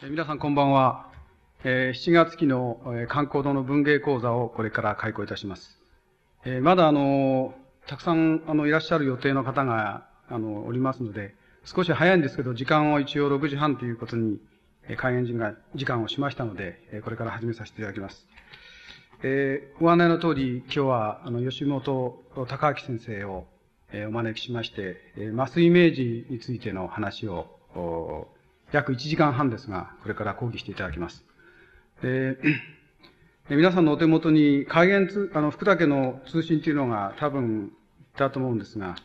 皆さんこんばんは。えー、7月期の、えー、観光堂の文芸講座をこれから開講いたします。えー、まだあの、たくさんあのいらっしゃる予定の方があのおりますので、少し早いんですけど、時間を一応6時半ということに、えー、開演時間時間をしましたので、えー、これから始めさせていただきます。えー、ご案内の通り、今日はあの吉本隆明先生を、えー、お招きしまして、えー、麻酔明治についての話を、約1時間半ですが、これから講義していただきます。えー、皆さんのお手元に、海源通、あの、福田家の通信というのが多分、だと思うんですが、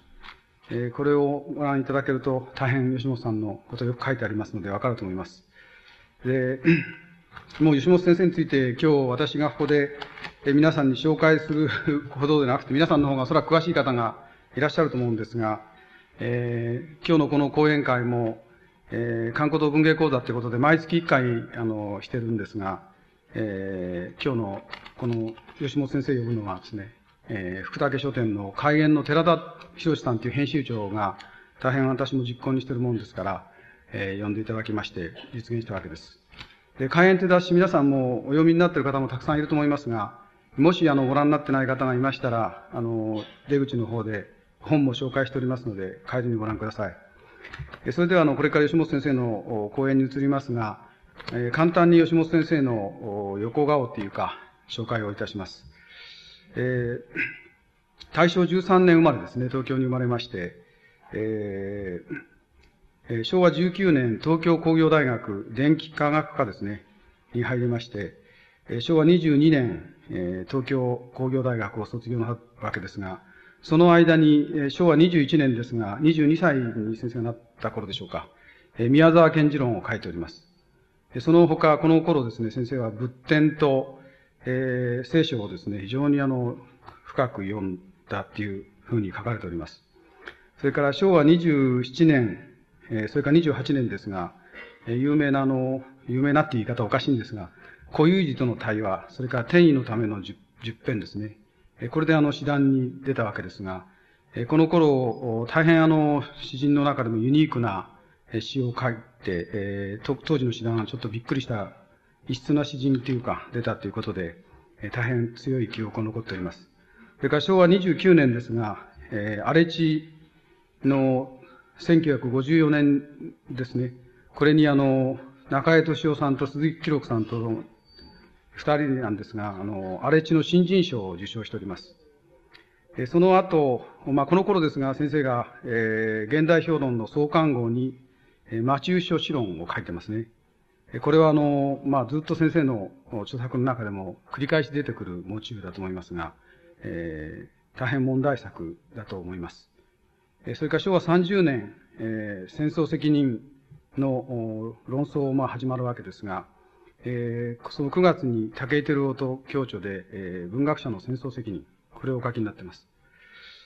えー、これをご覧いただけると、大変吉本さんのことよく書いてありますので、わかると思います。で、もう吉本先生について今日私がここでえ皆さんに紹介する ほどでなくて、皆さんの方がそらく詳しい方がいらっしゃると思うんですが、えー、今日のこの講演会も、えー、観光堂文芸講座ということで、毎月一回、あの、してるんですが、えー、今日の、この、吉本先生呼ぶのはですね、えー、福武書店の開演の寺田博さんという編集長が、大変私も実行にしてるもんですから、えー、呼んでいただきまして、実現したわけです。で、開演という雑誌、皆さんもお読みになってる方もたくさんいると思いますが、もし、あの、ご覧になってない方がいましたら、あの、出口の方で本も紹介しておりますので、帰りにご覧ください。それでは、あの、これから吉本先生の講演に移りますが、えー、簡単に吉本先生の横顔っていうか、紹介をいたします。えー、大正13年生まれですね、東京に生まれまして、えー、昭和19年、東京工業大学電気科学科ですね、に入りまして、昭和22年、え、東京工業大学を卒業なわけですが、その間に、昭和21年ですが、22歳に先生がなった頃でしょうか、宮沢賢治論を書いております。その他、この頃ですね、先生は仏典と、えー、聖書をですね、非常にあの、深く読んだっていうふうに書かれております。それから昭和27年、え、それから28年ですが、有名なあの、有名なって言い方おかしいんですが、古有事との対話、それから転移のための十編ですね。これであの、詩壇に出たわけですが、この頃、大変あの、詩人の中でもユニークな詩を書いて、当時の詩壇はちょっとびっくりした異質な詩人というか、出たということで、大変強い記憶が残っております。それから昭和29年ですが、えー、荒地の1954年ですね、これにあの、中江敏夫さんと鈴木記録さんと二人なんですが、あの、荒地の新人賞を受賞しております。その後、まあ、この頃ですが、先生が、えー、現代評論の創刊号に、えー、マチュー書詩論を書いてますね。えこれはあの、まあ、ずっと先生の著作の中でも繰り返し出てくるモチーフだと思いますが、えー、大変問題作だと思います。えそれから昭和30年、えー、戦争責任の論争も始まるわけですが、えー、その9月に武井照夫と共著で、えー、文学者の戦争責任、これをお書きになっています。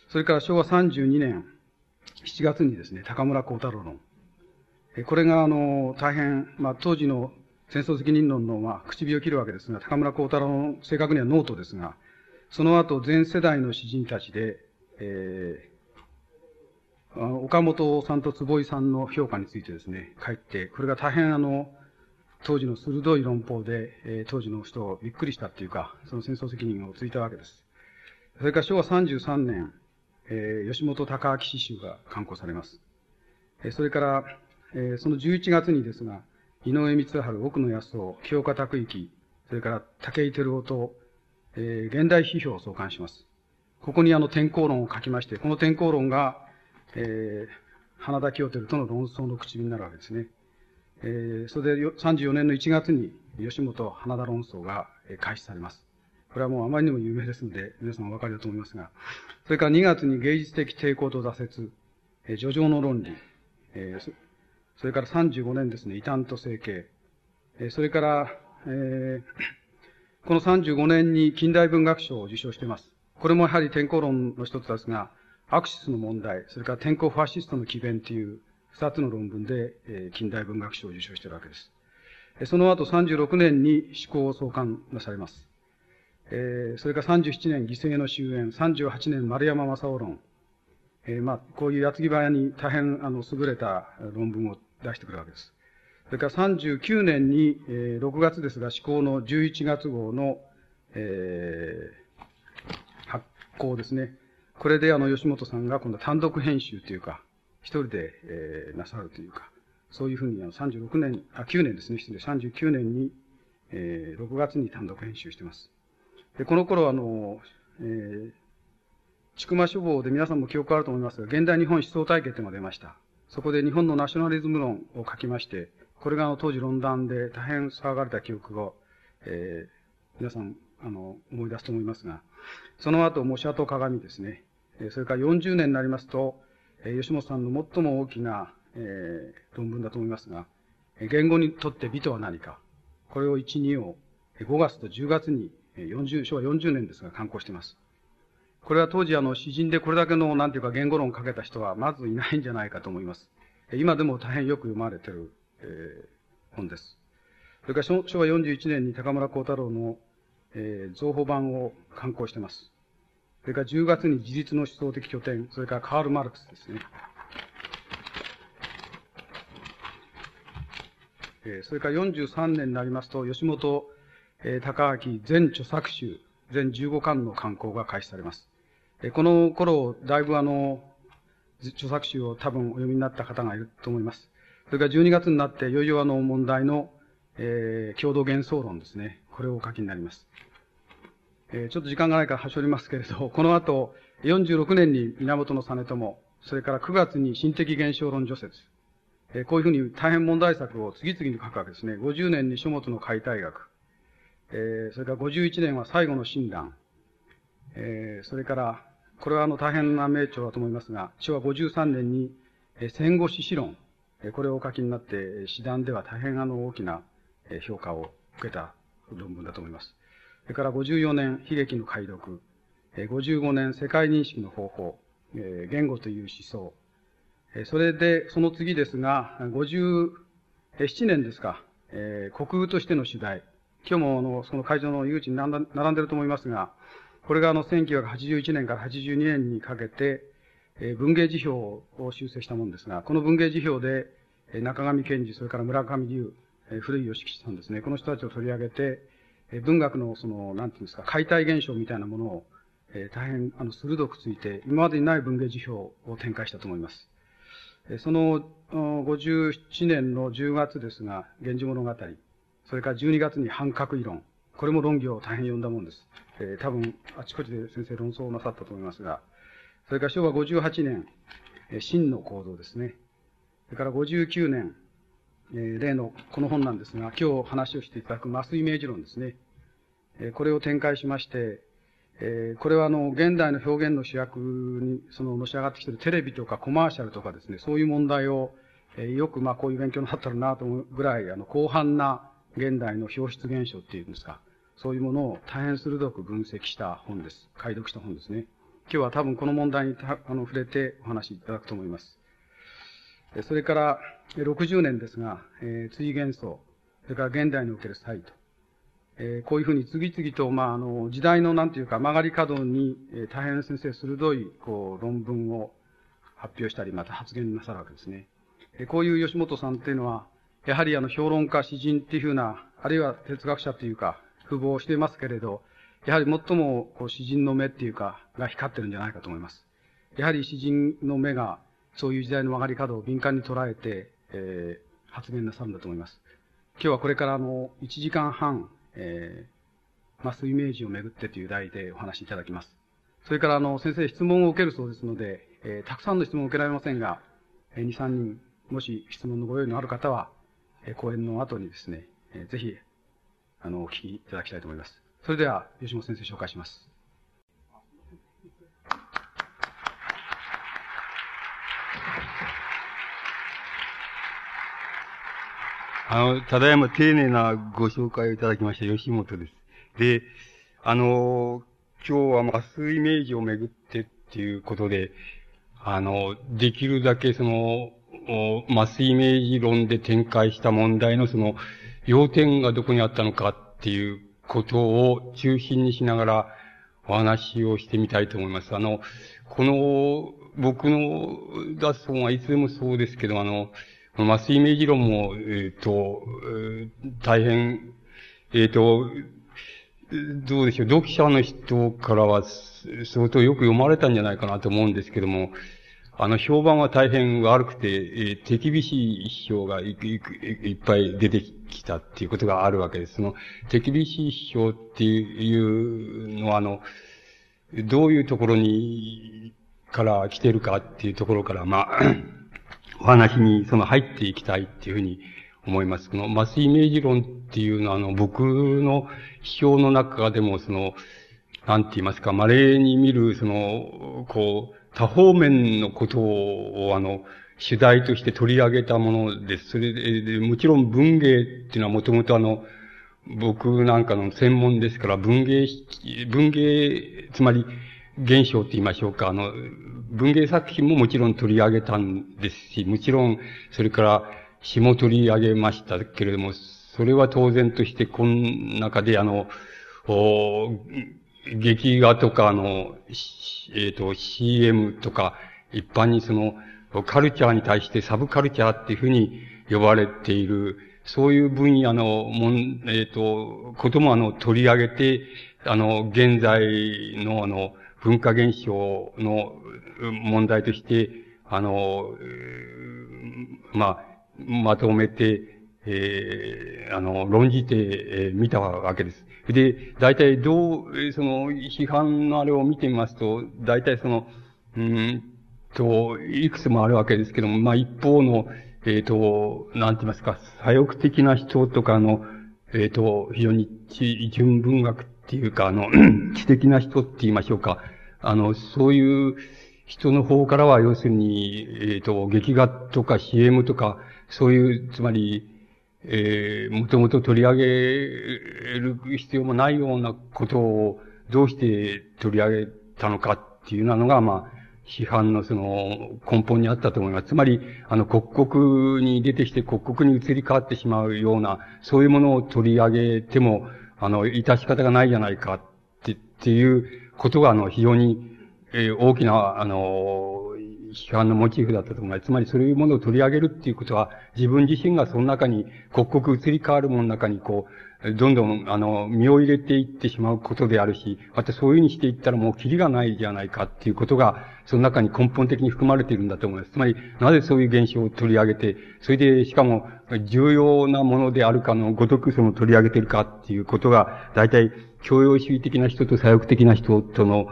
それから昭和32年7月にですね、高村光太郎論。これがあの、大変、まあ当時の戦争責任論の、まあ、唇を切るわけですが、高村光太郎の正確にはノートですが、その後全世代の詩人たちで、えー、岡本さんと坪井さんの評価についてですね、書いて、これが大変あの、当時の鋭い論法で、えー、当時の人をびっくりしたっていうか、その戦争責任をついたわけです。それから昭和33年、えー、吉本隆明詩集が刊行されます。えー、それから、えー、その11月にですが、井上光晴、奥野康夫、清岡拓之、それから武井照夫と、えー、現代批評を創刊します。ここにあの天候論を書きまして、この天候論が、えー、花田清照との論争の口になるわけですね。えー、それで34年の1月に吉本花田論争が開始されます。これはもうあまりにも有名ですので、皆さんお分かりだと思いますが、それから2月に芸術的抵抗と挫折、えー、叙情の論理、えー、それから35年ですね、異端と整形、えー、それから、えー、この35年に近代文学賞を受賞しています。これもやはり天候論の一つですが、アクシスの問題、それから天候ファシストの奇弁という二つの論文で、え近代文学賞を受賞しているわけです。その後36年に思考を創刊なされます。えそれから37年、犠牲の終焉、38年、丸山正夫論。えまあ、こういう矢継ぎ早に大変、あの、優れた論文を出してくるわけです。それから39年に、えー、6月ですが、施行の11月号の、えー、発行ですね。これであの、吉本さんが今度は単独編集というか、一人で、えー、なさるというか、そういうふうにあの36年、あ、9年ですね、失礼、39年に、えー、6月に単独編集してます。で、この頃あの、えー、千曲書房で皆さんも記憶あると思いますが、現代日本思想体系というのが出ました。そこで日本のナショナリズム論を書きまして、これがあの当時論壇で大変騒がれた記憶を、えー、皆さん、あの、思い出すと思いますが、その後、模写と鏡ですね。それから40年になりますと、え吉本さんの最も大きな、えー、論文だと思いますが、言語にとって美とは何か。これを1、2を5月と10月に40、昭和40年ですが、刊行しています。これは当時あの、詩人でこれだけの、なんていうか言語論をかけた人はまずいないんじゃないかと思います。今でも大変よく読まれている、えー、本です。それから昭和41年に高村光太郎の、えー、造法版を刊行しています。それから10月に自立の思想的拠点、それからカール・マルクスですね。それから43年になりますと、吉本、え、高明全著作集、全15巻の刊行が開始されます。えー、この頃、だいぶあの、著作集を多分お読みになった方がいると思います。それから12月になって、いよいよあの問題の、えー、共同幻想論ですね。これをお書きになります。えー、ちょっと時間がないから端折りますけれど、この後、46年に源実朝、それから9月に心的現象論除説、えー、こういうふうに大変問題作を次々に書くわけですね。50年に書物の解体学、えー、それから51年は最後の診断、えー、それから、これはあの大変な名著だと思いますが、昭和53年に、えー、戦後史詩論、えー、これをお書きになって、詩壇では大変あの大きな、評価を受けた論文だと思います。それから54年、悲劇の解読。55年、世界認識の方法。言語という思想。それで、その次ですが、57年ですか、国空としての取材。今日もあの、その会場の入り口に並んでると思いますが、これがあの、1981年から82年にかけて、文芸辞表を修正したものですが、この文芸辞表で、中上健二、それから村上龍、古い吉吉さんですね、この人たちを取り上げて、文学のその、なんていうんですか、解体現象みたいなものを、えー、大変、あの、鋭くついて、今までにない文芸辞表を展開したと思います。えその、57年の10月ですが、源氏物語。それから12月に反核理論。これも論議を大変読んだもんです。えー、多分、あちこちで先生論争をなさったと思いますが、それから昭和58年、えー、真の行動ですね。それから59年、え例のこの本なんですが、今日話をしていただく麻酔イメージ論ですね。えこれを展開しまして、えこれはあの、現代の表現の主役に、その、のし上がってきているテレビとかコマーシャルとかですね、そういう問題を、えよくまあこういう勉強になったらなと思うぐらい、あの、広範な現代の表出現象っていうんですか、そういうものを大変鋭く分析した本です。解読した本ですね。今日は多分この問題にあの触れてお話しいただくと思います。それから、60年ですが、えー、追幻想、それから現代におけるサイト。えー、こういうふうに次々と、まあ、あの、時代のなんていうか曲がり角に、えー、大変先生鋭い、こう、論文を発表したり、また発言なさるわけですね。えー、こういう吉本さんっていうのは、やはりあの、評論家、詩人っていうふうな、あるいは哲学者っていうか、符合していますけれど、やはり最も、こう、詩人の目っていうか、が光ってるんじゃないかと思います。やはり詩人の目が、そういう時代の曲がり角を敏感に捉えて、えー、発言なさるんだと思います。今日はこれからあの、1時間半、えー、マスイメージをめぐってという題でお話しいただきます。それからあの、先生質問を受けるそうですので、えー、たくさんの質問を受けられませんが、えー、2、3人、もし質問のご用意のある方は、えー、講演の後にですね、えー、ぜひ、あの、お聞きいただきたいと思います。それでは、吉本先生紹介します。あの、ただいま丁寧なご紹介をいただきました吉本です。で、あの、今日はマスイメージをめぐってっていうことで、あの、できるだけその、マスイメージ論で展開した問題のその、要点がどこにあったのかっていうことを中心にしながらお話をしてみたいと思います。あの、この、僕の出す本はいつでもそうですけど、あの、麻酔イメージ論も、えっ、ー、と、大変、えっ、ー、と、どうでしょう、読者の人からは相当よく読まれたんじゃないかなと思うんですけども、あの、評判は大変悪くて、えー、手厳しい批評がいいいっぱい出てきたっていうことがあるわけです。その、手厳しい批評っていうのは、あの、どういうところに、から来てるかっていうところから、まあ、お話にその入っていきたいっていうふうに思います。このマスイメージ論っていうのは、あの、僕の批評の中でも、その、なんて言いますか、稀に見る、その、こう、多方面のことを、あの、主題として取り上げたものです。それで、もちろん文芸っていうのはもともとあの、僕なんかの専門ですから、文芸、文芸、つまり、現象って言いましょうか、あの、文芸作品ももちろん取り上げたんですし、もちろん、それから詩も取り上げましたけれども、それは当然として、この中であの、お劇画とか、あの、えっ、ー、と、CM とか、一般にその、カルチャーに対してサブカルチャーっていうふうに呼ばれている、そういう分野のもん、えっ、ー、と、こともあの、取り上げて、あの、現在のあの、文化現象の問題として、あの、まあ、まとめて、えー、あの、論じて、え、見たわけです。で、大体どう、その、批判のあれを見てみますと、大体その、うんと、いくつもあるわけですけども、まあ一方の、えっ、ー、と、なんて言いますか、左翼的な人とかの、えっ、ー、と、非常に純文学っていうか、あの、知的な人って言いましょうか。あの、そういう人の方からは、要するに、えっ、ー、と、劇画とか CM とか、そういう、つまり、えー、もともと取り上げる必要もないようなことをどうして取り上げたのかっていうなのが、まあ、批判のその根本にあったと思います。つまり、あの、刻々に出てきて刻々に移り変わってしまうような、そういうものを取り上げても、あの、致し方がないじゃないかってっていうことが、あの、非常に、えー、大きな、あの、批判のモチーフだったと思います。つまりそういうものを取り上げるっていうことは、自分自身がその中に、刻々移り変わるものの中に、こう、どんどん、あの、身を入れていってしまうことであるし、またそういうふうにしていったらもうキリがないじゃないかっていうことが、その中に根本的に含まれているんだと思います。つまり、なぜそういう現象を取り上げて、それで、しかも、重要なものであるかのごとくその取り上げているかっていうことが、大体、教養主義的な人と左翼的な人との、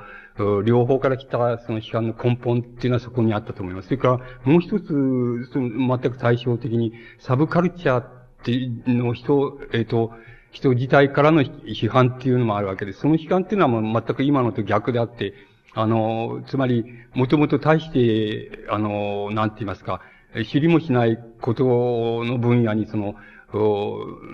両方から来たその批判の根本っていうのはそこにあったと思います。それから、もう一つ、その全く対照的に、サブカルチャーっていうの人、えっ、ー、と、人自体からの批判っていうのもあるわけです。その批判っていうのはもう全く今のと逆であって、あの、つまり、もともと対して、あの、なんて言いますか、知りもしないことの分野にその、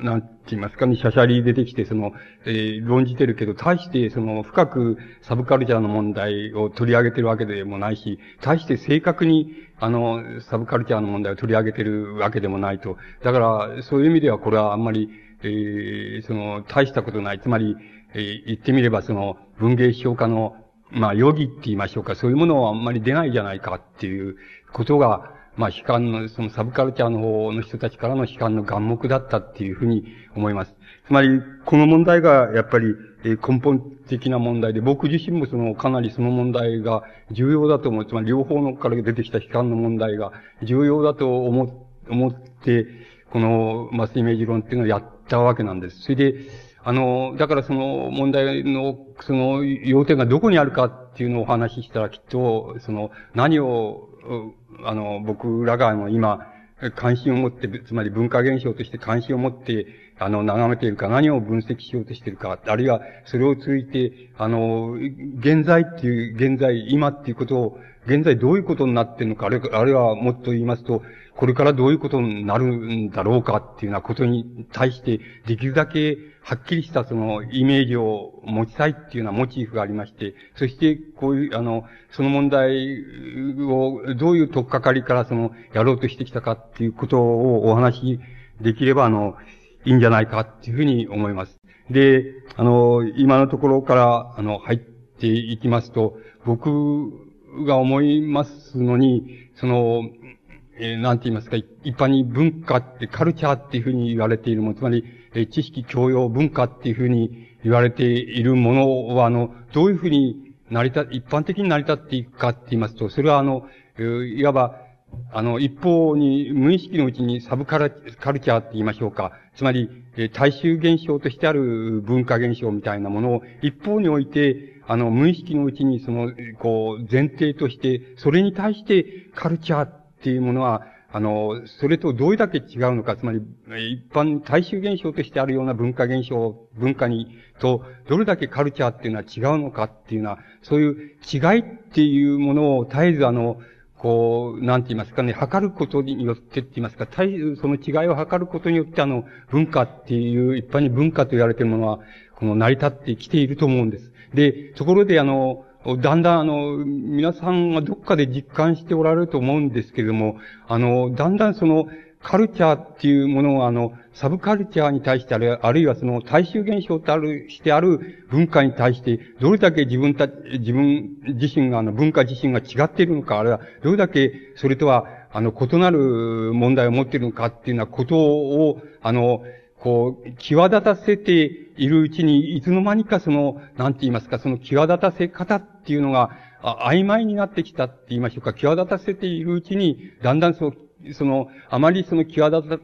なんて言いますかね、シャシャリ出てきて、その、えー、論じてるけど、対して、その、深くサブカルチャーの問題を取り上げてるわけでもないし、対して正確に、あの、サブカルチャーの問題を取り上げてるわけでもないと。だから、そういう意味では、これはあんまり、えー、その、大したことない。つまり、えー、言ってみれば、その、文芸批評家の、まあ、容疑って言いましょうか、そういうものはあんまり出ないじゃないかっていうことが、まあ、悲観の、そのサブカルチャーの方の人たちからの悲観の眼目だったっていうふうに思います。つまり、この問題がやっぱり、根本的な問題で、僕自身もその、かなりその問題が重要だと思う。つまり、両方のから出てきた悲観の問題が重要だと思、思って、このマスイメージ論っていうのをやったわけなんです。それで、あの、だからその問題の、その要点がどこにあるかっていうのをお話ししたらきっと、その何をあの、僕らが、今、関心を持って、つまり文化現象として関心を持って、あの、眺めているか、何を分析しようとしているか、あるいは、それを通じて、あの、現在っていう、現在、今っていうことを、現在どういうことになっているのか、あるいはもっと言いますと、これからどういうことになるんだろうかっていうようなことに対して、できるだけはっきりしたそのイメージを持ちたいっていうようなモチーフがありまして、そしてこういう、あの、その問題をどういう取っかかりからそのやろうとしてきたかっていうことをお話しできれば、あの、いいんじゃないかっていうふうに思います。で、あの、今のところから、あの、入っていきますと、僕が思いますのに、その、えー、なんて言いますか、一般に文化ってカルチャーっていうふうに言われているもの、つまり、え、知識教養文化っていうふうに言われているものは、あの、どういうふうに成り立、一般的に成り立っていくかって言いますと、それはあの、いわば、あの、一方に、無意識のうちにサブカルカルチャーって言いましょうか。つまり、大衆現象としてある文化現象みたいなものを一方において、あの、無意識のうちにその、こう、前提として、それに対してカルチャーっていうものは、あの、それとどれだけ違うのか、つまり、一般大衆現象としてあるような文化現象、文化に、と、どれだけカルチャーっていうのは違うのかっていうのは、そういう違いっていうものを絶えずあの、こう、なんて言いますかね、測ることによってって言いますか、その違いを測ることによってあの、文化っていう、一般に文化と言われているものは、この成り立ってきていると思うんです。で、ところであの、だんだんあの、皆さんがどっかで実感しておられると思うんですけれども、あの、だんだんその、カルチャーっていうものをあの、サブカルチャーに対してある、あるいはその大衆現象とある、してある文化に対して、どれだけ自分た、自分自身があの、文化自身が違っているのか、あるいはどれだけそれとは、あの、異なる問題を持っているのかっていうようなことを、あの、こう、際立たせているうちに、いつの間にかその、なんて言いますか、その際立たせ方っていうのが、曖昧になってきたって言いましょうか、際立たせているうちに、だんだんその、その、あまりその際立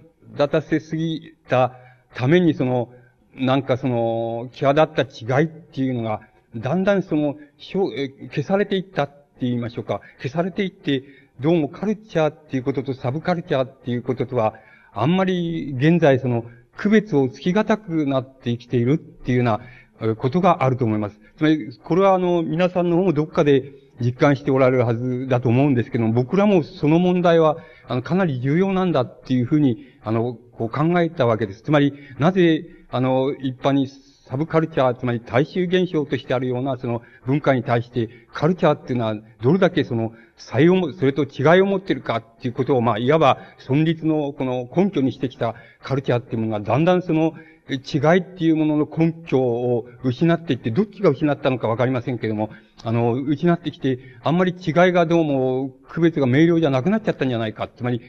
たせすぎたために、その、なんかその、際立った違いっていうのが、だんだんその、消されていったって言いましょうか。消されていって、どうもカルチャーっていうこととサブカルチャーっていうこととは、あんまり現在その、区別をつきがたくなってきているっていうようなことがあると思います。つまり、これはあの、皆さんの方もどっかで実感しておられるはずだと思うんですけども、僕らもその問題は、あの、かなり重要なんだっていうふうに、あの、こう考えたわけです。つまり、なぜ、あの、一般にサブカルチャー、つまり大衆現象としてあるような、その文化に対して、カルチャーっていうのは、どれだけその、採用も、それと違いを持ってるかっていうことを、まあ、いわば、存立の、この根拠にしてきたカルチャーっていうものが、だんだんその、違いっていうものの根拠を失っていって、どっちが失ったのかわかりませんけれども、あの、失ってきて、あんまり違いがどうも、区別が明瞭じゃなくなっちゃったんじゃないか。つまり、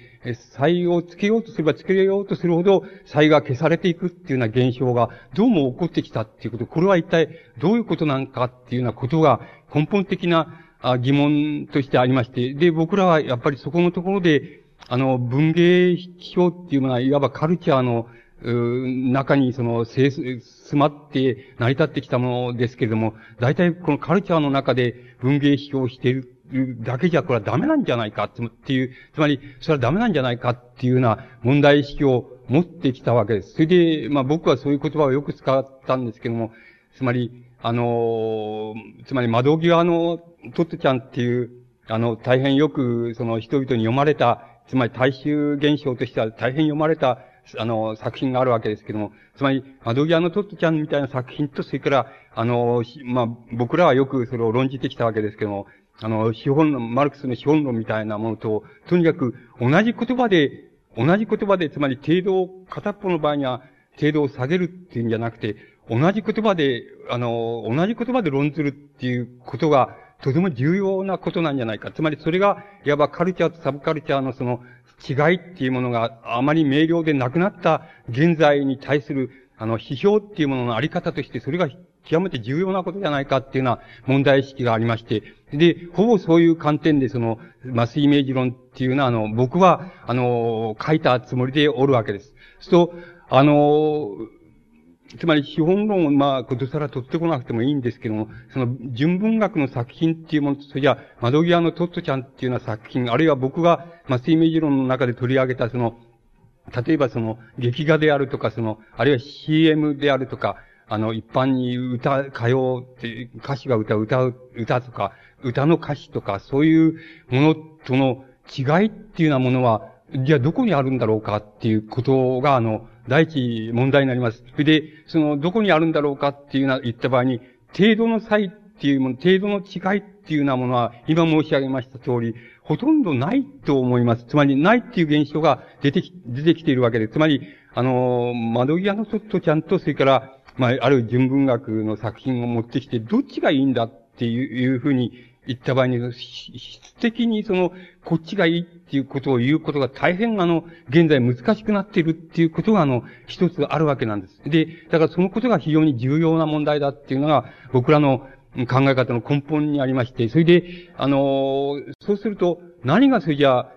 差をつけようとすればつけようとするほど、差が消されていくっていうような現象が、どうも起こってきたっていうこと、これは一体どういうことなんかっていうようなことが、根本的な疑問としてありまして、で、僕らはやっぱりそこのところで、あの、文芸批評っていうものは、いわばカルチャーの、中にその、住まって成り立ってきたものですけれども、大体このカルチャーの中で文芸批評しているだけじゃこれはダメなんじゃないかっていう、つまり、それはダメなんじゃないかっていうような問題意識を持ってきたわけです。それで、まあ僕はそういう言葉をよく使ったんですけども、つまり、あの、つまり窓際のトットちゃんっていう、あの、大変よく、その人々に読まれた、つまり大衆現象としては大変読まれたあの、作品があるわけですけども、つまり、窓際のトットちゃんみたいな作品と、それから、あの、まあ、僕らはよくそれを論じてきたわけですけども、あの、資本論、マルクスの資本論みたいなものと、とにかく同じ言葉で、同じ言葉で、つまり程度を、片っぽの場合には程度を下げるっていうんじゃなくて、同じ言葉で、あの、同じ言葉で論ずるっていうことが、とても重要なことなんじゃないか。つまりそれが、いわばカルチャーとサブカルチャーのその違いっていうものがあまり明瞭でなくなった現在に対する、あの、批評っていうもののあり方として、それが極めて重要なことじゃないかっていうような問題意識がありまして、で、ほぼそういう観点でその、マスイメージ論っていうのは、あの、僕は、あの、書いたつもりでおるわけです。そうすると、あの、つまり資本論を、まあ、ことさら取ってこなくてもいいんですけども、その純文学の作品っていうもの、それじゃ窓際のトットちゃんっていうような作品、あるいは僕が、まあ、水明治論の中で取り上げた、その、例えばその、劇画であるとか、その、あるいは CM であるとか、あの、一般に歌、歌謡って、歌手が歌う、歌う、歌とか、歌の歌詞とか、そういうものとの違いっていうようなものは、じゃあどこにあるんだろうかっていうことが、あの、第一問題になります。それで、その、どこにあるんだろうかっていうな、言った場合に、程度の差異っていうもの、程度の違いっていうようなものは、今申し上げました通り、ほとんどないと思います。つまり、ないっていう現象が出てき、出てきているわけで。つまり、あの、窓際のトットちゃんと、それから、まあ、ある純文学の作品を持ってきて、どっちがいいんだっていうふうに、言った場合に、質的にその、こっちがいいっていうことを言うことが大変あの、現在難しくなっているっていうことがあの、一つあるわけなんです。で、だからそのことが非常に重要な問題だっていうのが、僕らの考え方の根本にありまして、それで、あの、そうすると、何がそれじゃ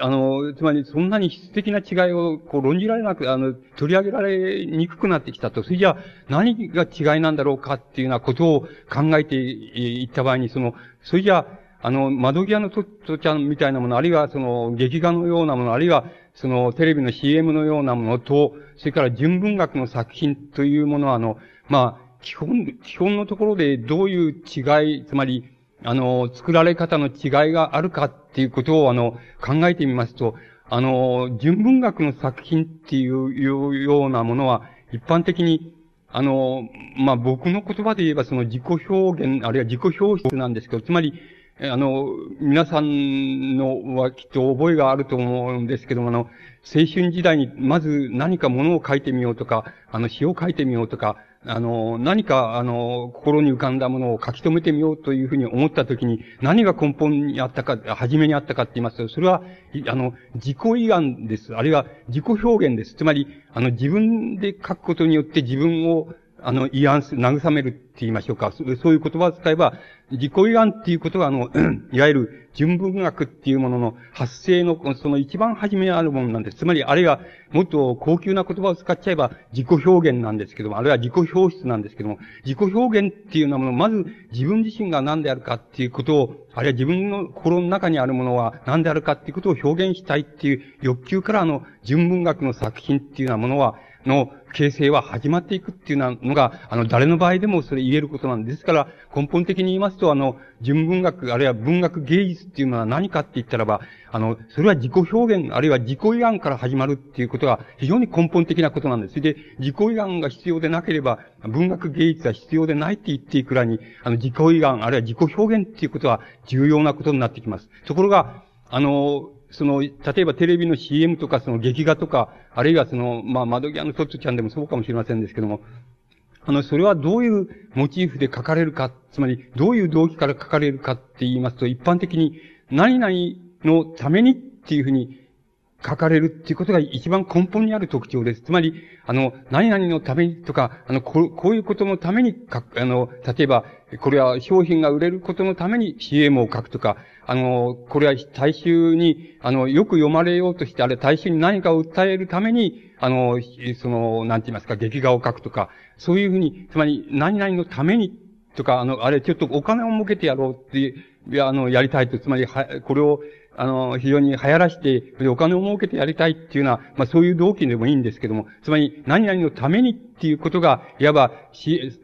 あの、つまりそんなに質的な違いをこう論じられなく、あの、取り上げられにくくなってきたと。それじゃあ何が違いなんだろうかっていうようなことを考えていった場合に、その、それじゃあ、あの、窓際のトットちゃんみたいなもの、あるいはその、劇画のようなもの、あるいはその、テレビの CM のようなものと、それから純文学の作品というものは、あの、まあ、基本、基本のところでどういう違い、つまり、あの、作られ方の違いがあるかっていうことを、あの、考えてみますと、あの、純文学の作品っていうようなものは、一般的に、あの、まあ、僕の言葉で言えばその自己表現、あるいは自己表出なんですけど、つまり、あの、皆さんのはきっと覚えがあると思うんですけども、あの、青春時代にまず何かものを書いてみようとか、あの、詩を書いてみようとか、あの、何か、あの、心に浮かんだものを書き留めてみようというふうに思ったときに、何が根本にあったか、初めにあったかって言いますと、それは、あの、自己意願です。あるいは自己表現です。つまり、あの、自分で書くことによって自分をあの、慰安す、慰めるって言いましょうか。そういう言葉を使えば、自己慰安っていうことは、あの、いわゆる純文学っていうものの発生の、その一番初めにあるものなんです。つまり、あるいは、もっと高級な言葉を使っちゃえば、自己表現なんですけども、あるいは自己表出なんですけども、自己表現っていうようなもの、まず自分自身が何であるかっていうことを、あるいは自分の心の中にあるものは何であるかっていうことを表現したいっていう欲求から、あの、純文学の作品っていうようなものは、の形成は始まっていくっていうのが、あの、誰の場合でもそれ言えることなんです。から、根本的に言いますと、あの、純文学、あるいは文学芸術っていうのは何かって言ったらば、あの、それは自己表現、あるいは自己慰安から始まるっていうことが非常に根本的なことなんです。で、自己慰安が必要でなければ、文学芸術は必要でないって言っていくらに、あの、自己慰安、あるいは自己表現っていうことは重要なことになってきます。ところが、あの、その、例えばテレビの CM とか、その劇画とか、あるいはその、まあ、窓際のトッツちゃんでもそうかもしれませんですけども、あの、それはどういうモチーフで書かれるか、つまり、どういう動機から書かれるかって言いますと、一般的に、何々のためにっていうふうに書かれるっていうことが一番根本にある特徴です。つまり、あの、何々のためにとか、あの、ここういうことのために書く、あの、例えば、これは商品が売れることのために CM を書くとか、あの、これは大衆に、あの、よく読まれようとして、あれ大衆に何かを訴えるために、あの、その、なんて言いますか、劇画を書くとか、そういうふうに、つまり、何々のために、とか、あの、あれ、ちょっとお金を儲けてやろうっていう、あの、やりたいと、つまり、は、これを、あの、非常に流行らして、お金を儲けてやりたいっていうのは、まあそういう動機でもいいんですけども、つまり何々のためにっていうことが、いわば、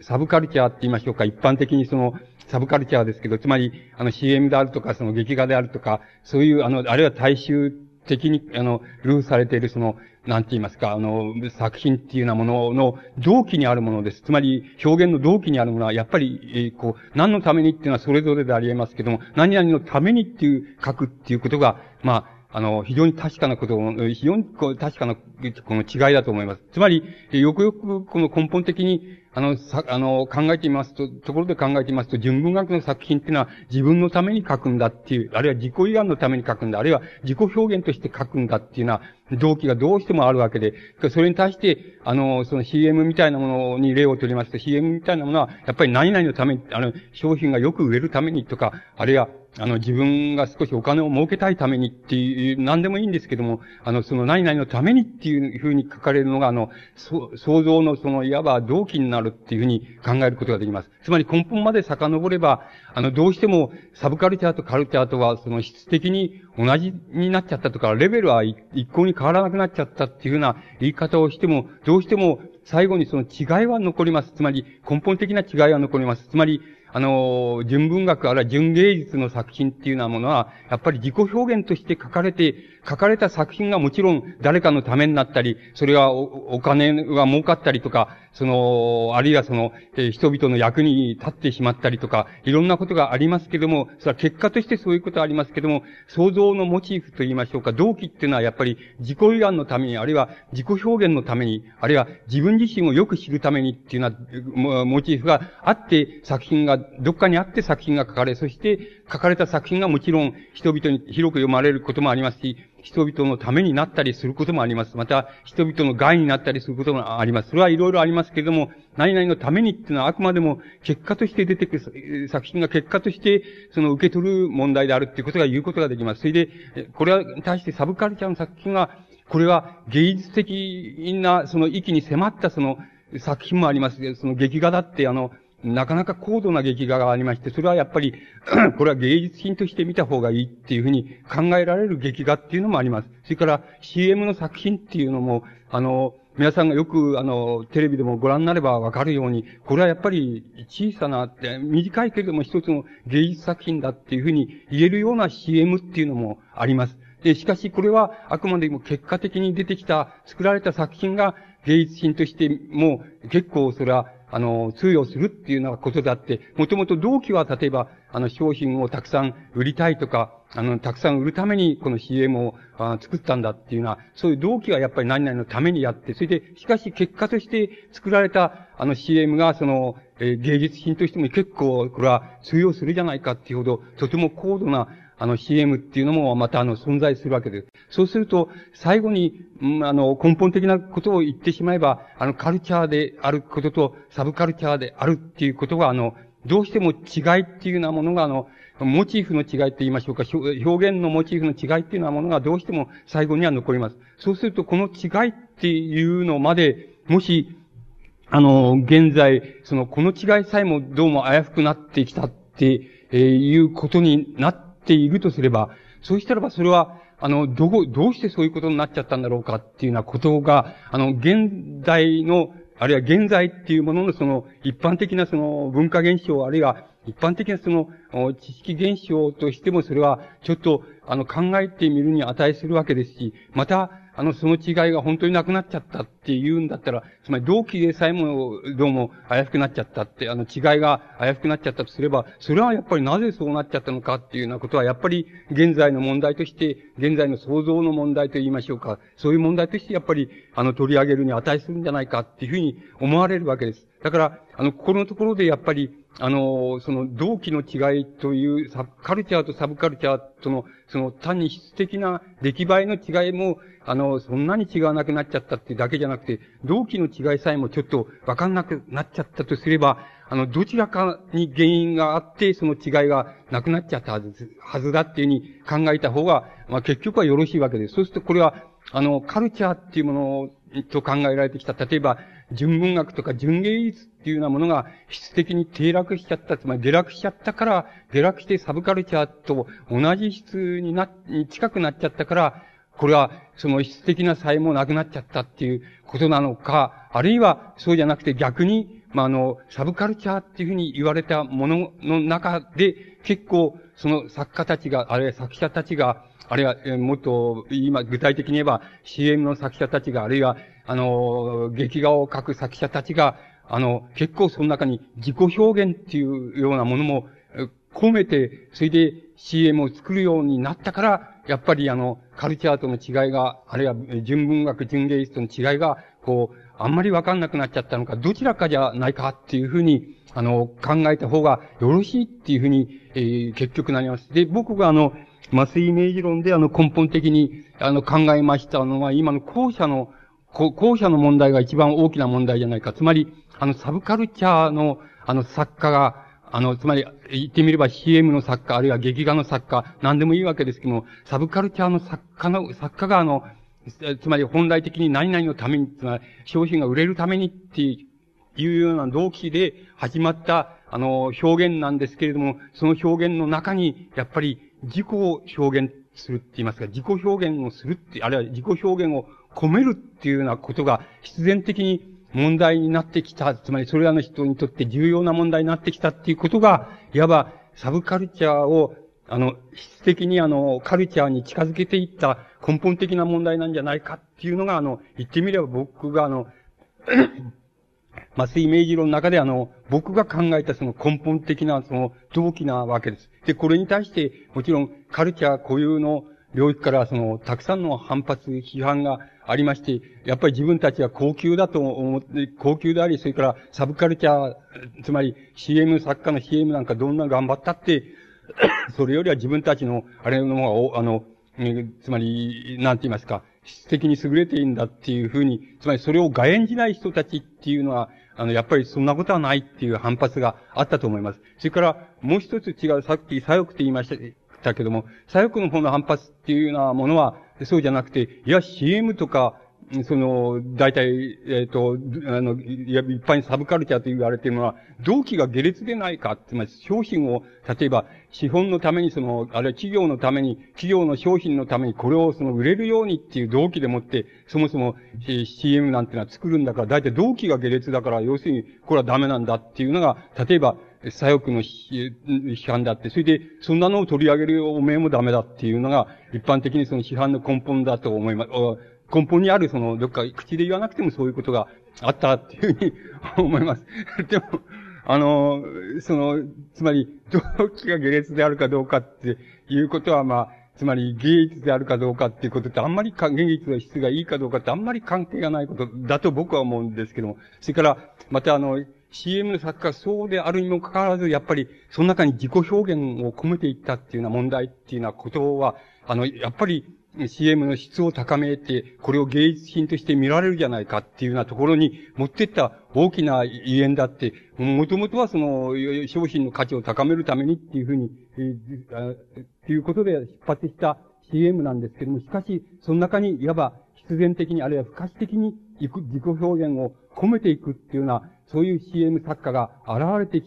サブカルチャーって言いましょうか、一般的にその、サブカルチャーですけど、つまり、あの CM であるとか、その劇画であるとか、そういう、あの、あるいは大衆的に、あの、ルーされているその、なんて言いますか、あの、作品っていうようなものの動機にあるものです。つまり、表現の動機にあるものは、やっぱり、えー、こう、何のためにっていうのはそれぞれであり得ますけども、何々のためにっていう書くっていうことが、まあ、あの、非常に確かなことを、非常に確かなこの違いだと思います。つまり、よくよくこの根本的に、あの、さ、あの、考えてみますと、ところで考えてみますと、純文学の作品っていうのは自分のために書くんだっていう、あるいは自己慰安のために書くんだ、あるいは自己表現として書くんだっていうのは動機がどうしてもあるわけで、それに対して、あの、その CM みたいなものに例を取りますと、CM みたいなものは、やっぱり何々のために、あの、商品がよく売れるためにとか、あるいは、あの、自分が少しお金を儲けたいためにっていう、何でもいいんですけども、あの、その何々のためにっていうふうに書かれるのが、あの、想像のその、いわば動機になるっていうふうに考えることができます。つまり根本まで遡れば、あの、どうしてもサブカルチャーとカルチャーとは、その質的に同じになっちゃったとか、レベルは一向に変わらなくなっちゃったっていうような言い方をしても、どうしても最後にその違いは残ります。つまり根本的な違いは残ります。つまり、あの、純文学、あるいは純芸術の作品っていうようなものは、やっぱり自己表現として書かれて、書かれた作品がもちろん誰かのためになったり、それがお金が儲かったりとか、その、あるいはその、え、人々の役に立ってしまったりとか、いろんなことがありますけども、それは結果としてそういうことはありますけども、創造のモチーフと言いましょうか、動機っていうのはやっぱり自己慰安のために、あるいは自己表現のために、あるいは自分自身をよく知るためにっていうようなモチーフがあって、作品がどっかにあって作品が書かれ、そして書かれた作品がもちろん人々に広く読まれることもありますし、人々のためになったりすることもあります。また、人々の害になったりすることもあります。それはいろいろありますけれども、何々のためにっていうのはあくまでも結果として出てくる、作品が結果としてその受け取る問題であるっていうことが言うことができます。それで、これは対してサブカルチャーの作品は、これは芸術的なその域に迫ったその作品もあります。その劇画だってあの、なかなか高度な劇画がありまして、それはやっぱり これは芸術品として見た方がいいっていうふうに考えられる劇画っていうのもあります。それから CM の作品っていうのも、あの、皆さんがよく、あの、テレビでもご覧になればわかるように、これはやっぱり小さな、短いけれども一つの芸術作品だっていうふうに言えるような CM っていうのもあります。で、しかしこれはあくまでも結果的に出てきた、作られた作品が芸術品としても結構それはあの、通用するっていうようなことであって、もともと動機は例えば、あの、商品をたくさん売りたいとか、あの、たくさん売るためにこの CM をあ作ったんだっていうのは、そういう動機はやっぱり何々のためにやって、それで、しかし結果として作られたあの CM が、その、えー、芸術品としても結構、これは通用するじゃないかっていうほど、とても高度なあの CM っていうのもまたあの存在するわけです。そうすると、最後に、うん、あの根本的なことを言ってしまえば、あのカルチャーであることとサブカルチャーであるっていうことが、あの、どうしても違いっていうようなものが、あの、モチーフの違いって言いましょうか、表現のモチーフの違いっていうようなものがどうしても最後には残ります。そうすると、この違いっていうのまで、もし、あの、現在、その、この違いさえもどうも危うくなってきたっていうことになっているとすれば、そうしたらばそれは、あの、どこ、どうしてそういうことになっちゃったんだろうかっていうようなことが、あの、現代の、あるいは現在っていうもののその、一般的なその文化現象、あるいは一般的なその、知識現象としてもそれは、ちょっと、あの、考えてみるに値するわけですし、また、あの、その違いが本当になくなっちゃったって言うんだったら、つまり同期でさえもどうも危うくなっちゃったって、あの違いが危うくなっちゃったとすれば、それはやっぱりなぜそうなっちゃったのかっていうようなことは、やっぱり現在の問題として、現在の創造の問題と言いましょうか、そういう問題としてやっぱり、あの、取り上げるに値するんじゃないかっていうふうに思われるわけです。だから、あの、ここのところでやっぱり、あの、その同期の違いという、サブカルチャーとサブカルチャーとの、その単に質的な出来栄えの違いも、あの、そんなに違わなくなっちゃったっていうだけじゃなくて、同期の違いさえもちょっとわかんなくなっちゃったとすれば、あの、どちらかに原因があって、その違いがなくなっちゃったはず、はずだっていうふうに考えた方が、まあ結局はよろしいわけです。そうするとこれは、あの、カルチャーっていうものと考えられてきた。例えば、純文学とか純芸術っていうようなものが質的に低落しちゃった、つまり下落しちゃったから、下落してサブカルチャーと同じ質にな、に近くなっちゃったから、これはその質的な才もなくなっちゃったっていうことなのか、あるいはそうじゃなくて逆に、まあ、あの、サブカルチャーっていうふうに言われたものの中で、結構その作家たちが、あるいは作者たちが、あるいは、もっと、今、具体的に言えば、CM の作者たちが、あるいは、あの、劇画を描く作者たちが、あの、結構その中に自己表現っていうようなものも、込めて、それで CM を作るようになったから、やっぱりあの、カルチャーとの違いが、あるいは純文学、純芸術との違いが、こう、あんまりわかんなくなっちゃったのか、どちらかじゃないかっていうふうに、あの、考えた方がよろしいっていうふうに、えー、結局なります。で、僕があの、麻酔イメージ論であの根本的にあの考えましたのは、今の後者の、後者の問題が一番大きな問題じゃないか。つまり、あのサブカルチャーのあの作家が、あの、つまり、言ってみれば CM の作家、あるいは劇画の作家、何でもいいわけですけども、サブカルチャーの作家の、作家があの、つまり本来的に何々のために、つまり商品が売れるためにっていうような動機で始まった、あの、表現なんですけれども、その表現の中に、やっぱり自己を表現するって言いますか、自己表現をするって、あるいは自己表現を込めるっていうようなことが必然的に問題になってきた、つまりそれらの人にとって重要な問題になってきたっていうことが、いわばサブカルチャーを、あの、質的にあの、カルチャーに近づけていった根本的な問題なんじゃないかっていうのが、あの、言ってみれば僕があの、麻酔イメージ論の中であの、僕が考えたその根本的なその動機なわけです。で、これに対して、もちろんカルチャー固有の領域からその、たくさんの反発、批判がありまして、やっぱり自分たちは高級だと思って、高級であり、それからサブカルチャー、つまり CM 作家の CM なんかどんな頑張ったって、それよりは自分たちの、あれの方が、あの、つまり、なんて言いますか、質的に優れていいんだっていうふうに、つまりそれを外演じない人たちっていうのは、あの、やっぱりそんなことはないっていう反発があったと思います。それから、もう一つ違う、さっき左翼って言いましたけども、左翼の方の反発っていうようなものは、そうじゃなくて、いや、CM とか、その、大体、えっ、ー、と、あの、いや、一般にサブカルチャーと言われているのは、動機が下劣でないか、つまり商品を、例えば、資本のためにその、あるいは企業のために、企業の商品のためにこれをその売れるようにっていう動機でもって、そもそも、えー、CM なんてのは作るんだから、大体動機が下劣だから、要するに、これはダメなんだっていうのが、例えば、左翼の批判であって、それで、そんなのを取り上げるおめえもダメだっていうのが、一般的にその批判の根本だと思います。根本にあるその、どっか口で言わなくてもそういうことがあったっていうふうに思います。でも、あの、その、つまり、動機が下劣であるかどうかっていうことは、まあ、つまり芸術であるかどうかっていうことってあんまり芸術の質がいいかどうかってあんまり関係がないことだと僕は思うんですけども、それから、またあの、CM の作家そうであるにもかかわらず、やっぱり、その中に自己表現を込めていったっていうような問題っていうようなことは、あの、やっぱり、CM の質を高めて、これを芸術品として見られるじゃないかっていうようなところに持ってった大きなゆえんだって、もともとはその商品の価値を高めるためにっていうふうに、えー、っていうことで出発した CM なんですけども、しかし、その中にいわば必然的にあるいは不可視的に自己表現を込めていくっていうような、そういう CM 作家が現れて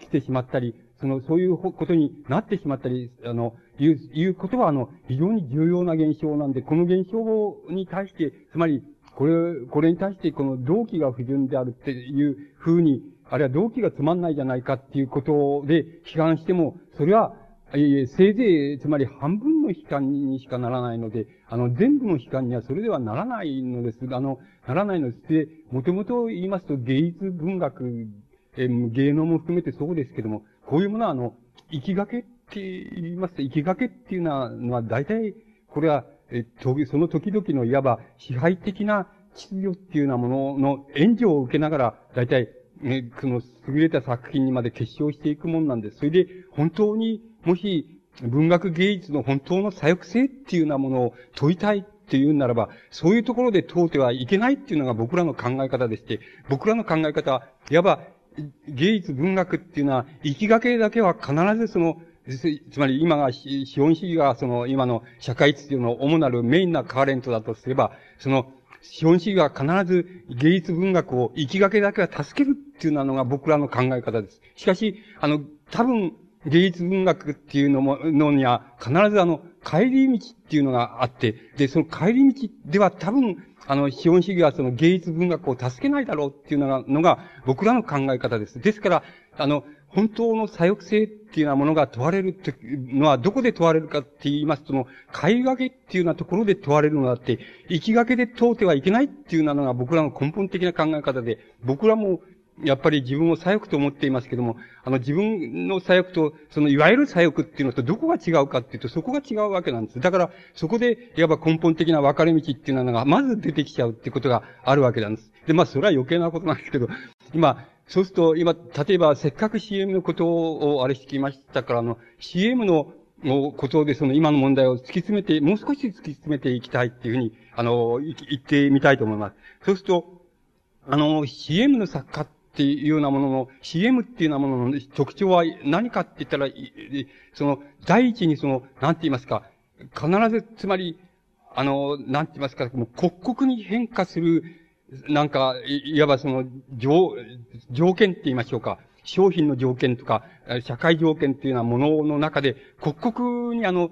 きてしまったり、その、そういうことになってしまったり、あの、いう、いうことは、あの、非常に重要な現象なんで、この現象に対して、つまり、これ、これに対して、この動機が不純であるっていうふうに、あるいは動機がつまんないじゃないかっていうことで批判しても、それは、いえ、せいぜい、つまり半分の批判にしかならないので、あの、全部の批判にはそれではならないのです。あの、ならないのです。で、もともと言いますと芸術文学、え芸能も含めてそうですけども、こういうものは、あの、生きがけって言いますと、生きがけっていうのは、大体、これは、え、その時々のいわば支配的な秩序っていうようなものの援助を受けながら、大体、ね、その優れた作品にまで結晶していくもんなんです。それで、本当に、もし、文学芸術の本当の左翼性っていうようなものを問いたいっていうならば、そういうところで問うてはいけないっていうのが僕らの考え方でして、僕らの考え方は、いわば芸術文学っていうのは、行きがけだけは必ずその、つまり今が資本主義がその今の社会秩序の主なるメインなカーレントだとすれば、その資本主義は必ず芸術文学を行きがけだけは助けるっていうのが僕らの考え方です。しかし、あの、多分芸術文学っていうのも、のには必ずあの、帰り道っていうのがあって、で、その帰り道では多分あの、資本主義はその芸術文学を助けないだろうっていうのが、のが僕らの考え方です。ですから、あの、本当の左翼性っていうようなものが問われるっていうのは、どこで問われるかって言いますと、その、買いがけっていうようなところで問われるのだって、行きがけで問うてはいけないっていうようなのが僕らの根本的な考え方で、僕らもやっぱり自分を左翼と思っていますけども、あの自分の左翼と、そのいわゆる左翼っていうのとどこが違うかっていうと、そこが違うわけなんです。だから、そこで、いわば根本的な分かれ道っていうのが、まず出てきちゃうっていうことがあるわけなんです。で、まあ、それは余計なことなんですけど、今、そうすると、今、例えば、せっかく CM のことをあれしてきましたから、あの、CM の、のことで、その今の問題を突き詰めて、もう少し突き詰めていきたいっていうふうに、あの、言ってみたいと思います。そうすると、あの、CM の作家っっていうようなものの、CM っていうようなものの特徴は何かって言ったら、その、第一にその、なんて言いますか、必ず、つまり、あの、なんて言いますか、もう刻々に変化する、なんか、いわばその、条、条件って言いましょうか。商品の条件とか、社会条件っていうようなものの中で、刻々にあの、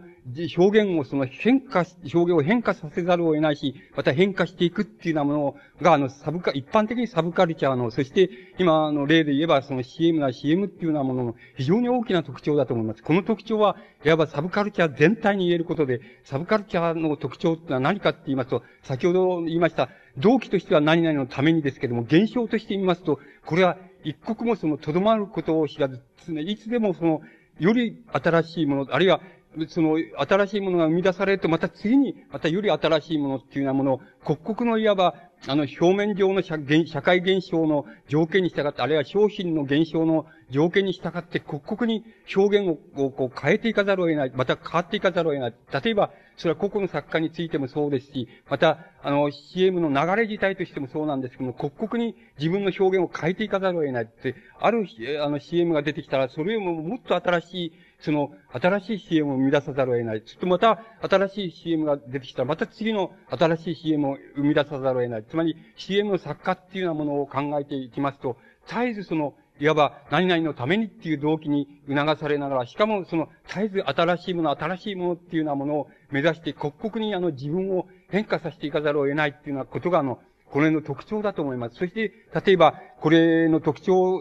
表現をその変化、表現を変化させざるを得ないし、また変化していくっていうようなものが、あの、サブカ、一般的にサブカルチャーの、そして、今の例で言えば、その CM な CM っていうようなものの非常に大きな特徴だと思います。この特徴は、いわばサブカルチャー全体に言えることで、サブカルチャーの特徴ってのは何かって言いますと、先ほど言いました、動機としては何々のためにですけども、現象として見ますと、これは一刻もその、とどまることを知らず、いつでもその、より新しいもの、あるいは、その、新しいものが生み出されると、また次に、またより新しいものっていうようなものを、刻々のいわば、あの、表面上の社社会現象の条件に従って、あるいは商品の現象の条件に従って、刻々に表現をこう変えていかざるを得ない、また変わっていかざるを得ない。例えば、それは個々の作家についてもそうですし、また、あの、CM の流れ自体としてもそうなんですけども、刻々に自分の表現を変えていかざるを得ないって、ある、あの、CM が出てきたら、それよりももっと新しいその、新しい CM を生み出さざるを得ない。そしてまた、新しい CM が出てきたら、また次の新しい CM を生み出さざるを得ない。つまり、CM の作家っていうようなものを考えていきますと、絶えずその、いわば、何々のためにっていう動機に促されながら、しかもその、絶えず新しいもの、新しいものっていうようなものを目指して、刻々にあの自分を変化させていかざるを得ないっていうようなことが、あの、これの特徴だと思います。そして、例えば、これの特徴、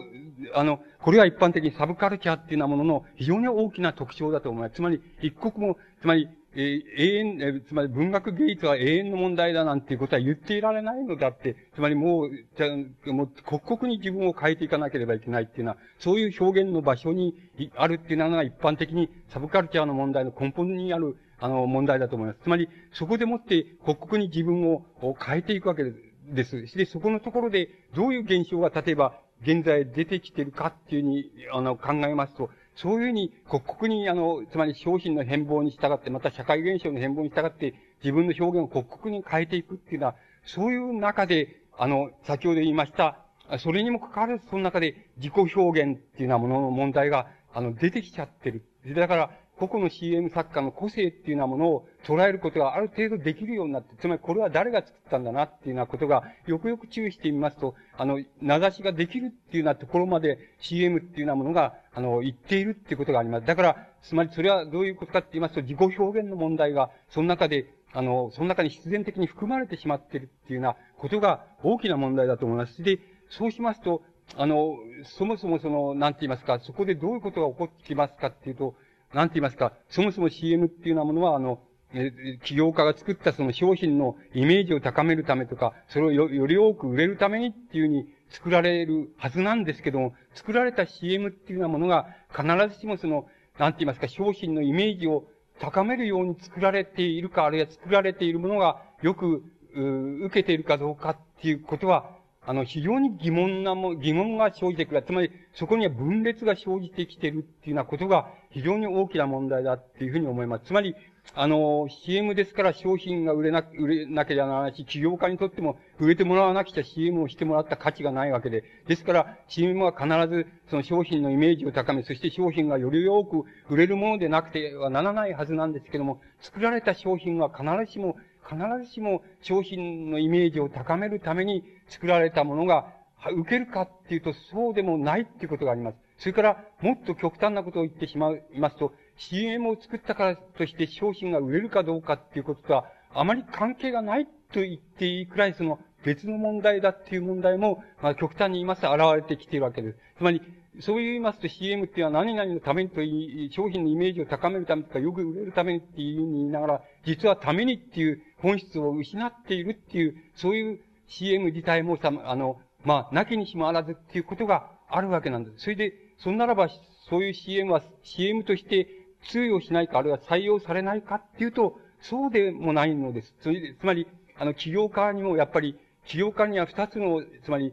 あの、これは一般的にサブカルチャーっていうようなものの非常に大きな特徴だと思います。つまり、一刻も、つまり、えー、永遠、えー、つまり文学芸術は永遠の問題だなんていうことは言っていられないのだって、つまりもう、じゃもう刻々に自分を変えていかなければいけないっていうのは、そういう表現の場所にあるっていうのが一般的にサブカルチャーの問題の根本にある、あの、問題だと思います。つまり、そこでもって刻々に自分を変えていくわけです。で、そこのところで、どういう現象が、例えば、現在出てきてるかっていうふうに、あの、考えますと、そういうふうに、刻々に、あの、つまり商品の変貌に従って、また社会現象の変貌に従って、自分の表現を刻々に変えていくっていうのは、そういう中で、あの、先ほど言いました、それにもかかわらず、その中で自己表現っていうようなものの問題が、あの、出てきちゃってる。だから、個々の CM 作家の個性っていうようなものを捉えることがある程度できるようになって、つまりこれは誰が作ったんだなっていうようなことが、よくよく注意してみますと、あの、名指しができるっていうようなところまで CM っていうようなものが、あの、言っているっていうことがあります。だから、つまりそれはどういうことかって言いますと、自己表現の問題が、その中で、あの、その中に必然的に含まれてしまっているっていうようなことが大きな問題だと思います。で、そうしますと、あの、そもそもその、なんて言いますか、そこでどういうことが起こってきますかっていうと、なんて言いますか、そもそも CM っていうようなものは、あの、企業家が作ったその商品のイメージを高めるためとか、それをよより多く売れるためにっていうふうに作られるはずなんですけども、作られた CM っていうようなものが必ずしもその、なんて言いますか、商品のイメージを高めるように作られているか、あるいは作られているものがよく、受けているかどうかっていうことは、あの、非常に疑問なも、疑問が生じてくる。つまり、そこには分裂が生じてきてるっていうようなことが非常に大きな問題だっていうふうに思います。つまり、あの、CM ですから商品が売れな、売れなければならないし、企業家にとっても売れてもらわなくちゃ CM をしてもらった価値がないわけで。ですから、CM は必ずその商品のイメージを高め、そして商品がより多く売れるものでなくてはならないはずなんですけども、作られた商品は必ずしも必ずしも商品のイメージを高めるために作られたものが受けるかっていうとそうでもないっていうことがあります。それから、もっと極端なことを言ってしまいますと、CM を作ったからとして商品が売れるかどうかっていうこととは、あまり関係がないと言っていいくらいその別の問題だっていう問題も、まあ、極端に言いますと現れてきているわけです。つまり、そう言いますと CM っていうのは何々のためにといい、商品のイメージを高めるためとか、よく売れるためにっていうふうに言いながら、実はためにっていう本質を失っているっていう、そういう CM 自体もさ、あの、まあ、なきにしもあらずっていうことがあるわけなんです。それで、そんならば、そういう CM は CM として通用しないか、あるいは採用されないかっていうと、そうでもないのです。つまり、あの、起業家にもやっぱり、起業家には二つの、つまり、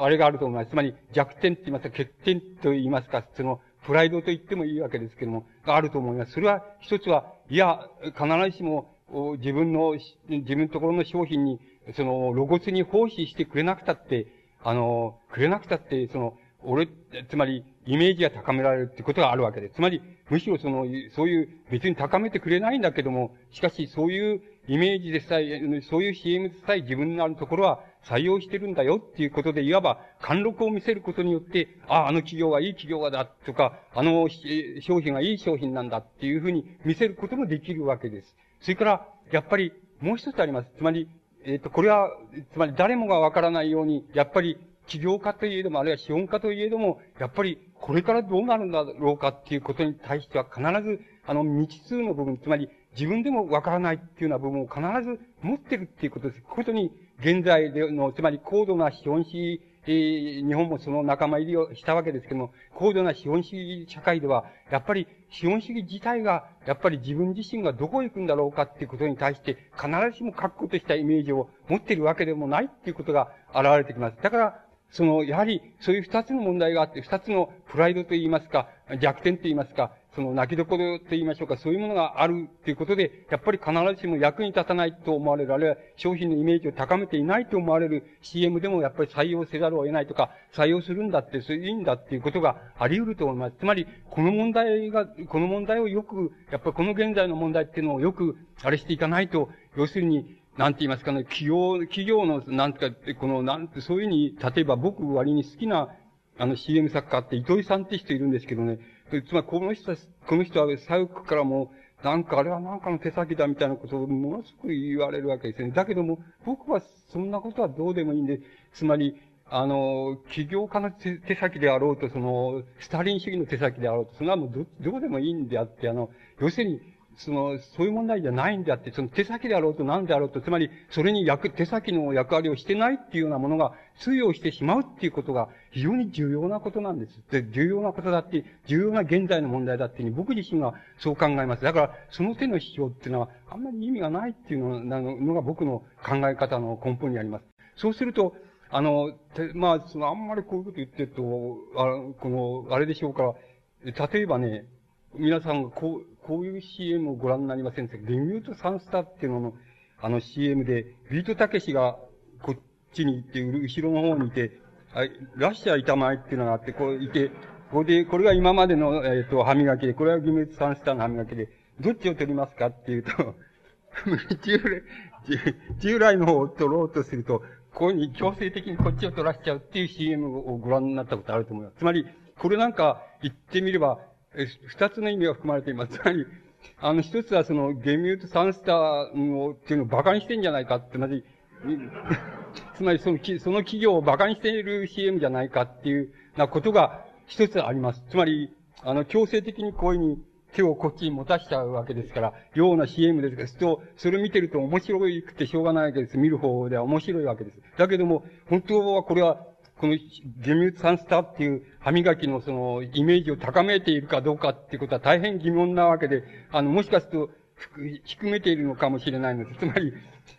あれがあると思います。つまり弱点って言いますか、欠点と言いますか、その、プライドと言ってもいいわけですけども、があると思います。それは、一つは、いや、必ずしも、自分の、自分のところの商品に、その、露骨に奉仕してくれなくたって、あの、くれなくたって、その、俺、つまり、イメージが高められるってことがあるわけです。つまり、むしろその、そういう、別に高めてくれないんだけども、しかし、そういうイメージでさえ、そういう CM でさえ自分のあるところは、採用してるんだよっていうことで、いわば貫禄を見せることによって、ああ、あの企業はいい企業だとか、あの商品がいい商品なんだっていうふうに見せることもできるわけです。それから、やっぱりもう一つあります。つまり、えっ、ー、と、これは、つまり誰もがわからないように、やっぱり企業家といえども、あるいは資本家といえども、やっぱりこれからどうなるんだろうかっていうことに対しては必ず、あの未知数の部分、つまり自分でもわからないっていうような部分を必ず持ってるっていうことです。ことに現在での、つまり高度な資本主義、日本もその仲間入りをしたわけですけども、高度な資本主義社会では、やっぱり資本主義自体が、やっぱり自分自身がどこへ行くんだろうかっていうことに対して、必ずしも確固としたイメージを持っているわけでもないっていうことが現れてきます。だから、その、やはり、そういう二つの問題があって、二つのプライドと言いますか、弱点と言いますか、その泣きどころと言いましょうか、そういうものがあるということで、やっぱり必ずしも役に立たないと思われる、あるいは商品のイメージを高めていないと思われる CM でもやっぱり採用せざるを得ないとか、採用するんだって、それいいんだっていうことがあり得ると思います。つまり、この問題が、この問題をよく、やっぱりこの現在の問題っていうのをよく、あれしていかないと、要するに、なんて言いますかね、企業、企業の、なんてか、この、なんて、そういうふうに、例えば僕割に好きな、あの CM 作家って糸井さんって人いるんですけどね、つまりこの人は、この人は左翼からも、なんかあれはなんかの手先だみたいなことをものすごく言われるわけですね。だけども、僕はそんなことはどうでもいいんで、つまり、あの、起業家の手先であろうと、その、スターリン主義の手先であろうと、そんなもうど、どうでもいいんであって、あの、要するに、その、そういう問題じゃないんであって、その手先であろうと何であろうと、つまり、それに役、手先の役割をしてないっていうようなものが通用してしまうっていうことが非常に重要なことなんです。で、重要なことだって、重要な現在の問題だっていうに僕自身がそう考えます。だから、その手の主張っていうのはあんまり意味がないっていうのなのが僕の考え方の根本にあります。そうすると、あの、まあ、その、あんまりこういうこと言ってると、あこの、あれでしょうから、例えばね、皆さんがこう、こういう CM をご覧になりませんでリミュートサンスターっていうのの、あの CM で、ビートたけしがこっちに行って、後ろの方にいて、はい、ラッシャー板前っていうのがあって、こういて、これで、これが今までの、えっ、ー、と、歯磨きで、これはリミュートサンスターの歯磨きで、どっちを取りますかっていうと、従来、従来の方を取ろうとすると、こういうふうに強制的にこっちを取らしちゃうっていう CM をご覧になったことあると思います。つまり、これなんか言ってみれば、二つの意味が含まれています。つまり、あの、一つはその、ゲミュートサンスターを、っていうのを馬鹿にしてんじゃないかって、まじ、つまりその、その企業を馬鹿にしている CM じゃないかっていうなことが一つあります。つまり、あの、強制的にこういうふうに手をこっちに持たしちゃうわけですから、ような CM ですと、それ見てると面白くてしょうがないわけです。見る方では面白いわけです。だけども、本当はこれは、このゲミュートサンスターっていう歯磨きのそのイメージを高めているかどうかっていうことは大変疑問なわけで、あの、もしかすると、低めているのかもしれないので。つまり、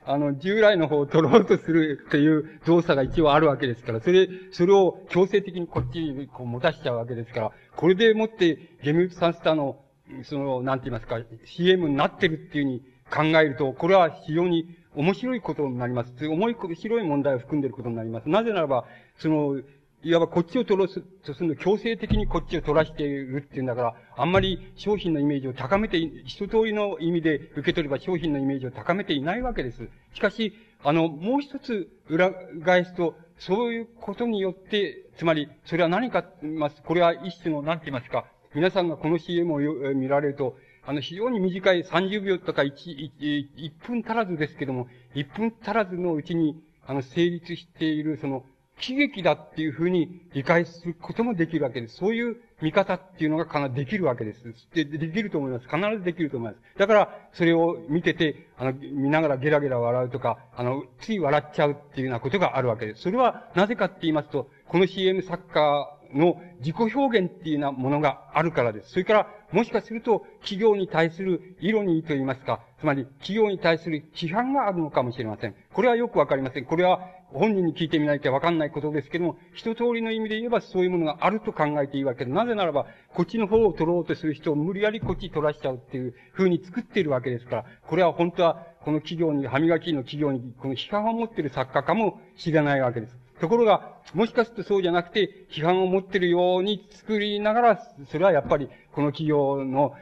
あの、従来の方を取ろうとするという動作が一応あるわけですから、それ、それを強制的にこっちにこう持たしちゃうわけですから、これでもってゲミュートサンスターの、その、なんて言いますか、CM になってるっていうふうに考えると、これは非常に面白いことになります。重い、白い問題を含んでいることになります。なぜならば、その、いわばこっちを取ろうとするの強制的にこっちを取らしているっていうんだから、あんまり商品のイメージを高めて、一通りの意味で受け取れば商品のイメージを高めていないわけです。しかし、あの、もう一つ裏返すと、そういうことによって、つまり、それは何かます。これは一種の、何て言いますか、皆さんがこの CM を見られると、あの、非常に短い30秒とか 1, 1, 1分足らずですけども、1分足らずのうちに、あの、成立している、その、喜劇だっていうふうに理解することもできるわけです。そういう見方っていうのがかなできるわけです。で、できると思います。必ずできると思います。だから、それを見てて、あの、見ながらゲラゲラ笑うとか、あの、つい笑っちゃうっていうようなことがあるわけです。それはなぜかって言いますと、この CM 作家の自己表現っていうようなものがあるからです。それから、もしかすると、企業に対するイロニーと言いますか、つまり、企業に対する批判があるのかもしれません。これはよくわかりません。これは、本人に聞いてみないとわかんないことですけども、一通りの意味で言えばそういうものがあると考えていいわけで、なぜならば、こっちの方を取ろうとする人を無理やりこっち取らしちゃうっていう風に作っているわけですから、これは本当は、この企業に、歯磨きの企業に、この批判を持っている作家かもしれないわけです。ところが、もしかするとそうじゃなくて、批判を持ってるように作りながら、それはやっぱり、この企業の、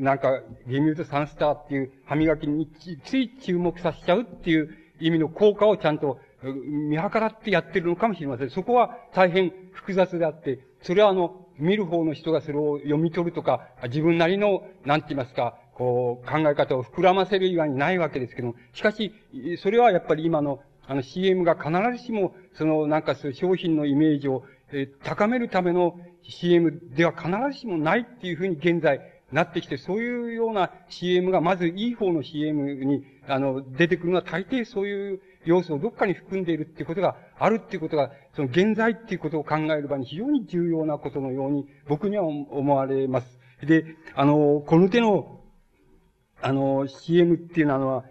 なんか、ゲミュートサンスターっていう歯磨きについ注目させちゃうっていう意味の効果をちゃんと見計らってやってるのかもしれません。そこは大変複雑であって、それはあの、見る方の人がそれを読み取るとか、自分なりの、なんて言いますか、こう、考え方を膨らませる以外にないわけですけども、しかし、それはやっぱり今の、あの CM が必ずしも、その、なんかそういう商品のイメージを、えー、高めるための CM では必ずしもないっていうふうに現在なってきて、そういうような CM がまずいい方の CM に、あの、出てくるのは大抵そういう要素をどっかに含んでいるっていうことがあるっていうことが、その現在っていうことを考える場に非常に重要なことのように僕には思われます。で、あの、この手の、あの、CM っていうのは、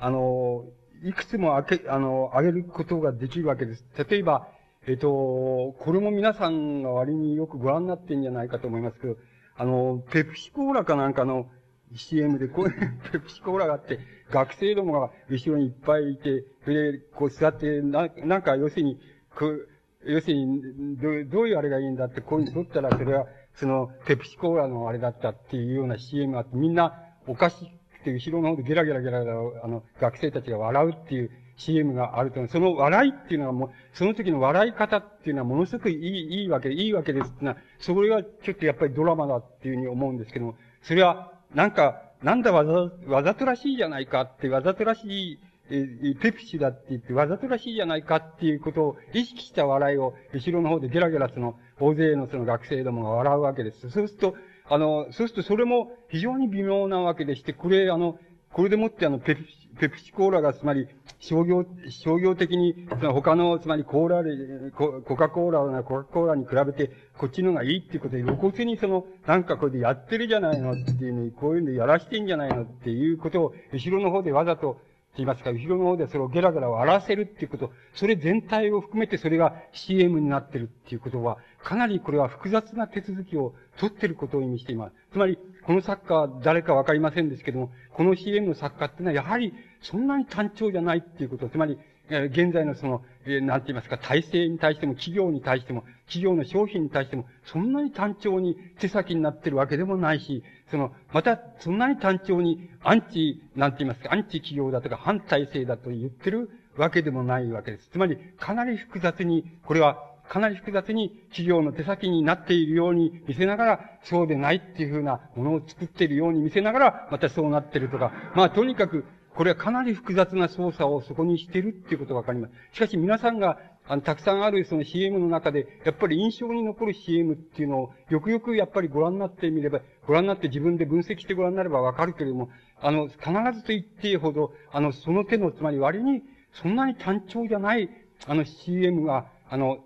あの、いくつもあけ、あの、あげることができるわけです。例えば、えっと、これも皆さんが割によくご覧になってんじゃないかと思いますけど、あの、ペプシコーラかなんかの CM で、こういう ペプシコーラがあって、学生どもが後ろにいっぱいいて、それで、こう座って、な、なんか要するに、こう、要するに、どどういうあれがいいんだって、こういうに撮ったら、それは、その、ペプシコーラのあれだったっていうような CM があって、みんなおかしくて、後ろの方でゲラゲラゲラゲラ、あの、学生たちが笑うっていう CM があると、その笑いっていうのはもう、その時の笑い方っていうのはものすごくいい、いいわけ、いいわけですってのは、それがちょっとやっぱりドラマだっていうふうに思うんですけども、それは、なんか、なんだわざ、わざとらしいじゃないかって、わざとらしい、え、ペプシだって言って、わざとらしいじゃないかっていうことを意識した笑いを、後ろの方でゲラゲラその、大勢のその学生どもが笑うわけです。そうすると、あの、そうするとそれも非常に微妙なわけでして、これ、あの、これでもってあの、ペプシ、ペプシコーラが、つまり、商業、商業的に、その他の、つまりコーラで、コカ・コーラなコカ・コーラに比べて、こっちのがいいっていうことで、露骨にその、なんかこれでやってるじゃないのっていうのに、こういうのやらしてんじゃないのっていうことを、後ろの方でわざと、と言いますか、後ろの方でそれをゲラゲラ笑わせるっていうこと、それ全体を含めてそれが CM になってるっていうことは、かなりこれは複雑な手続きを取ってることを意味しています。つまり、この作家は誰かわかりませんですけども、この CM の作家っていうのはやはりそんなに単調じゃないっていうこと、つまり、え現在のその、えなんて言いますか、体制に対しても、企業に対しても、企業の商品に対しても、そんなに単調に手先になってるわけでもないし、その、また、そんなに単調にアンチ、なんて言いますか、アンチ企業だとか反体制だと言ってるわけでもないわけです。つまり、かなり複雑に、これはかなり複雑に企業の手先になっているように見せながら、そうでないっていうふうなものを作っているように見せながら、またそうなってるとか、まあとにかく、これはかなり複雑な操作をそこにしてるっていうことがわかります。しかし皆さんが、あの、たくさんあるその CM の中で、やっぱり印象に残る CM っていうのを、よくよくやっぱりご覧になってみれば、ご覧になって自分で分析してご覧になればわかるけれども、あの、必ずと言っていいほど、あの、その手の、つまり割に、そんなに単調じゃない、あの CM が、あの、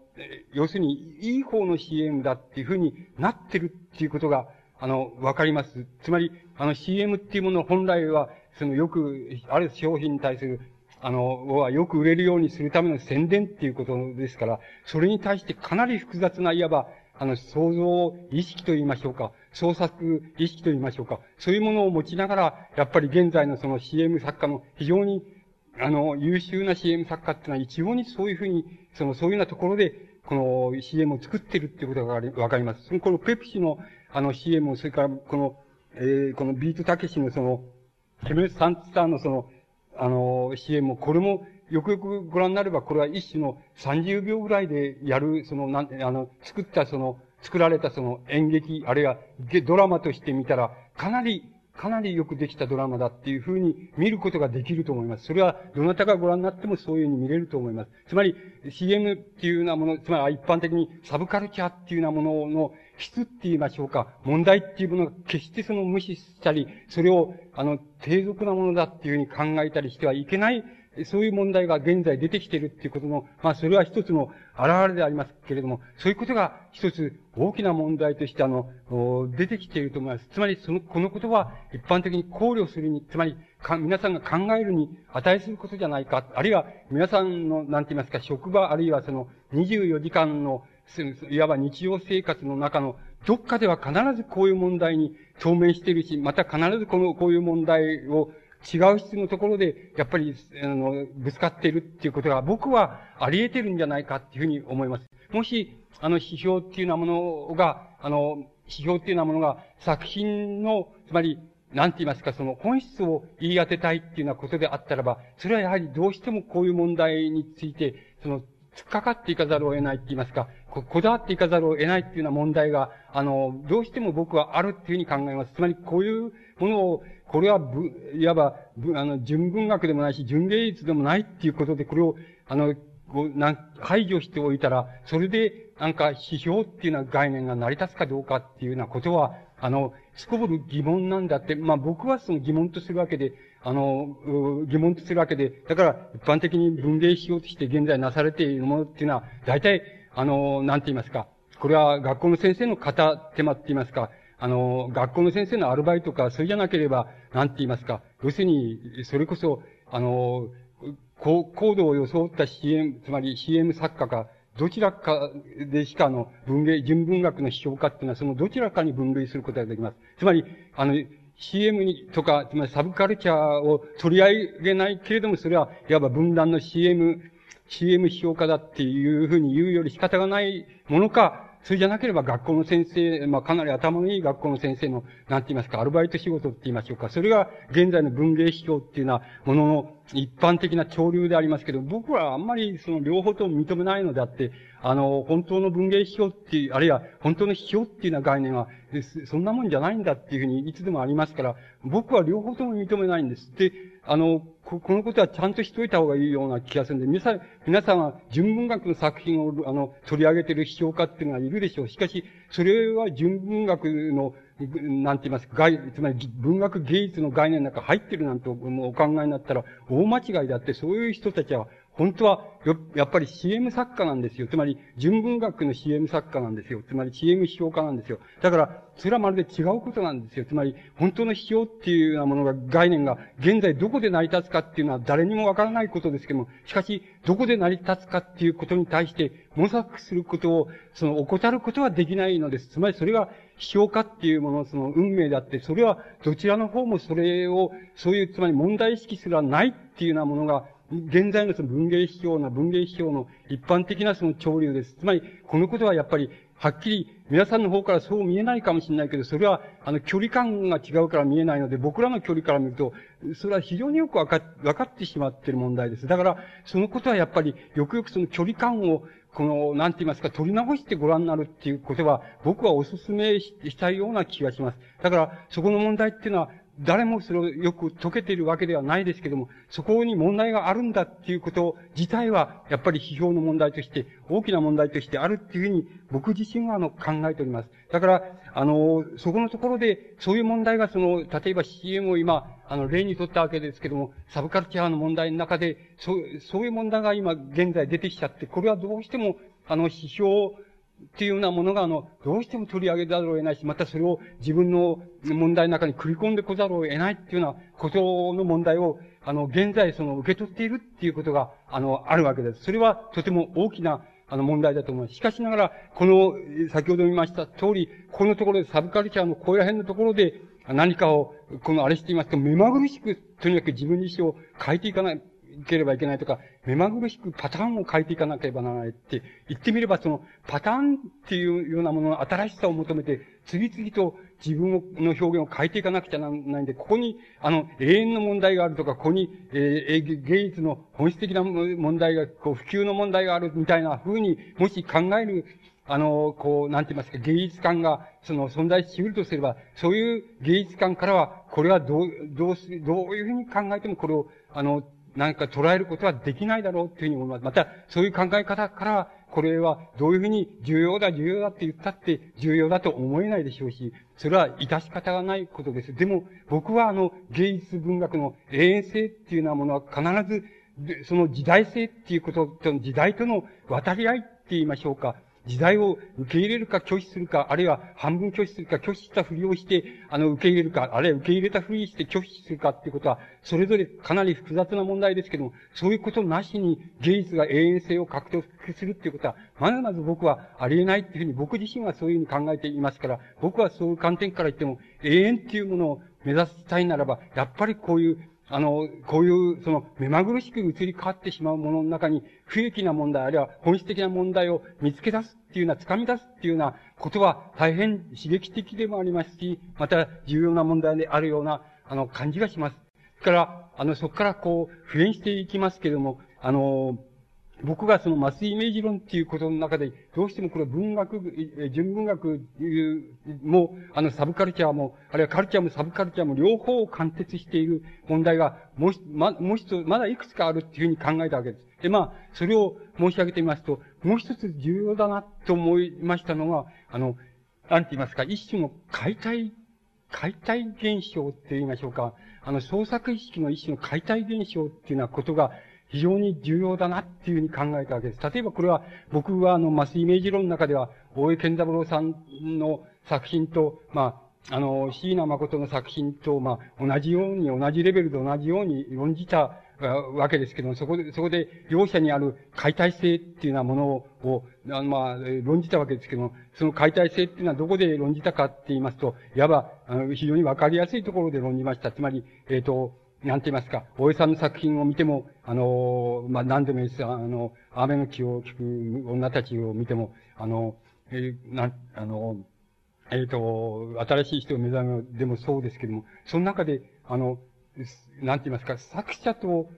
要するに、いい方の CM だっていうふうになってるっていうことが、あの、わかります。つまり、あの CM っていうもの本来は、そのよく、ある商品に対する、あの、はよく売れるようにするための宣伝っていうことですから、それに対してかなり複雑な、いわば、あの、創造意識と言いましょうか、創作意識と言いましょうか、そういうものを持ちながら、やっぱり現在のその CM 作家の非常に、あの、優秀な CM 作家っていうのは一様にそういうふうに、その、そういうようなところで、この CM を作ってるっていうことがわかります。その、このペプシのあの CM を、それからこの、えー、このビートたけしのその、ケメサンツターのその、あの、CM も、これも、よくよくご覧になれば、これは一種の30秒ぐらいでやる、その、なん、あの、作ったその、作られたその演劇、あるいはドラマとして見たら、かなりかなりよくできたドラマだっていうふうに見ることができると思います。それは、どなたがご覧になってもそういうふうに見れると思います。つまり、CM っていうようなもの、つまり一般的にサブカルチャーっていうようなものの質って言いましょうか、問題っていうものが決してその無視したり、それを、あの、低俗なものだっていうふうに考えたりしてはいけない。そういう問題が現在出てきているっていうことの、まあそれは一つの現れでありますけれども、そういうことが一つ大きな問題としてあの、出てきていると思います。つまりその、このことは一般的に考慮するに、つまり皆さんが考えるに値することじゃないか、あるいは皆さんの、なんて言いますか、職場、あるいはその24時間の、いわば日常生活の中のどっかでは必ずこういう問題に当面しているし、また必ずこの、こういう問題を違う質のところで、やっぱり、あの、ぶつかっているっていうことが、僕はあり得てるんじゃないかっていうふうに思います。もし、あの、指標っていうようなものが、あの、指標っていうようなものが、作品の、つまり、なんて言いますか、その本質を言い当てたいっていうようなことであったらば、それはやはりどうしてもこういう問題について、その、突っかかっていかざるを得ないって言いますか、ここだわっていかざるを得ないっていうような問題が、あの、どうしても僕はあるっていうふうに考えます。つまり、こういうものを、これは、いわば、ぶ、あの、純文学でもないし、純芸術でもないっていうことで、これを、あの、こう、なん、排除しておいたら、それで、なんか、指標っていうような概念が成り立つかどうかっていうようなことは、あの、すこぶる疑問なんだって、まあ僕はその疑問とするわけで、あの、疑問とするわけで、だから、一般的に分類しようとして現在なされているものっていうのは、大体、あの、なんて言いますか、これは学校の先生の片手間って言いますか、あの、学校の先生のアルバイトか、それじゃなければ、なんて言いますか、要するに、それこそ、あの、コードを装った CM、つまり CM 作家か、どちらかでしかあの、文芸、純文学の批評家っていうのは、そのどちらかに分類することができます。つまり、あの、CM に、とか、つまりサブカルチャーを取り上げないけれども、それは、いわば分断の CM、CM 批評家だっていうふうに言うより仕方がないものか、それじゃなければ学校の先生、まあ、かなり頭のいい学校の先生の、なんて言いますか、アルバイト仕事って言いましょうか。それが現在の文芸批評っていうようなものの一般的な潮流でありますけど、僕はあんまりその両方とも認めないのであって、あの、本当の文芸批評っていう、あるいは本当の批評っていうような概念は、そんなもんじゃないんだっていうふうにいつでもありますから、僕は両方とも認めないんです。で、あの、このことはちゃんとしといた方がいいような気がするんで、皆さん、皆さんは純文学の作品を、あの、取り上げている批評家っていうのはいるでしょう。しかし、それは純文学の、なんて言いますか、概、つまり文学芸術の概念の中入ってるなんてお考えになったら大間違いだって、そういう人たちは本当は、やっぱり CM 作家なんですよ。つまり、純文学の CM 作家なんですよ。つまり CM 批評家なんですよ。だから、それはまるで違うことなんですよ。つまり、本当の批評っていうようなものが、概念が、現在どこで成り立つかっていうのは誰にもわからないことですけども、しかし、どこで成り立つかっていうことに対して、模索することを、その、怠ることはできないのです。つまり、それが、批評家っていうもの、その、運命であって、それは、どちらの方もそれを、そういう、つまり問題意識すらないっていうようなものが、現在のその文芸批評の、文芸批評の一般的なその潮流です。つまり、このことはやっぱり、はっきり、皆さんの方からそう見えないかもしれないけど、それは、あの、距離感が違うから見えないので、僕らの距離から見ると、それは非常によくわか、わかってしまっている問題です。だから、そのことはやっぱり、よくよくその距離感を、この、なんて言いますか、取り直してご覧になるっていうことは、僕はお勧めしたいような気がします。だから、そこの問題っていうのは、誰もそれをよく解けているわけではないですけども、そこに問題があるんだっていうこと自体は、やっぱり批評の問題として、大きな問題としてあるっていうふうに、僕自身はあの考えております。だから、あの、そこのところで、そういう問題がその、例えば CM を今、あの、例にとったわけですけども、サブカルチャーの問題の中で、そう、そういう問題が今現在出てきちゃって、これはどうしても、あの、批評っていうようなものが、あの、どうしても取り上げざるを得ないし、またそれを自分の問題の中に組み込んでこざるを得ないっていうようなことの問題を、あの、現在その受け取っているっていうことが、あの、あるわけです。それはとても大きな、あの、問題だと思います。しかしながら、この、先ほど見ました通り、このところでサブカルチャーのここら辺のところで、何かを、このあれしていますと、目まぐるしく、とにかく自分自身を変えていかない、ければいけないとか、目まぐるしくパターンを変えていかなければならないって言ってみれば、そのパターンっていうようなものの新しさを求めて、次々と自分の表現を変えていかなくちゃならないんで、ここに、あの、永遠の問題があるとか、ここに、えー、芸術の本質的な問題が、こう、普及の問題があるみたいな風に、もし考えるあの、こう、なんて言いますか、芸術観が、その、存在し得るとすれば、そういう芸術観からは、これはどう、どうす、どういうふうに考えても、これを、あの、なんか捉えることはできないだろうっていうふうに思います。また、そういう考え方から、これはどういうふうに重要だ、重要だって言ったって重要だと思えないでしょうし、それは致し方がないことです。でも、僕はあの、芸術文学の永遠性っていうようなものは必ず、その時代性っていうことと、時代との渡り合いって言いましょうか。時代を受け入れるか拒否するか、あるいは半分拒否するか、拒否したふりをして、あの、受け入れるか、あるいは受け入れたふりして拒否するかっていうことは、それぞれかなり複雑な問題ですけども、そういうことなしに芸術が永遠性を獲得するっていうことは、まずまず僕はありえないっていうふうに、僕自身はそういうふうに考えていますから、僕はそういう観点から言っても、永遠っていうものを目指したいならば、やっぱりこういうあの、こういう、その、目まぐるしく移り変わってしまうものの中に、不益な問題、あるいは本質的な問題を見つけ出すっていうような、掴み出すっていうようなことは、大変刺激的でもありますし、また重要な問題であるような、あの、感じがします。から、あの、そこからこう、普遍していきますけれども、あの、僕がそのマスイメージ論っていうことの中で、どうしてもこれ文学、純文学も、あのサブカルチャーも、あるいはカルチャーもサブカルチャーも両方を貫徹している問題が、もうま、もう一つ、まだいくつかあるっていうふうに考えたわけです。で、まあ、それを申し上げてみますと、もう一つ重要だなと思いましたのが、あの、なんて言いますか、一種の解体解体現象って言いましょうか。あの、創作意識の一種の解体現象っていうようなことが非常に重要だなっていうふうに考えたわけです。例えばこれは、僕はあの、マスイメージ論の中では、大江健三郎さんの作品と、まあ、あの、椎名誠の作品と、まあ、同じように、同じレベルで同じように論じたわけですけども、そこで、そこで、両者にある解体性っていうようなものを、あのまあ、論じたわけですけども、その解体性っていうのはどこで論じたかって言いますと、いわば、あの非常にわかりやすいところで論じました。つまり、えっ、ー、と、なんて言いますか、大江さんの作品を見ても、あの、まあ、何でもいいです。あの、雨の木を聞く女たちを見ても、あの、えー、な、あの、えっ、ー、と、新しい人を目覚めでもそうですけども、その中で、あの、なんて言いますか、作者と、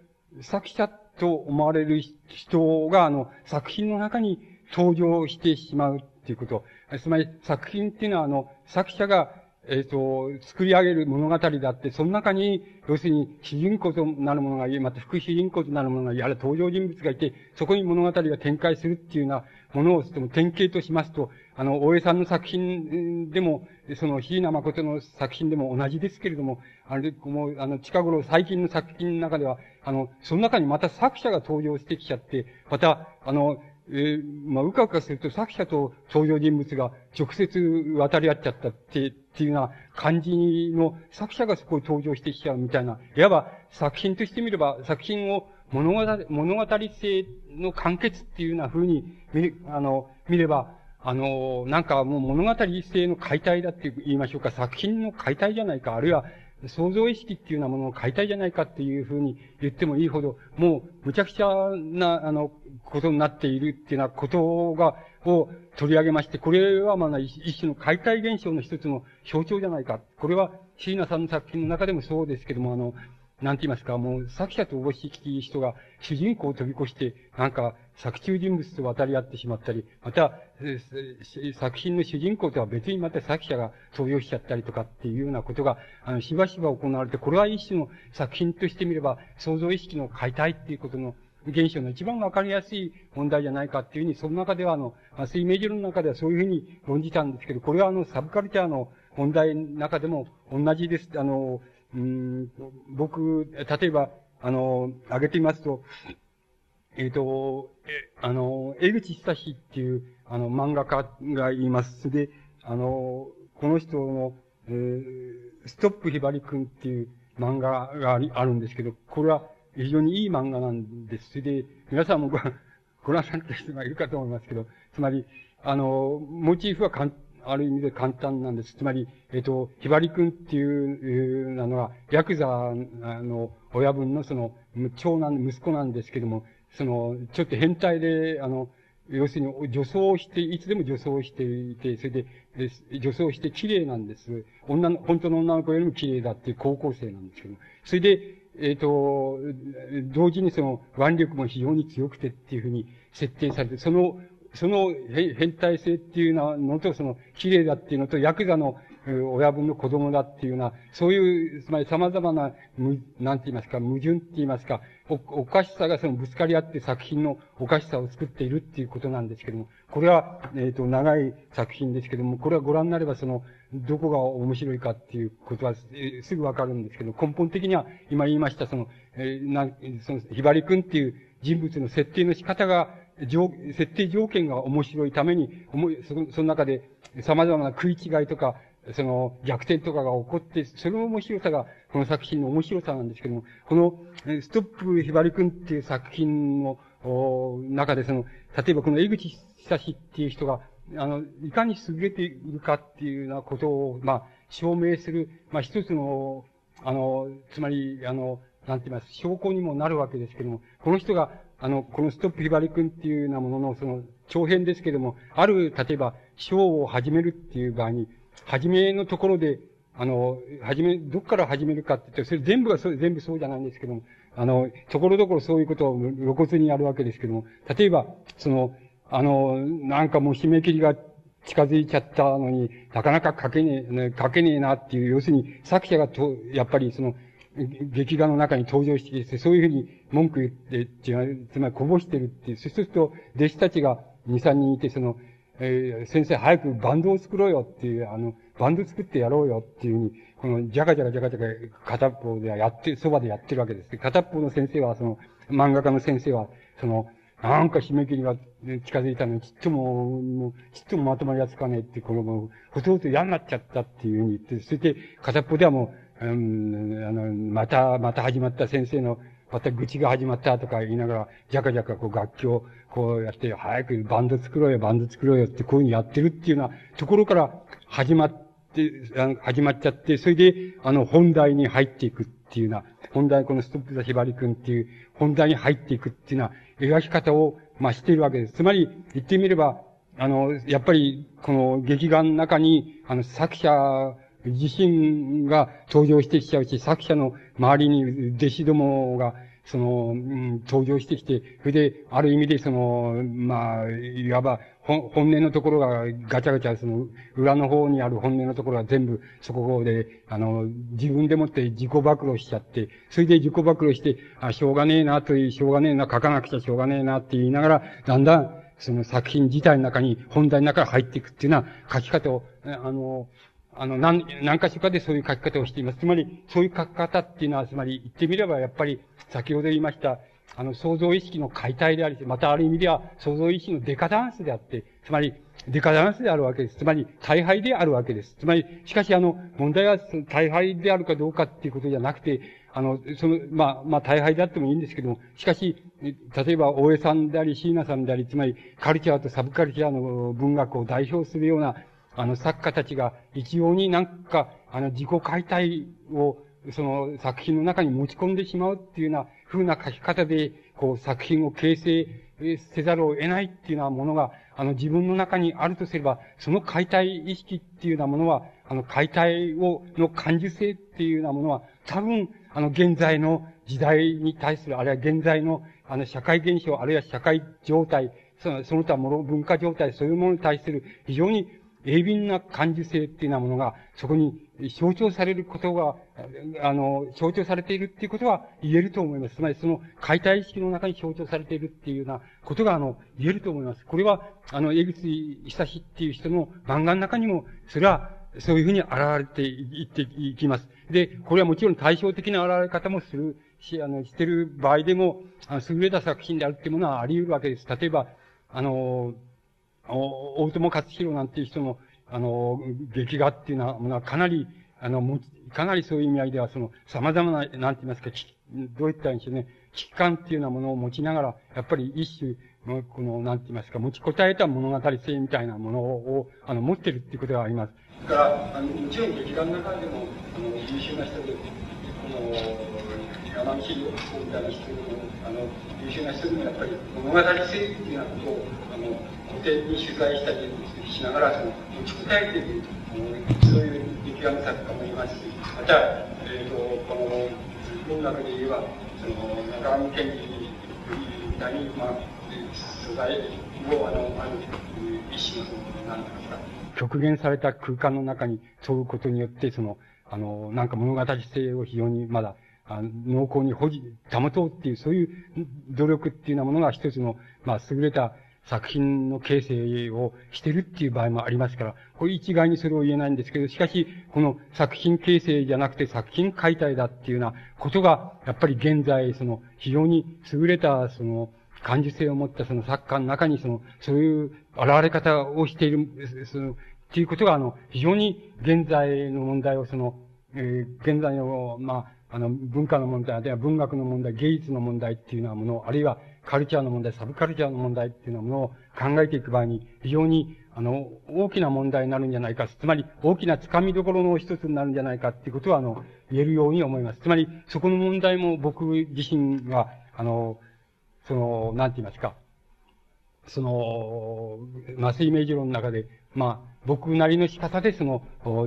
作者と思われる人が、あの、作品の中に登場してしまうっていうこと。つまり、作品っていうのは、あの、作者が、えっ、ー、と、作り上げる物語であって、その中に、要するに主人公となるものがいまた副主人公となるものがい、ある登場人物がいて、そこに物語が展開するっていうようなものを、ても典型としますと、あの、大江さんの作品でも、その、椎名誠の作品でも同じですけれども、あれ、もう、あの、近頃最近の作品の中では、あの、その中にまた作者が登場してきちゃって、また、あの、えー、まあ、うかうかすると作者と登場人物が直接渡り合っちゃったって、っていうような感じの作者がそこに登場してきちゃうみたいな、いわば作品としてみれば、作品を物語、物語性の完結っていうような風に見、あの、見れば、あの、なんかもう物語性の解体だって言いましょうか、作品の解体じゃないか、あるいは創造意識っていうようなものの解体じゃないかっていうふうに言ってもいいほど、もう、むちゃくちゃな、あの、ことになっているっていうようなことが、を取り上げまして、これはまあ一種の解体現象の一つの象徴じゃないか。これは、椎名さんの作品の中でもそうですけども、あの、なんて言いますか、もう作者とおぼしき人が主人公を飛び越して、なんか作中人物と渡り合ってしまったり、また、作品の主人公とは別にまた作者が登場しちゃったりとかっていうようなことが、あの、しばしば行われて、これは一種の作品としてみれば、創造意識の解体っていうことの現象の一番わかりやすい問題じゃないかっていうふうに、その中ではあの、水明治論の中ではそういうふうに論じたんですけど、これはあの、サブカルチャーの問題の中でも同じです。あの、うん、僕、例えば、あの、挙げてみますと、えっ、ー、と、え、あの、江口久志っていう、あの、漫画家がいます。で、あの、この人の、えー、ストップひばりくんっていう漫画がありあるんですけど、これは非常にいい漫画なんです。それで、皆さんもご ご覧になった人がいるかと思いますけど、つまり、あの、モチーフは簡ある意味で簡単なんです。つまり、えっ、と、ひばりくんっていうなのは、ヤクザの親分のその、長男、息子なんですけども、その、ちょっと変態で、あの、要するに、女装して、いつでも女装していて、それで、女装して綺麗なんです。女の、本当の女の子よりも綺麗だっていう高校生なんですけども。それで、えっ、ー、と、同時にその、腕力も非常に強くてっていうふうに設定されて、そのその変態性っていうのと、その、綺麗だっていうのと、ヤクザの親分の子供だっていうのは、そういう、つまり様々な、なんて言いますか、矛盾って言いますか、お、おかしさがそのぶつかり合って作品のおかしさを作っているっていうことなんですけども、これは、えっ、ー、と、長い作品ですけども、これはご覧になればその、どこが面白いかっていうことは、えー、すぐわかるんですけど、根本的には、今言いました、その、えー、な、その、ひばりくんっていう人物の設定の仕方が、設定条件が面白いために、そのその中で様々な食い違いとか、その逆転とかが起こって、その面白さがこの作品の面白さなんですけども、このストップひばりくんっていう作品の中でその、例えばこの江口久志っていう人が、あの、いかに優れているかっていうようなことを、まあ、証明する、まあ、一つの、あの、つまり、あの、なんて言います、証拠にもなるわけですけども、この人があの、このストップひばりくんっていうようなものの、その、長編ですけども、ある、例えば、ショーを始めるっていう場合に、始めのところで、あの、始め、どっから始めるかって言って、それ全部がそう、全部そうじゃないんですけども、あの、ところどころそういうことを露骨にやるわけですけども、例えば、その、あの、なんかもう締め切りが近づいちゃったのに、なかなか書けねえ、書けねえなっていう、要するに作者がと、やっぱりその、劇画の中に登場してきて、そういうふうに文句言って、つまりこぼしてるっていう、そうすると、弟子たちが2、3人いて、その、えー、先生早くバンドを作ろうよっていう、あの、バンド作ってやろうよっていうふうに、この、じゃかじゃかじゃかじゃか、片っぽではやって、そばでやってるわけです。片っぽの先生は、その、漫画家の先生は、その、なんか締め切りが近づいたのに、ちっとも、もう、ちっともまとまりがつかねえって、この、もう、ほとほと嫌になっちゃったっていうふうに言って、それで、片っぽではもう、うん、あの、また、また始まった先生の、また愚痴が始まったとか言いながら、じゃかじゃかこう楽器をこうやって、早くバンド作ろうよ、バンド作ろうよってこういうふうにやってるっていうようなところから始まって、始まっちゃって、それで、あの、本題に入っていくっていうような、本題、このストップザヒバリ君っていう本題に入っていくっていうような描き方を、ま、しているわけです。つまり、言ってみれば、あの、やっぱり、この劇画の中に、あの、作者自身が登場してきちゃうし、作者の周りに弟子どもが、その、うん、登場してきて、それで、ある意味でその、まあ、いわば、本音のところがガチャガチャ、その、裏の方にある本音のところが全部、そこで、あの、自分でもって自己暴露しちゃって、それで自己暴露して、あ、しょうがねえなという、しょうがねえな、書かなくちゃしょうがねえなって言いながら、だんだん、その作品自体の中に、本題の中に入っていくっていうような書き方を、あの、あの、何、何か所かでそういう書き方をしています。つまり、そういう書き方っていうのは、つまり、言ってみれば、やっぱり、先ほど言いました、あの、創造意識の解体であり、またある意味では、創造意識のデカダンスであって、つまり、デカダンスであるわけです。つまり、大敗であるわけです。つまり、しかし、あの、問題は、大敗であるかどうかっていうことじゃなくて、あの、その、まあ、まあ、大敗であってもいいんですけども、しかし、例えば、大江さんであり、椎名さんであり、つまり、カルチャーとサブカルチャーの文学を代表するような、あの、作家たちが一様になんか、あの、自己解体を、その作品の中に持ち込んでしまうっていうような風な書き方で、こう、作品を形成せざるを得ないっていうようなものが、あの、自分の中にあるとすれば、その解体意識っていうようなものは、あの、解体を、の感受性っていうようなものは、多分、あの、現在の時代に対する、あるいは現在の、あの、社会現象、あるいは社会状態、その、その他もの文化状態、そういうものに対する非常に鋭敏な感受性っていうようなものが、そこに象徴されることが、あの、象徴されているっていうことは言えると思います。つまりその解体意識の中に象徴されているっていうようなことが、あの、言えると思います。これは、あの、江口久志っていう人の漫画の中にも、それは、そういうふうに現れていっていきます。で、これはもちろん対照的な現れ方もするし、あの、してる場合でも、あの優れた作品であるっていうものはあり得るわけです。例えば、あの、大友克弘なんていう人の、あの、劇画っていうのは、かなり、あの、かなりそういう意味合いでは、その、様々な、なんて言いますか、どういったんでしょうね、危機感っていうようなものを持ちながら、やっぱり一種、この、なんて言いますか、持ちこたえた物語性みたいなものを、あの、持ってるっていうことがあります。だから、あの、もちろん劇団の中でも、あの、優秀な人で、この、山道みたいな人でも、あの、優秀な人でもやっぱり物語性っていうようなことを、の、古典に取材したりしながら、その、持ちこたえている、そういう劇画の作家もいますし、また、えっ、ー、と、この、文学で言えば、その、中上健二なり、まあ、素材を、あの、ある一種の、なんていうか、極限された空間の中に沿うことによって、その、あの、なんか物語性を非常にまだ、あ濃厚に保持、保とうっていう、そういう努力っていうようなものが一つの、まあ、優れた作品の形成をしてるっていう場合もありますから、これ一概にそれを言えないんですけど、しかし、この作品形成じゃなくて作品解体だっていうようなことが、やっぱり現在、その、非常に優れた、その、感受性を持ったその作家の中に、その、そういう現れ方をしている、その、っていうことが、あの、非常に現在の問題を、その、えー、現在の、まあ、あの、文化の問題、あるいは文学の問題、芸術の問題っていうようなもの、あるいはカルチャーの問題、サブカルチャーの問題っていうようなものを考えていく場合に、非常に、あの、大きな問題になるんじゃないか、つまり、大きな掴みどころの一つになるんじゃないかっていうことは、あの、言えるように思います。つまり、そこの問題も僕自身は、あの、その、なんて言いますか、その、麻酔明治論の中で、まあ、僕なりの仕方でその、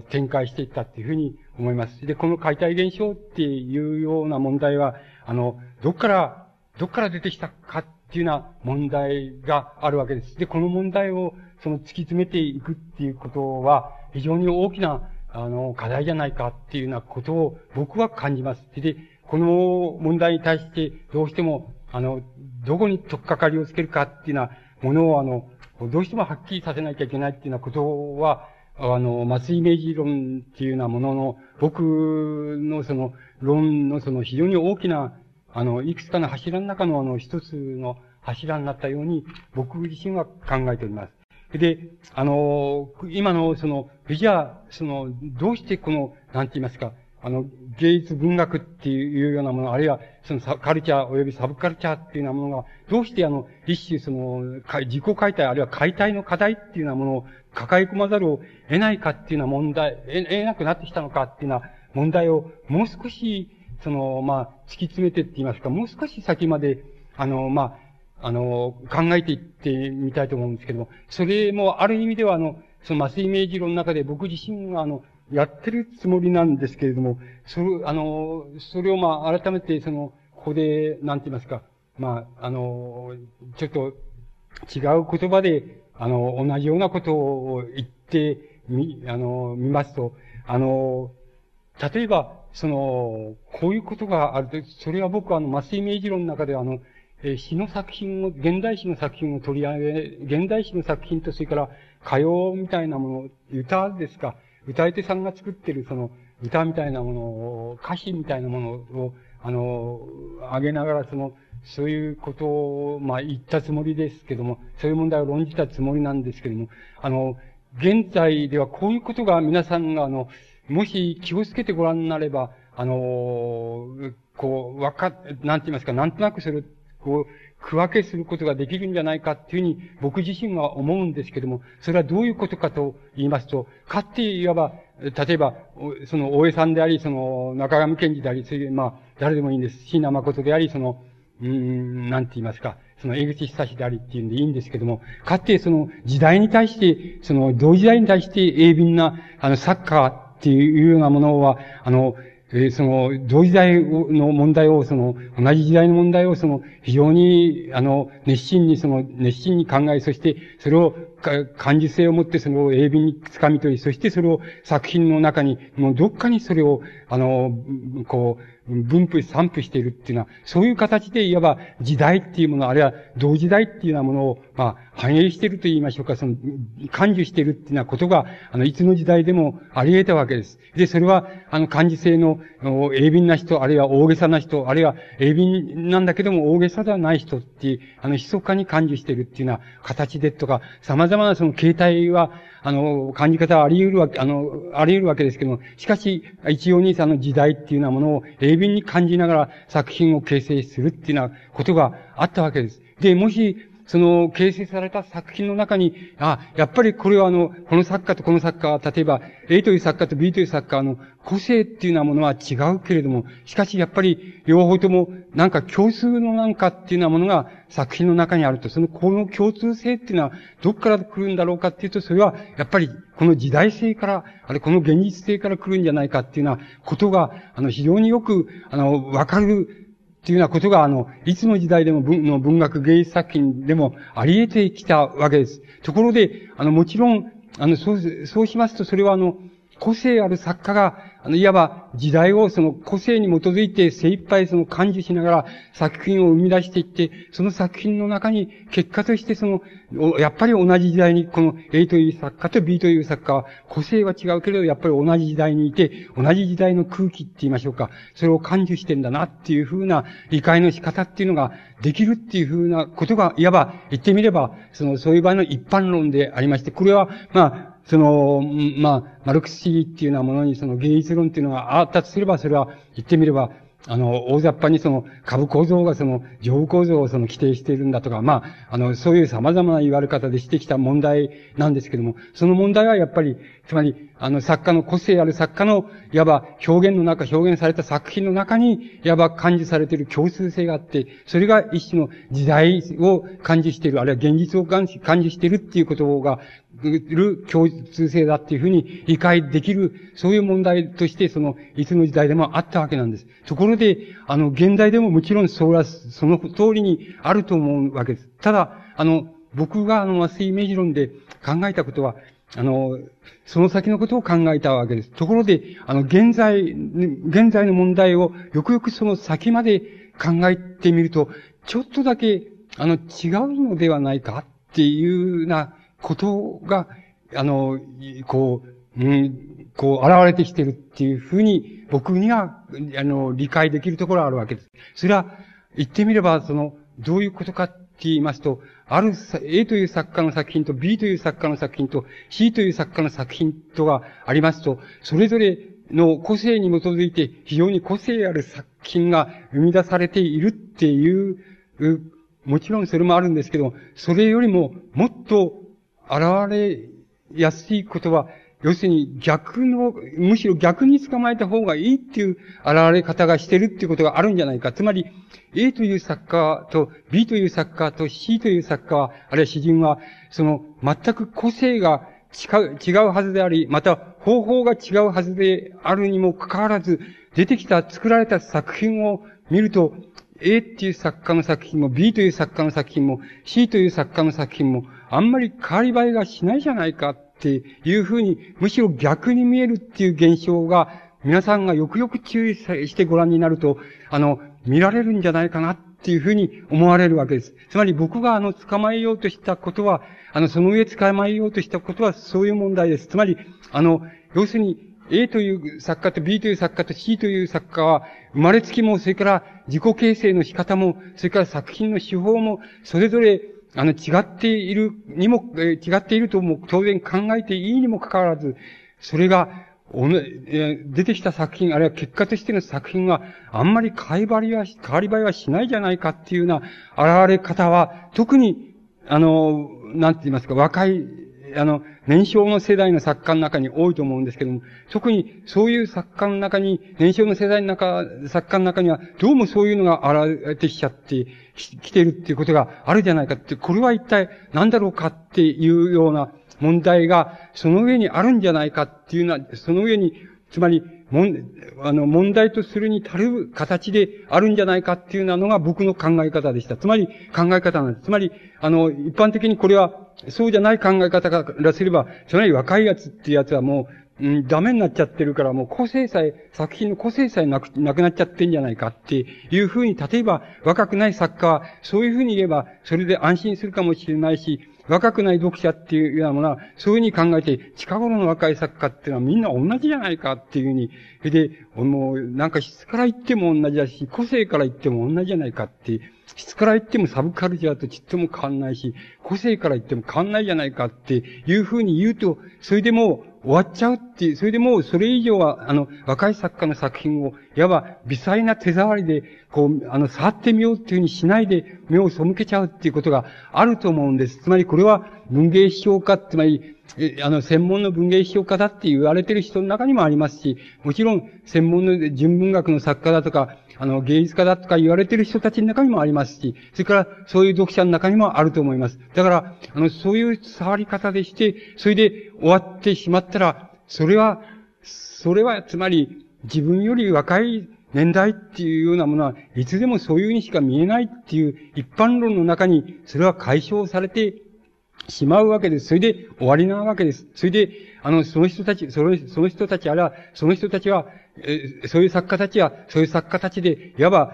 展開していったっていうふうに思います。で、この解体現象っていうような問題は、あの、どっから、どっから出てきたかっていうような問題があるわけです。で、この問題を、その突き詰めていくっていうことは、非常に大きな、あの、課題じゃないかっていうようなことを僕は感じます。で、この問題に対してどうしても、あの、どこに取っかかりをつけるかっていうようなものを、あの、どうしてもはっきりさせなきゃいけないっていうようなことは、あの、マスイメージ論っていうようなものの、僕のその、論のその非常に大きな、あの、いくつかの柱の中のあの、一つの柱になったように、僕自身は考えております。で、あの、今のその、じゃあ、その、どうしてこの、なんて言いますか、あの、芸術文学っていうようなもの、あるいは、そのカルチャー及びサブカルチャーっていうようなものが、どうしてあの、一種その、自己解体、あるいは解体の課題っていうようなものを抱え込まざるを得ないかっていうような問題、得なくなってきたのかっていうような問題を、もう少し、その、まあ、突き詰めてって言いますか、もう少し先まで、あの、まあ、あの、考えていってみたいと思うんですけども、それもある意味ではあの、そのマスイメージ論の中で僕自身があの、やってるつもりなんですけれども、それ、あの、それをまあ、改めて、その、ここで、なんて言いますか、まあ、あの、ちょっと、違う言葉で、あの、同じようなことを言ってみ、あの、見ますと、あの、例えば、その、こういうことがあると、それは僕はあの、マスイメージ論の中であの、え詩の作品を、現代詩の作品を取り上げ、現代詩の作品と、それから、歌謡みたいなもの、歌ですか、歌い手さんが作ってるその歌みたいなものを、歌詞みたいなものを、あの、あげながらその、そういうことを、まあ言ったつもりですけども、そういう問題を論じたつもりなんですけども、あの、現在ではこういうことが皆さんがあの、もし気をつけてご覧になれば、あの、こう、わか、なんて言いますか、なんとなくそれ、こう、区分けすることができるんじゃないかっていうふうに僕自身は思うんですけども、それはどういうことかと言いますと、かっていわば、例えば、その大江さんであり、その中上健治であり、それまあ、誰でもいいんです。椎名誠であり、その、うん、なんて言いますか、その江口久志でありっていうんでいいんですけども、かってその時代に対して、その同時代に対して鋭敏な、あの、サッカーっていうようなものは、あの、え、その、同時代の問題を、その、同じ時代の問題を、その、非常に、あの、熱心に、その、熱心に考え、そして、それを、感受性を持って、それを鋭敏に掴み取り、そしてそれを作品の中に、もうどっかにそれを、あの、こう、分布、散布しているっていうのは、そういう形でいわば時代っていうもの、あるいは同時代っていうようなものを、まあ、反映していると言いましょうか、その、感受しているっていうようなことが、あの、いつの時代でもあり得たわけです。で、それは、あの、感受性の、鋭敏な人、あるいは大げさな人、あるいは鋭敏なんだけども大げさではない人っていう、あの、密かに感受しているっていうような形でとか、様々なその形態は、あの、感じ方はあり得るわけ、あの、あり得るわけですけども、しかし、一応にその時代っていうようなものを鋭敏に感じながら作品を形成するっていうようなことがあったわけです。で、もし、その、形成された作品の中に、あ、やっぱりこれはあの、この作家とこの作家は、例えば、A という作家と B という作家の個性っていうようなものは違うけれども、しかしやっぱり、両方とも、なんか共通のなんかっていうようなものが作品の中にあると、その、この共通性っていうのは、どっから来るんだろうかっていうと、それは、やっぱり、この時代性から、あれ、この現実性から来るんじゃないかっていうようなことが、あの、非常によく、あの、わかる、っていうようなことが、あの、いつの時代でも文の文学芸術作品でもあり得てきたわけです。ところで、あの、もちろん、あの、そう、そうしますと、それはあの、個性ある作家が、あの、いわば時代をその個性に基づいて精一杯その感受しながら作品を生み出していって、その作品の中に結果としてその、やっぱり同じ時代にこの A という作家と B という作家は個性は違うけれど、やっぱり同じ時代にいて、同じ時代の空気って言いましょうか、それを感受してんだなっていうふうな理解の仕方っていうのができるっていうふうなことが、いわば言ってみれば、その、そういう場合の一般論でありまして、これは、まあ、その、まあ、マルクス主義っていうようなものにその芸術論っていうのがあったとすれば、それは言ってみれば、あの、大雑把にその株構造がその上部構造をその規定しているんだとか、まあ、あの、そういう様々な言われ方でしてきた問題なんですけども、その問題はやっぱり、つまり、あの、作家の個性ある作家の、いわば表現の中、表現された作品の中に、いわば感受されている共通性があって、それが一種の時代を感受している、あるいは現実を感受しているっていうことが、る共通性だっていうふうに理解できる、そういう問題として、その、いつの時代でもあったわけなんです。ところで、あの、現代でももちろんそれは、その通りにあると思うわけです。ただ、あの、僕があの、麻酔イメージ論で考えたことは、あの、その先のことを考えたわけです。ところで、あの、現在、現在の問題をよくよくその先まで考えてみると、ちょっとだけ、あの、違うのではないかっていうなことが、あの、こう、うん、こう、現れてきてるっていうふうに、僕には、あの、理解できるところがあるわけです。それは、言ってみれば、その、どういうことかって言いますと、ある A という作家の作品と B という作家の作品と C という作家の作品とがありますと、それぞれの個性に基づいて非常に個性ある作品が生み出されているっていう、もちろんそれもあるんですけど、それよりももっと現れやすいことは、要するに逆の、むしろ逆に捕まえた方がいいっていう現れ方がしてるっていうことがあるんじゃないか。つまり、A という作家と B という作家と C という作家は、あるいは詩人は、その全く個性が違う、違うはずであり、また方法が違うはずであるにもかかわらず、出てきた、作られた作品を見ると、A っていう作家の作品も B という作家の作品も C という作家の作品もあんまり変わり映えがしないじゃないかっていうふうに、むしろ逆に見えるっていう現象が、皆さんがよくよく注意してご覧になると、あの、見られるんじゃないかなっていうふうに思われるわけです。つまり僕があの、捕まえようとしたことは、あの、その上捕まえようとしたことはそういう問題です。つまり、あの、要するに、A という作家と B という作家と C という作家は、生まれつきも、それから自己形成の仕方も、それから作品の手法も、それぞれあの、違っているにも、え違っているとも当然考えていいにもかかわらず、それが、おの、え出てきた作品、あるいは結果としての作品は、あんまり変わりは、変わり映えはしないじゃないかっていうような現れ方は、特に、あの、なんて言いますか、若いあの、年少の世代の作家の中に多いと思うんですけども、特にそういう作家の中に、年少の世代の中、作家の中には、どうもそういうのが現れてきちゃってきてるっていうことがあるじゃないかって、これは一体何だろうかっていうような問題が、その上にあるんじゃないかっていうのは、その上に、つまり、もん、あの、問題とするに足る形であるんじゃないかっていうのが僕の考え方でした。つまり、考え方なんです。つまり、あの、一般的にこれは、そうじゃない考え方からすれば、つまり若いやつっていうやつはもう、うん、ダメになっちゃってるから、もう個性さえ、作品の個性さえなく、なくなっちゃってんじゃないかっていうふうに、例えば若くない作家は、そういうふうに言えば、それで安心するかもしれないし、若くない読者っていうようなものは、そういうふうに考えて、近頃の若い作家っていうのはみんな同じじゃないかっていうふうに、それで、もう、なんか質から言っても同じだし、個性から言っても同じじゃないかって質から言ってもサブカルチャーとちっとも変わんないし、個性から言っても変わんないじゃないかっていうふうに言うと、それでも終わっちゃうっていう、それでもうそれ以上は、あの、若い作家の作品を、いわば微細な手触りで、こう、あの、触ってみようっていうふうにしないで目を背けちゃうっていうことがあると思うんです。つまりこれは文芸批評家、つまり、あの、専門の文芸批評家だって言われてる人の中にもありますし、もちろん専門の純文学の作家だとか、あの、芸術家だとか言われてる人たちの中にもありますし、それからそういう読者の中にもあると思います。だから、あの、そういう触り方でして、それで終わってしまったら、それは、それは、つまり、自分より若い年代っていうようなものは、いつでもそういうにしか見えないっていう一般論の中に、それは解消されてしまうわけです。それで終わりなわけです。それで、あの、その人たち、そのその人たち、あるいは、その人たちは、えそういう作家たちは、そういう作家たちで、いわば、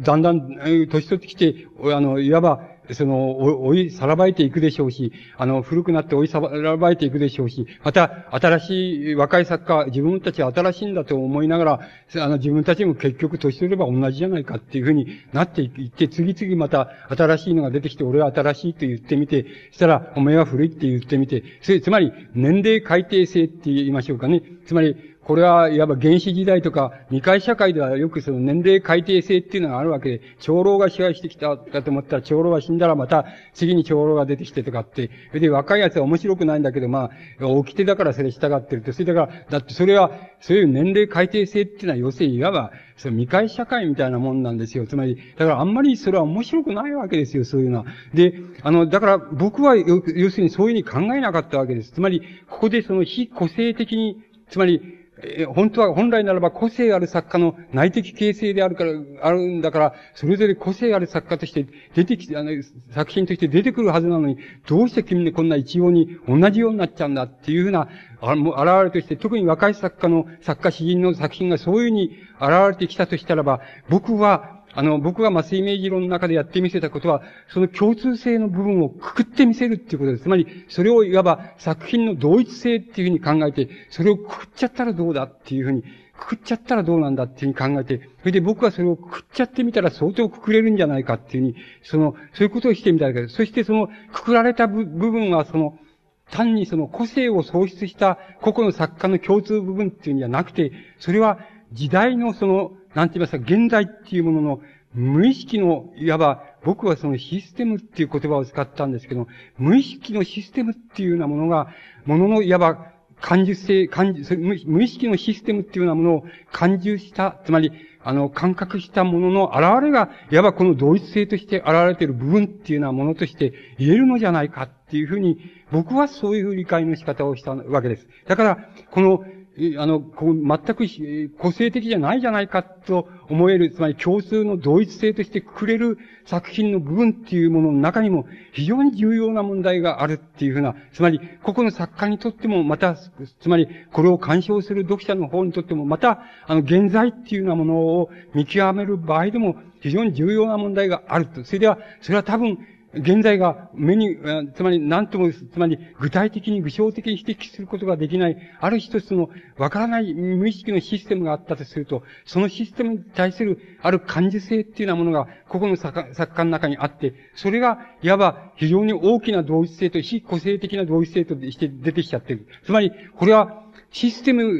だんだん、年取ってきて、あの、いわば、その、追い、さらばえていくでしょうし、あの、古くなって追いさらばえていくでしょうし、また、新しい若い作家、自分たちは新しいんだと思いながら、あの、自分たちも結局年取れば同じじゃないかっていうふうになっていって、次々また新しいのが出てきて、俺は新しいと言ってみて、そしたら、お前は古いって言ってみて、つまり、年齢改定性って言いましょうかね。つまり、これは、いわば原始時代とか、未開社会ではよくその年齢改定性っていうのがあるわけで、長老が支配してきたかと思ったら、長老が死んだらまた、次に長老が出てきてとかって、それで若い奴は面白くないんだけど、まあ、掟だからそれ従ってると。それだから、だってそれは、そういう年齢改定性っていうのは、要するにいわば、その未開社会みたいなもんなんですよ。つまり、だからあんまりそれは面白くないわけですよ、そういうのは。で、あの、だから僕は、要するにそういうふうに考えなかったわけです。つまり、ここでその非個性的に、つまり、え本当は、本来ならば個性ある作家の内的形成であるから、あるんだから、それぞれ個性ある作家として出てきて、あの、作品として出てくるはずなのに、どうして君にこんな一様に同じようになっちゃうんだっていうふうな、あもう現れとして、特に若い作家の作家詩人の作品がそういうふうに現れてきたとしたらば、僕は、あの、僕が麻酔イメージ論の中でやってみせたことは、その共通性の部分をくくってみせるっていうことです。つまり、それをいわば作品の同一性っていうふうに考えて、それをくくっちゃったらどうだっていうふうに、くくっちゃったらどうなんだっていうふうに考えて、それで僕はそれをくくっちゃってみたら相当くくれるんじゃないかっていうふうに、その、そういうことをしてみたわけです。そしてその、くくられた部分はその、単にその個性を喪失した個々の作家の共通部分っていうんじゃなくて、それは時代のその、なんて言いますか、現在っていうものの無意識の、いわば、僕はそのシステムっていう言葉を使ったんですけど、無意識のシステムっていうようなものが、ものの、いわば、感受性、感受、無意識のシステムっていうようなものを感受した、つまり、あの、感覚したものの現れが、いわばこの同一性として現れている部分っていうようなものとして言えるのじゃないかっていうふうに、僕はそういう理解の仕方をしたわけです。だから、この、あの、こう、全く個性的じゃないじゃないかと思える、つまり共通の同一性としてくれる作品の部分っていうものの中にも非常に重要な問題があるっていうふうな、つまり、個々の作家にとってもまた、つまり、これを鑑賞する読者の方にとってもまた、あの、現在っていうようなものを見極める場合でも非常に重要な問題があると。それでは、それは多分、現在が目に、つまり何とも、つまり具体的に具象的に指摘することができない、ある一つのわからない無意識のシステムがあったとすると、そのシステムに対するある感受性っていうようなものが、ここの作家の中にあって、それが、いわば非常に大きな同一性と非個性的な同一性として出てきちゃってる。つまり、これは、システム、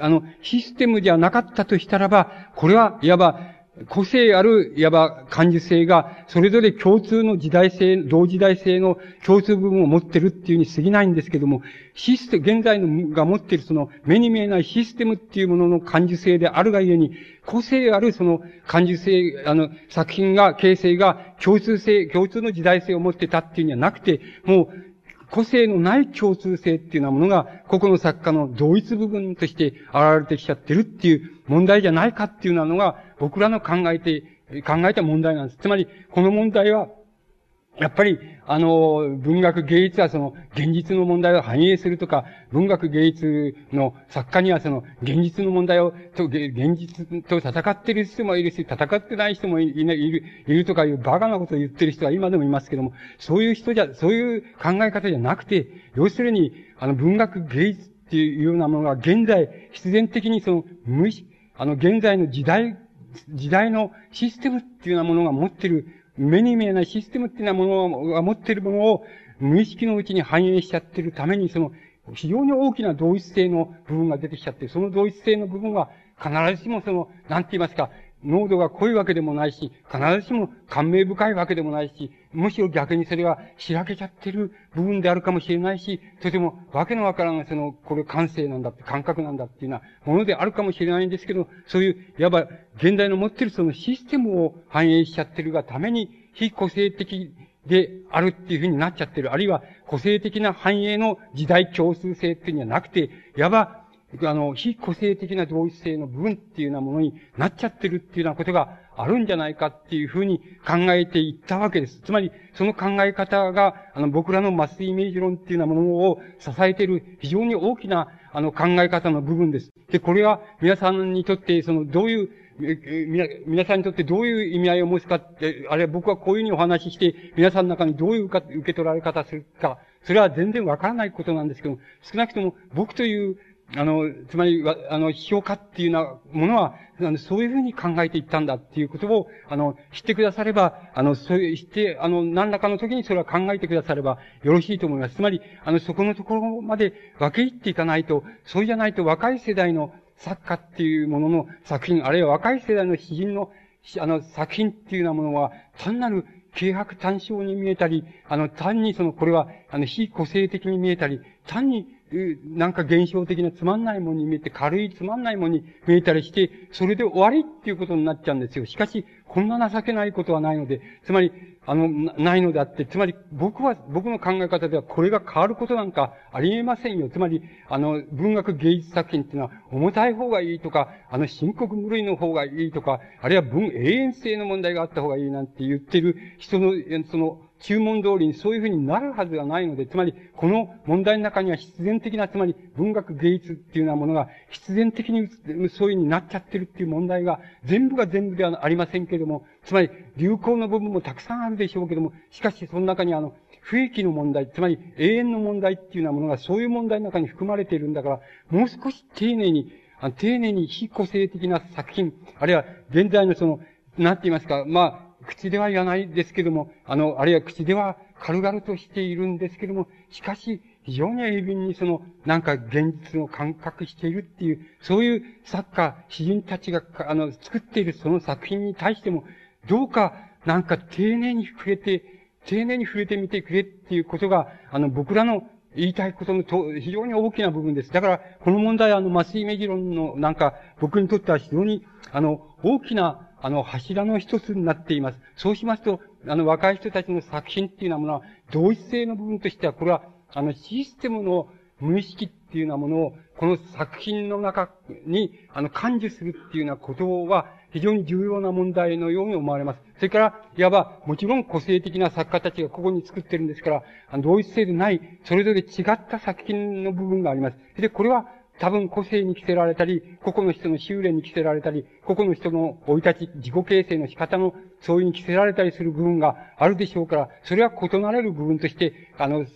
あの、システムじゃなかったとしたらば、これはいわば個性ある、いわば感受性が、それぞれ共通の時代性、同時代性の共通部分を持ってるっていうに過ぎないんですけども、システム、現在のが持っているその目に見えないシステムっていうものの感受性であるがゆえに、個性あるその感受性、あの、作品が、形成が共通性、共通の時代性を持ってたっていうんじゃなくて、もう、個性のない共通性っていうようなものが、個々の作家の同一部分として現れてきちゃってるっていう問題じゃないかっていうようなのが、僕らの考えて、考えた問題なんです。つまり、この問題は、やっぱり、あの、文学芸術はその、現実の問題を反映するとか、文学芸術の作家にはその、現実の問題を、と、現実と戦ってる人もいるし、戦ってない人もいる、いる、いるとかいうバカなことを言ってる人は今でもいますけども、そういう人じゃ、そういう考え方じゃなくて、要するに、あの、文学芸術っていうようなものが現在、必然的にその、無意識、あの、現在の時代時代のシステムっていうようなものが持ってる、目に見えないシステムっていうようなものが持ってるものを無意識のうちに反映しちゃってるために、その、非常に大きな同一性の部分が出てきちゃって、その同一性の部分は必ずしもその、なんて言いますか、濃度が濃いわけでもないし、必ずしも感銘深いわけでもないし、むしろ逆にそれはしらけちゃってる部分であるかもしれないし、とてもわけのわからないその、これ感性なんだって、感覚なんだっていうようなものであるかもしれないんですけど、そういう、いわば現代の持ってるそのシステムを反映しちゃってるがために、非個性的であるっていうふうになっちゃってる。あるいは個性的な繁栄の時代共通性っていうんじゃなくて、いわばあの、非個性的な同一性の部分っていうようなものになっちゃってるっていうようなことがあるんじゃないかっていうふうに考えていったわけです。つまり、その考え方が、あの、僕らのマスイメージ論っていうようなものを支えている非常に大きな、あの、考え方の部分です。で、これは皆さんにとって、その、どういう、皆、さんにとってどういう意味合いを持つかって、あれ僕はこういうふうにお話しして、皆さんの中にどういう受け取られ方するか、それは全然わからないことなんですけど、少なくとも僕というあの、つまり、あの、評価っていうようなものは、あの、そういうふうに考えていったんだっていうことを、あの、知ってくだされば、あの、そういう、知って、あの、何らかの時にそれは考えてくださればよろしいと思います。つまり、あの、そこのところまで分け入っていかないと、そうじゃないと若い世代の作家っていうものの作品、あるいは若い世代の詩人の、あの、作品っていうようなものは、単なる軽薄単焦に見えたり、あの、単にその、これは、あの、非個性的に見えたり、単に、なんか現象的なつまんないものに見えて、軽いつまんないものに見えたりして、それで終わりっていうことになっちゃうんですよ。しかし、こんな情けないことはないので、つまり、あの、ないのであって、つまり、僕は、僕の考え方ではこれが変わることなんかありえませんよ。つまり、あの、文学芸術作品っていうのは、重たい方がいいとか、あの、深刻無類の方がいいとか、あるいは文、永遠性の問題があった方がいいなんて言ってる人の、その、注文通りにそういうふうになるはずがないので、つまり、この問題の中には必然的な、つまり文学芸術っていうようなものが必然的にそういうふうになっちゃってるっていう問題が、全部が全部ではありませんけれども、つまり流行の部分もたくさんあるでしょうけれども、しかしその中にあの、不益の問題、つまり永遠の問題っていうようなものがそういう問題の中に含まれているんだから、もう少し丁寧に、丁寧に非個性的な作品、あるいは現在のその、なんて言いますか、まあ、口では言わないですけども、あの、あるいは口では軽々としているんですけども、しかし、非常に鋭敏にその、なんか現実を感覚しているっていう、そういう作家、詩人たちが、あの、作っているその作品に対しても、どうか、なんか丁寧に触れて、丁寧に触れてみてくれっていうことが、あの、僕らの言いたいことのと、非常に大きな部分です。だから、この問題は、あの、麻酔イメージ論の、なんか、僕にとっては非常に、あの、大きな、あの、柱の一つになっています。そうしますと、あの、若い人たちの作品っていうようなものは、同一性の部分としては、これは、あの、システムの無意識っていうようなものを、この作品の中に、あの、感受するっていうようなことは、非常に重要な問題のように思われます。それから、いわば、もちろん個性的な作家たちがここに作ってるんですから、あの同一性でない、それぞれ違った作品の部分があります。で、これは、多分個性に着せられたり、個々の人の修練に着せられたり、個々の人の生い立ち、自己形成の仕方のそういうに着せられたりする部分があるでしょうから、それは異なれる部分として、あの、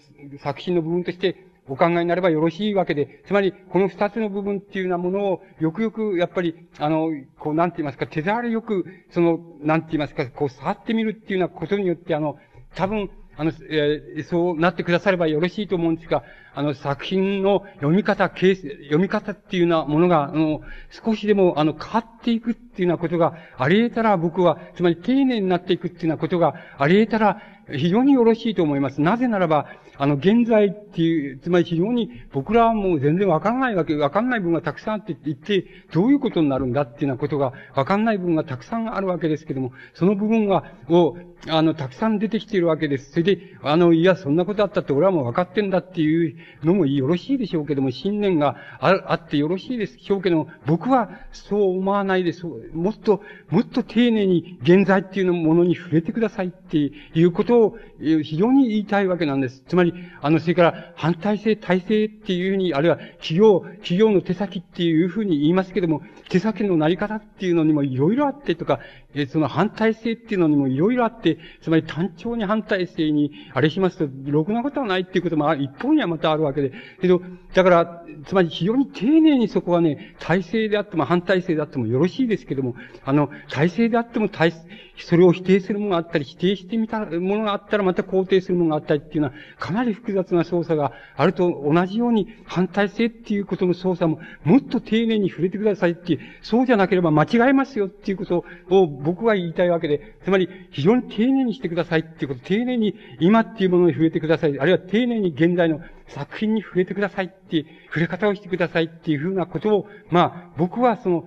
作品の部分としてお考えになればよろしいわけで、つまり、この二つの部分っていうようなものを、よくよく、やっぱり、あの、こう、なんて言いますか、手触りよく、その、なんて言いますか、こう、触ってみるっていうようなことによって、あの、多分、あの、えー、そうなってくださればよろしいと思うんですが、あの、作品の読み方、形読み方っていうようなものが、あの、少しでも、あの、変わっていくっていうようなことがあり得たら、僕は、つまり丁寧になっていくっていうようなことがあり得たら、非常によろしいと思います。なぜならば、あの、現在っていう、つまり非常に僕らはもう全然わからないわけ、わかんない部分がたくさんあって言って、どういうことになるんだっていうようなことが、わかんない部分がたくさんあるわけですけども、その部分が、を、あの、たくさん出てきているわけです。それで、あの、いや、そんなことあったって俺はもう分かってんだっていうのもよろしいでしょうけども、信念がああってよろしいでしょうけども、僕はそう思わないで、そう、もっと、もっと丁寧に現在っていうのものに触れてくださいっていうことを非常に言いたいわけなんです。つまり、あの、それから反対性、体制っていうふうに、あるいは企業、企業の手先っていうふうに言いますけども、手先のなり方っていうのにもいろいろあってとか、えその反対性っていうのにもいろいろあって、つまり単調に反対性に、あれしますと、ろくなことはないっていうことも一方にはまたあるわけで。けど、だから、つまり非常に丁寧にそこはね、体制であっても反対性であってもよろしいですけども、あの、体制であっても体、それを否定するものがあったり、否定してみたものがあったらまた肯定するものがあったりっていうのは、かなり複雑な操作があると同じように、反対性っていうことの操作も、もっと丁寧に触れてくださいっていう、そうじゃなければ間違えますよっていうことを僕は言いたいわけで、つまり、非常に丁寧にしてくださいっていうこと、丁寧に今っていうものに触れてください。あるいは丁寧に現在の作品に触れてくださいっていう、触れ方をしてくださいっていうふうなことを、まあ、僕はその、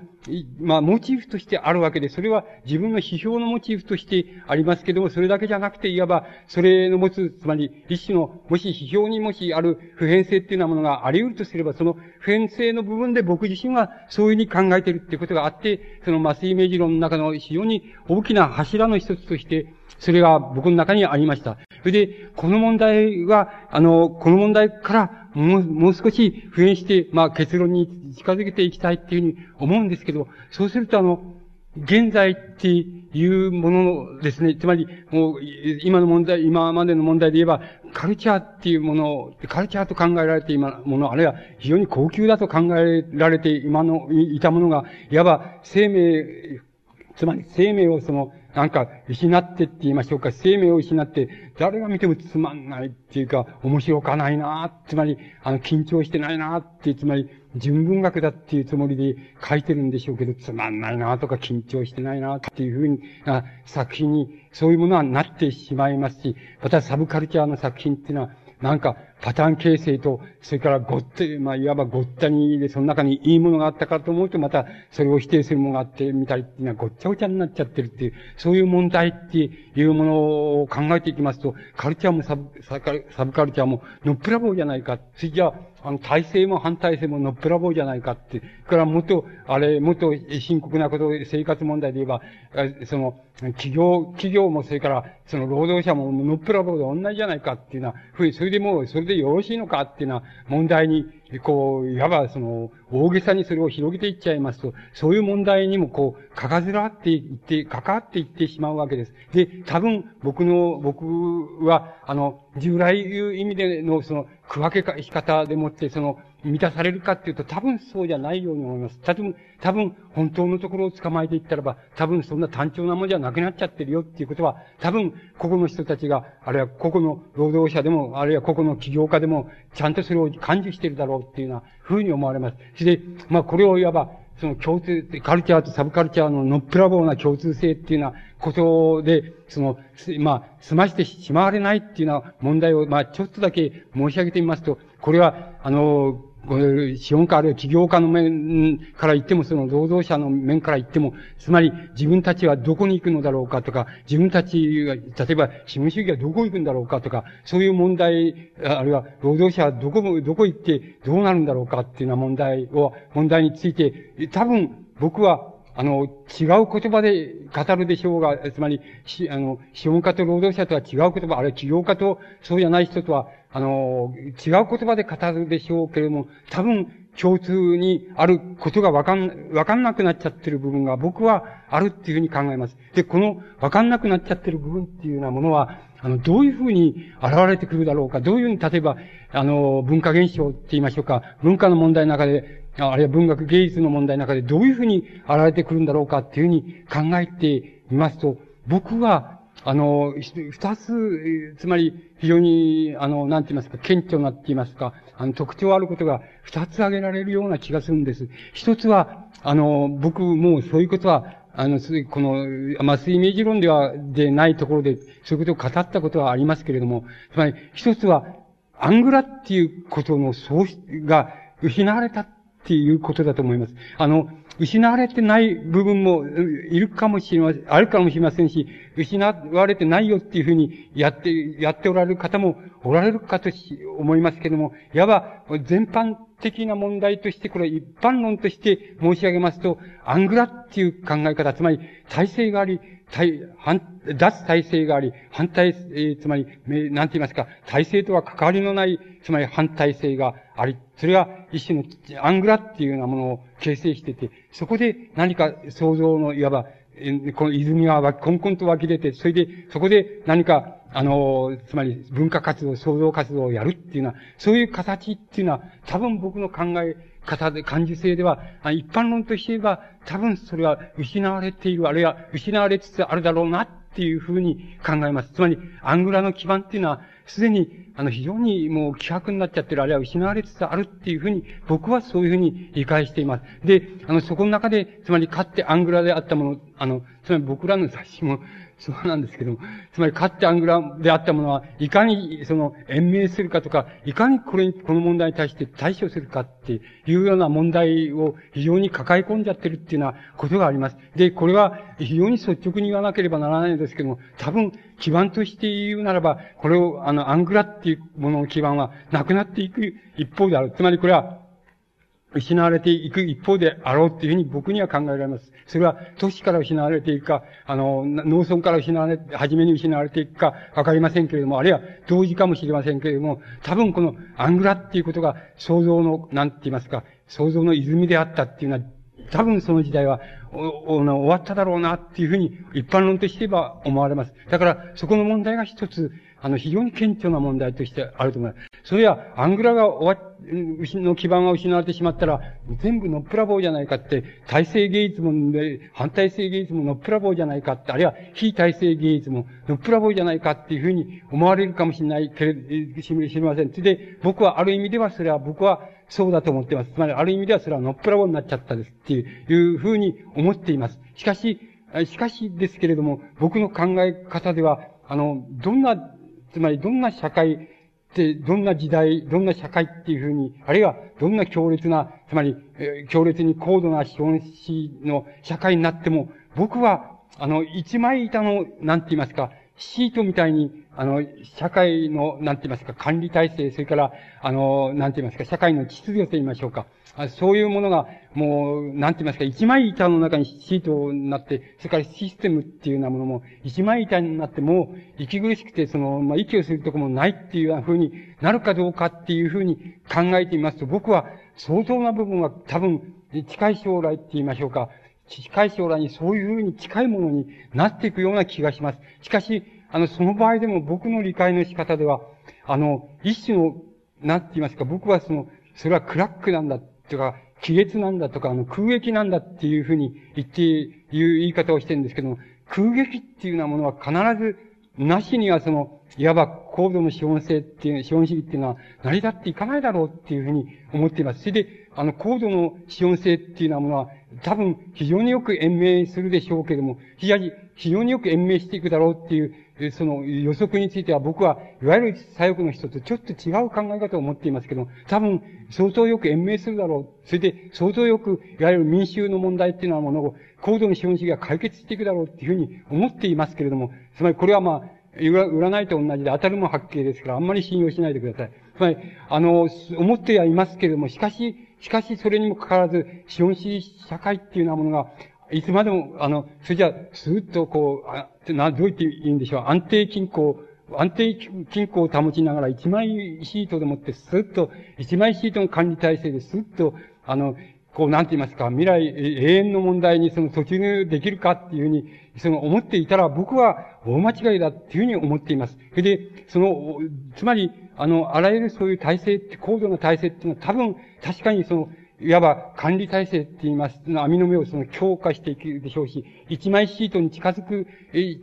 まあ、モチーフとしてあるわけで、それは自分の批評のモチーフとしてありますけども、それだけじゃなくて、いわば、それの持つ、つまり、一種の、もし批評にもしある普遍性っていうようなものがあり得るとすれば、その普遍性の部分で僕自身はそういうふうに考えてるっていうことがあって、その麻酔イメージ論の中の非常に大きな柱の一つとして、それが僕の中にありました。それで、この問題は、あの、この問題からもう、もう少し普遍して、まあ結論に近づけていきたいっていうふうに思うんですけど、そうするとあの、現在っていうもののですね、つまり、もう、今の問題、今までの問題で言えば、カルチャーっていうもの、カルチャーと考えられて今もの、あるいは非常に高級だと考えられて今の、いたものが、いわば生命、つまり生命をその、なんか、失ってって言いましょうか、生命を失って、誰が見てもつまんないっていうか、面白かないなつまり、あの、緊張してないなってつまり、純文学だっていうつもりで書いてるんでしょうけど、つまんないなとか緊張してないなっていうふうに、作品に、そういうものはなってしまいますし、またサブカルチャーの作品っていうのは、なんか、パターン形成と、それからごった、まあ、いわばごったにで、その中にいいものがあったかと思うと、また、それを否定するものがあってみたいうのはごっちゃごちゃになっちゃってるっていう、そういう問題っていうものを考えていきますと、カルチャーもサブ、サブカルチャーも、のっぺらぼうじゃないか。次じゃあの、体制も反体制ものっぺらぼうじゃないかって。それからもっと、あれ、もっと深刻なこと、生活問題で言えば、その、企業、企業もそれから、その労働者ものっぺらぼうで同じじゃないかっていうのは、それでもう、それでよろしいのかっていうのは、問題に、こう、いわばその、大げさにそれを広げていっちゃいますと、そういう問題にもこう、かかずらっていって、かかっていってしまうわけです。で、多分、僕の、僕は、あの、従来いう意味での、その、区分け方でもって、その、満たされるかっていうと、多分そうじゃないように思います。多分、多分、本当のところを捕まえていったらば、多分そんな単調なものじゃなくなっちゃってるよっていうことは、多分、ここの人たちが、あるいはここの労働者でも、あるいはここの起業家でも、ちゃんとそれを感受してるだろうっていうような、ふうに思われます。そして、まあ、これをいわば、その共通、カルチャーとサブカルチャーののっぺらぼうな共通性っていうようなことで、その、まあ、済ましてしまわれないっていうような問題を、まあ、ちょっとだけ申し上げてみますと、これは、あの、資本家あるいは起業家の面から言っても、その労働者の面から言っても、つまり自分たちはどこに行くのだろうかとか、自分たちが、例えば資本主義はどこ行くんだろうかとか、そういう問題、あるいは労働者はどこ、どこ行ってどうなるんだろうかっていうような問題を、問題について、多分僕はあの、違う言葉で語るでしょうが、つまり、し、あの、資本家と労働者とは違う言葉、あるいは起業家とそうじゃない人とは、あの、違う言葉で語るでしょうけれども、多分、共通にあることがわかん、わかんなくなっちゃってる部分が僕はあるっていうふうに考えます。で、このわかんなくなっちゃってる部分っていうようなものは、あの、どういうふうに現れてくるだろうか、どういうふうに、例えば、あの、文化現象って言いましょうか、文化の問題の中で、あるいは文学芸術の問題の中でどういうふうに現れてくるんだろうかっていうふうに考えてみますと、僕はあの、二つ、つまり、非常に、あの、なんて言いますか、顕著なって言いますか、あの、特徴あることが二つ挙げられるような気がするんです。一つは、あの、僕もうそういうことは、あの、この、まあ、イメージ論では、でないところで、そういうことを語ったことはありますけれども、つまり、一つは、アングラっていうことの喪失が失われたっていうことだと思います。あの、失われてない部分もいるかもしれません、あるかもしれませんし、失われてないよっていうふうにやって、やっておられる方もおられるかと思いますけれども、いわば全般的な問題として、これ一般論として申し上げますと、アングラっていう考え方、つまり体制があり、対、反、脱体制があり、反対、えー、つまり、なんて言いますか、体制とは関わりのない、つまり反体制があり、それが一種のアングラっていうようなものを形成してて、そこで何か想像の、いわば、この泉がコンコンと湧き出て、それで、そこで何か、あの、つまり文化活動、創造活動をやるっていうのは、そういう形っていうのは、多分僕の考え方で、感受性では、一般論として言えば、多分それは失われている、あるいは失われつつあるだろうなっていうふうに考えます。つまり、アングラの基盤っていうのは、すでに、あの、非常にもう希薄になっちゃってる、あるいは失われつつあるっていうふうに、僕はそういうふうに理解しています。で、あの、そこの中で、つまり、かってアングラであったもの、あの、つまり僕らの雑誌も、そうなんですけども、つまり、かってアングラであったものは、いかに、その、延命するかとか、いかにこれに、この問題に対して対処するかっていうような問題を非常に抱え込んじゃってるっていうようなことがあります。で、これは非常に率直に言わなければならないんですけども、多分、基盤として言うならば、これを、あの、アングラっていうものの基盤はなくなっていく一方である。つまりこれは、失われていく一方であろうっていうふうに僕には考えられます。それは都市から失われていくか、あの、農村から失われ、初めに失われていくかわかりませんけれども、あるいは同時かもしれませんけれども、多分このアングラっていうことが想像の、なんて言いますか、想像の泉であったっていうのは、多分その時代はおお終わっただろうなっていうふうに一般論としては思われます。だから、そこの問題が一つ、あの、非常に顕著な問題としてあると思います。それは、アングラが終わの基盤が失われてしまったら、全部のっぷらぼうじゃないかって、体制芸術も、反体制芸術ものっぷらぼうじゃないかって、あるいは非体制芸術ものっぷらぼうじゃないかっていうふうに思われるかもしれないけれ、知りません。で、僕はある意味ではそれは、僕はそうだと思っています。つまり、ある意味ではそれはのっぷらぼうになっちゃったですっていうふうに思っています。しかし、しかしですけれども、僕の考え方では、あの、どんな、つまりどんな社会どんな時代、どんな社会っていうふうに、あるいはどんな強烈な、つまり、えー、強烈に高度な資本主義の社会になっても、僕は、あの、一枚板の、なんて言いますか、シートみたいに、あの、社会の、なんて言いますか、管理体制、それから、あの、なんて言いますか、社会の秩序と言いましょうか。あそういうものが、もう、なんて言いますか、一枚板の中にシートになって、それからシステムっていうようなものも、一枚板になっても、息苦しくて、その、まあ、息をするとこもないっていうような風になるかどうかっていう風に考えてみますと、僕は相当な部分は多分、近い将来って言いましょうか、近い将来にそういう風に近いものになっていくような気がします。しかし、あの、その場合でも僕の理解の仕方では、あの、一種の、なんて言いますか、僕はその、それはクラックなんだとか、亀裂なんだとか、あの、空撃なんだっていうふうに言って、いう言い方をしてるんですけども、空撃っていうようなものは必ず、なしにはその、いわば高度の資本性っていう、資本主義っていうのは成り立っていかないだろうっていうふうに思っています。それで、あの、高度の資本性っていうようなものは、多分非常によく延命するでしょうけれども、非常に、非常によく延命していくだろうっていうその予測については僕は、いわゆる左翼の人とちょっと違う考え方を持っていますけど、多分、相当よく延命するだろう。それで、相当よく、いわゆる民衆の問題っていうのはものを、高度の資本主義が解決していくだろうっていうふうに思っていますけれども、つまりこれはまあ、占いと同じで当たるも発見ですから、あんまり信用しないでください。つまり、あの、思ってはいますけれども、しかし、しかしそれにもかかわらず、資本主義社会っていうようなものが、いつまでも、あの、それじゃ、スーッとこう、あな、どう言っていいんでしょう。安定均衡、安定均衡を保ちながら一枚シートでもってスッと、一枚シートの管理体制でスッと、あの、こう、なんて言いますか、未来、永遠の問題にその突入できるかっていうふうに、その思っていたら僕は大間違いだっていうふうに思っています。それで、その、つまり、あの、あらゆるそういう体制って高度な体制っていうのは多分、確かにその、いわば管理体制って言います。網の目をその強化していくでしょうし、一枚シートに近づく、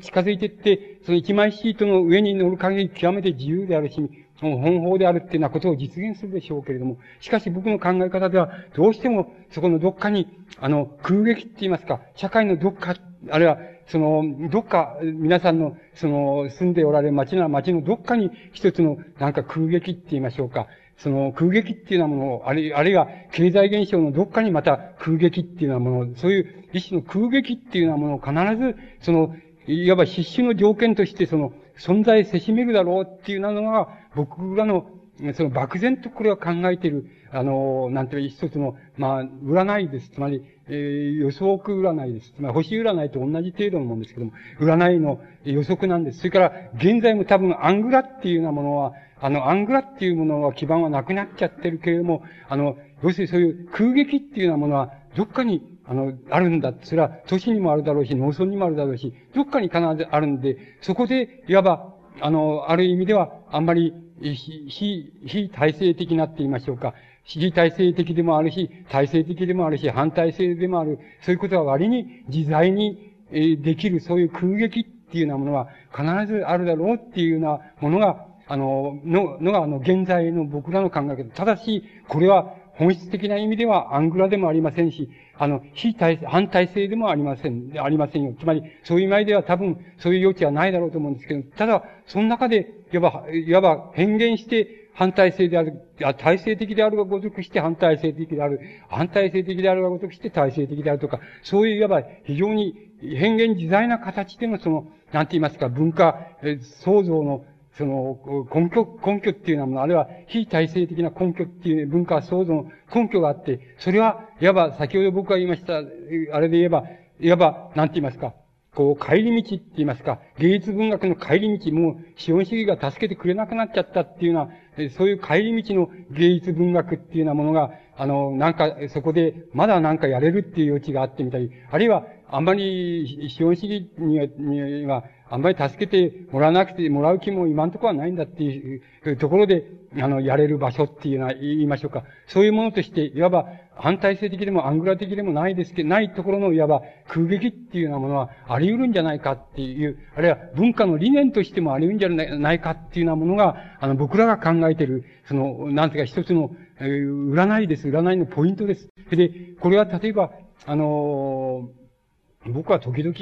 近づいていって、その一枚シートの上に乗る限り極めて自由であるし、その本法であるっていうようなことを実現するでしょうけれども、しかし僕の考え方では、どうしてもそこのどっかに、あの、空撃って言いますか、社会のどっか、あるいは、その、どっか、皆さんの、その、住んでおられる街なら街のどっかに一つの、なんか空撃って言いましょうか、その空撃っていうようなものを、あるいは経済現象のどっかにまた空撃っていうようなもの、そういう一種の空撃っていうようなものを必ず、その、いわば必死の条件としてその存在せしめるだろうっていうのが、僕らの、その漠然とこれは考えている、あの、なんていう一つの、まあ、占いです。つまり、えー、予測占いです。つまり、星占いと同じ程度のものですけども、占いの予測なんです。それから、現在も多分、アングラっていうようなものは、あの、アングラっていうものは基盤はなくなっちゃってるけれども、あの、要するにそういう空撃っていうようなものは、どっかに、あの、あるんだ。それは都市にもあるだろうし、農村にもあるだろうし、どっかに必ずあるんで、そこで、いわば、あの、ある意味では、あんまり、非、非体制的なって言いましょうか。非体制的でもあるし、体制的でもあるし、反体制でもある。そういうことは割に自在に、できる、そういう空撃っていうようなものは必ずあるだろうっていうようなものがあの、の、のが、あの、現在の僕らの考え方。ただし、これは本質的な意味ではアングラでもありませんし、あの、非体制、反体制でもありません、ありませんよ。つまり、そういう意味では多分、そういう余地はないだろうと思うんですけど、ただ、その中で、いわば、いわば変幻して反体制である、あ体制的であるがごとくして反体制的である、反体制的であるがごとくして体制的であるとか、そういういわば非常に変幻自在な形でのその、なんて言いますか、文化、創造のその、根拠、根拠っていうようなもの、あるいは非体制的な根拠っていう文化創造の根拠があって、それは、いわば、先ほど僕が言いました、あれで言えば、いわば、なんて言いますか、こう、帰り道って言いますか、芸術文学の帰り道、もう、資本主義が助けてくれなくなっちゃったっていうような、そういう帰り道の芸術文学っていうようなものが、あの、なんか、そこで、まだなんかやれるっていう余地があってみたり、あるいは、あんまり資本主義には、にはあんまり助けてもらわなくて、もらう気も今んとこはないんだっていうところで、あの、やれる場所っていうのは言いましょうか。そういうものとして、いわば反体制的でもアングラ的でもないですけど、ないところのいわば空撃っていうようなものはあり得るんじゃないかっていう、あるいは文化の理念としてもあり得るんじゃないかっていうようなものが、あの、僕らが考えてる、その、なんていうか一つの、えー、占いです。占いのポイントです。で、これは例えば、あのー、僕は時々、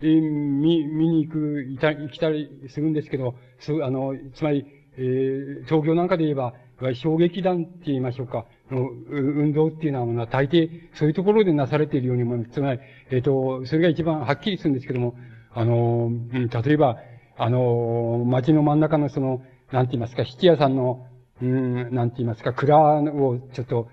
えー、見、見に行く、いた、行きたりするんですけど、そう、あの、つまり、えー、東京なんかで言えば、衝撃弾って言いましょうか、の運動っていうのは、大抵、そういうところでなされているように思います。つまり、えっ、ー、と、それが一番はっきりするんですけども、あの、例えば、あの、街の真ん中のその、なんて言いますか、七屋さんの、うん、なんて言いますか、蔵をちょっと、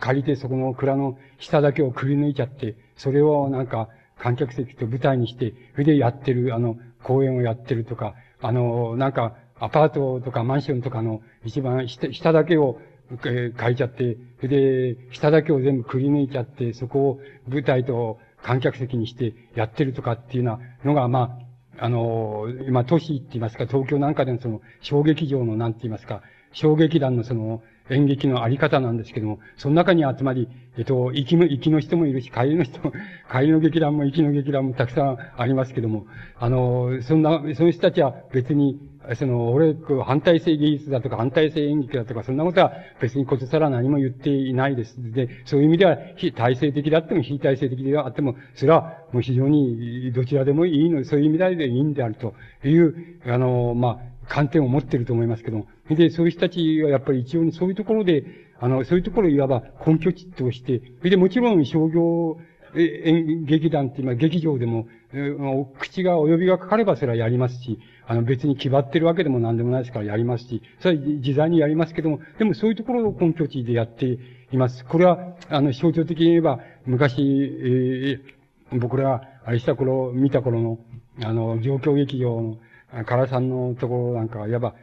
借りてそこの蔵の下だけをくり抜いちゃって、それをなんか観客席と舞台にして、それでやってる、あの、公演をやってるとか、あの、なんか、アパートとかマンションとかの一番下下だけを、え、書いちゃって、それで、下だけを全部くり抜いちゃって、そこを舞台と観客席にしてやってるとかっていうようなのが、まあ、あの、今、都市って言いますか、東京なんかでのその、小劇場のなんて言いますか、小劇団のその、演劇のあり方なんですけども、その中にはつまり、えっと、行きの、行きの人もいるし、帰りの人も、帰りの劇団も行きの劇団もたくさんありますけども、あの、そんな、その人たちは別に、その、俺、反対性芸術だとか反対性演劇だとか、そんなことは別にことさら何も言っていないです。で、そういう意味では、非体制的であっても非体制的であっても、それはもう非常にどちらでもいいの、そういう意味でいいんであるという、あの、まあ、観点を持ってると思いますけども。で、そういう人たちはやっぱり一応そういうところで、あの、そういうところをいわば根拠地として、でもちろん商業演劇団って今劇場でも、口が及びがかかればそれはやりますし、あの別に決まってるわけでも何でもないですからやりますし、それは自在にやりますけども、でもそういうところを根拠地でやっています。これは、あの、象徴的に言えば、昔、えー、僕らあれした頃、見た頃の、あの、状況劇場の、唐さんのところなんかは、いわば、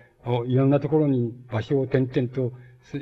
いろんなところに場所を転々と、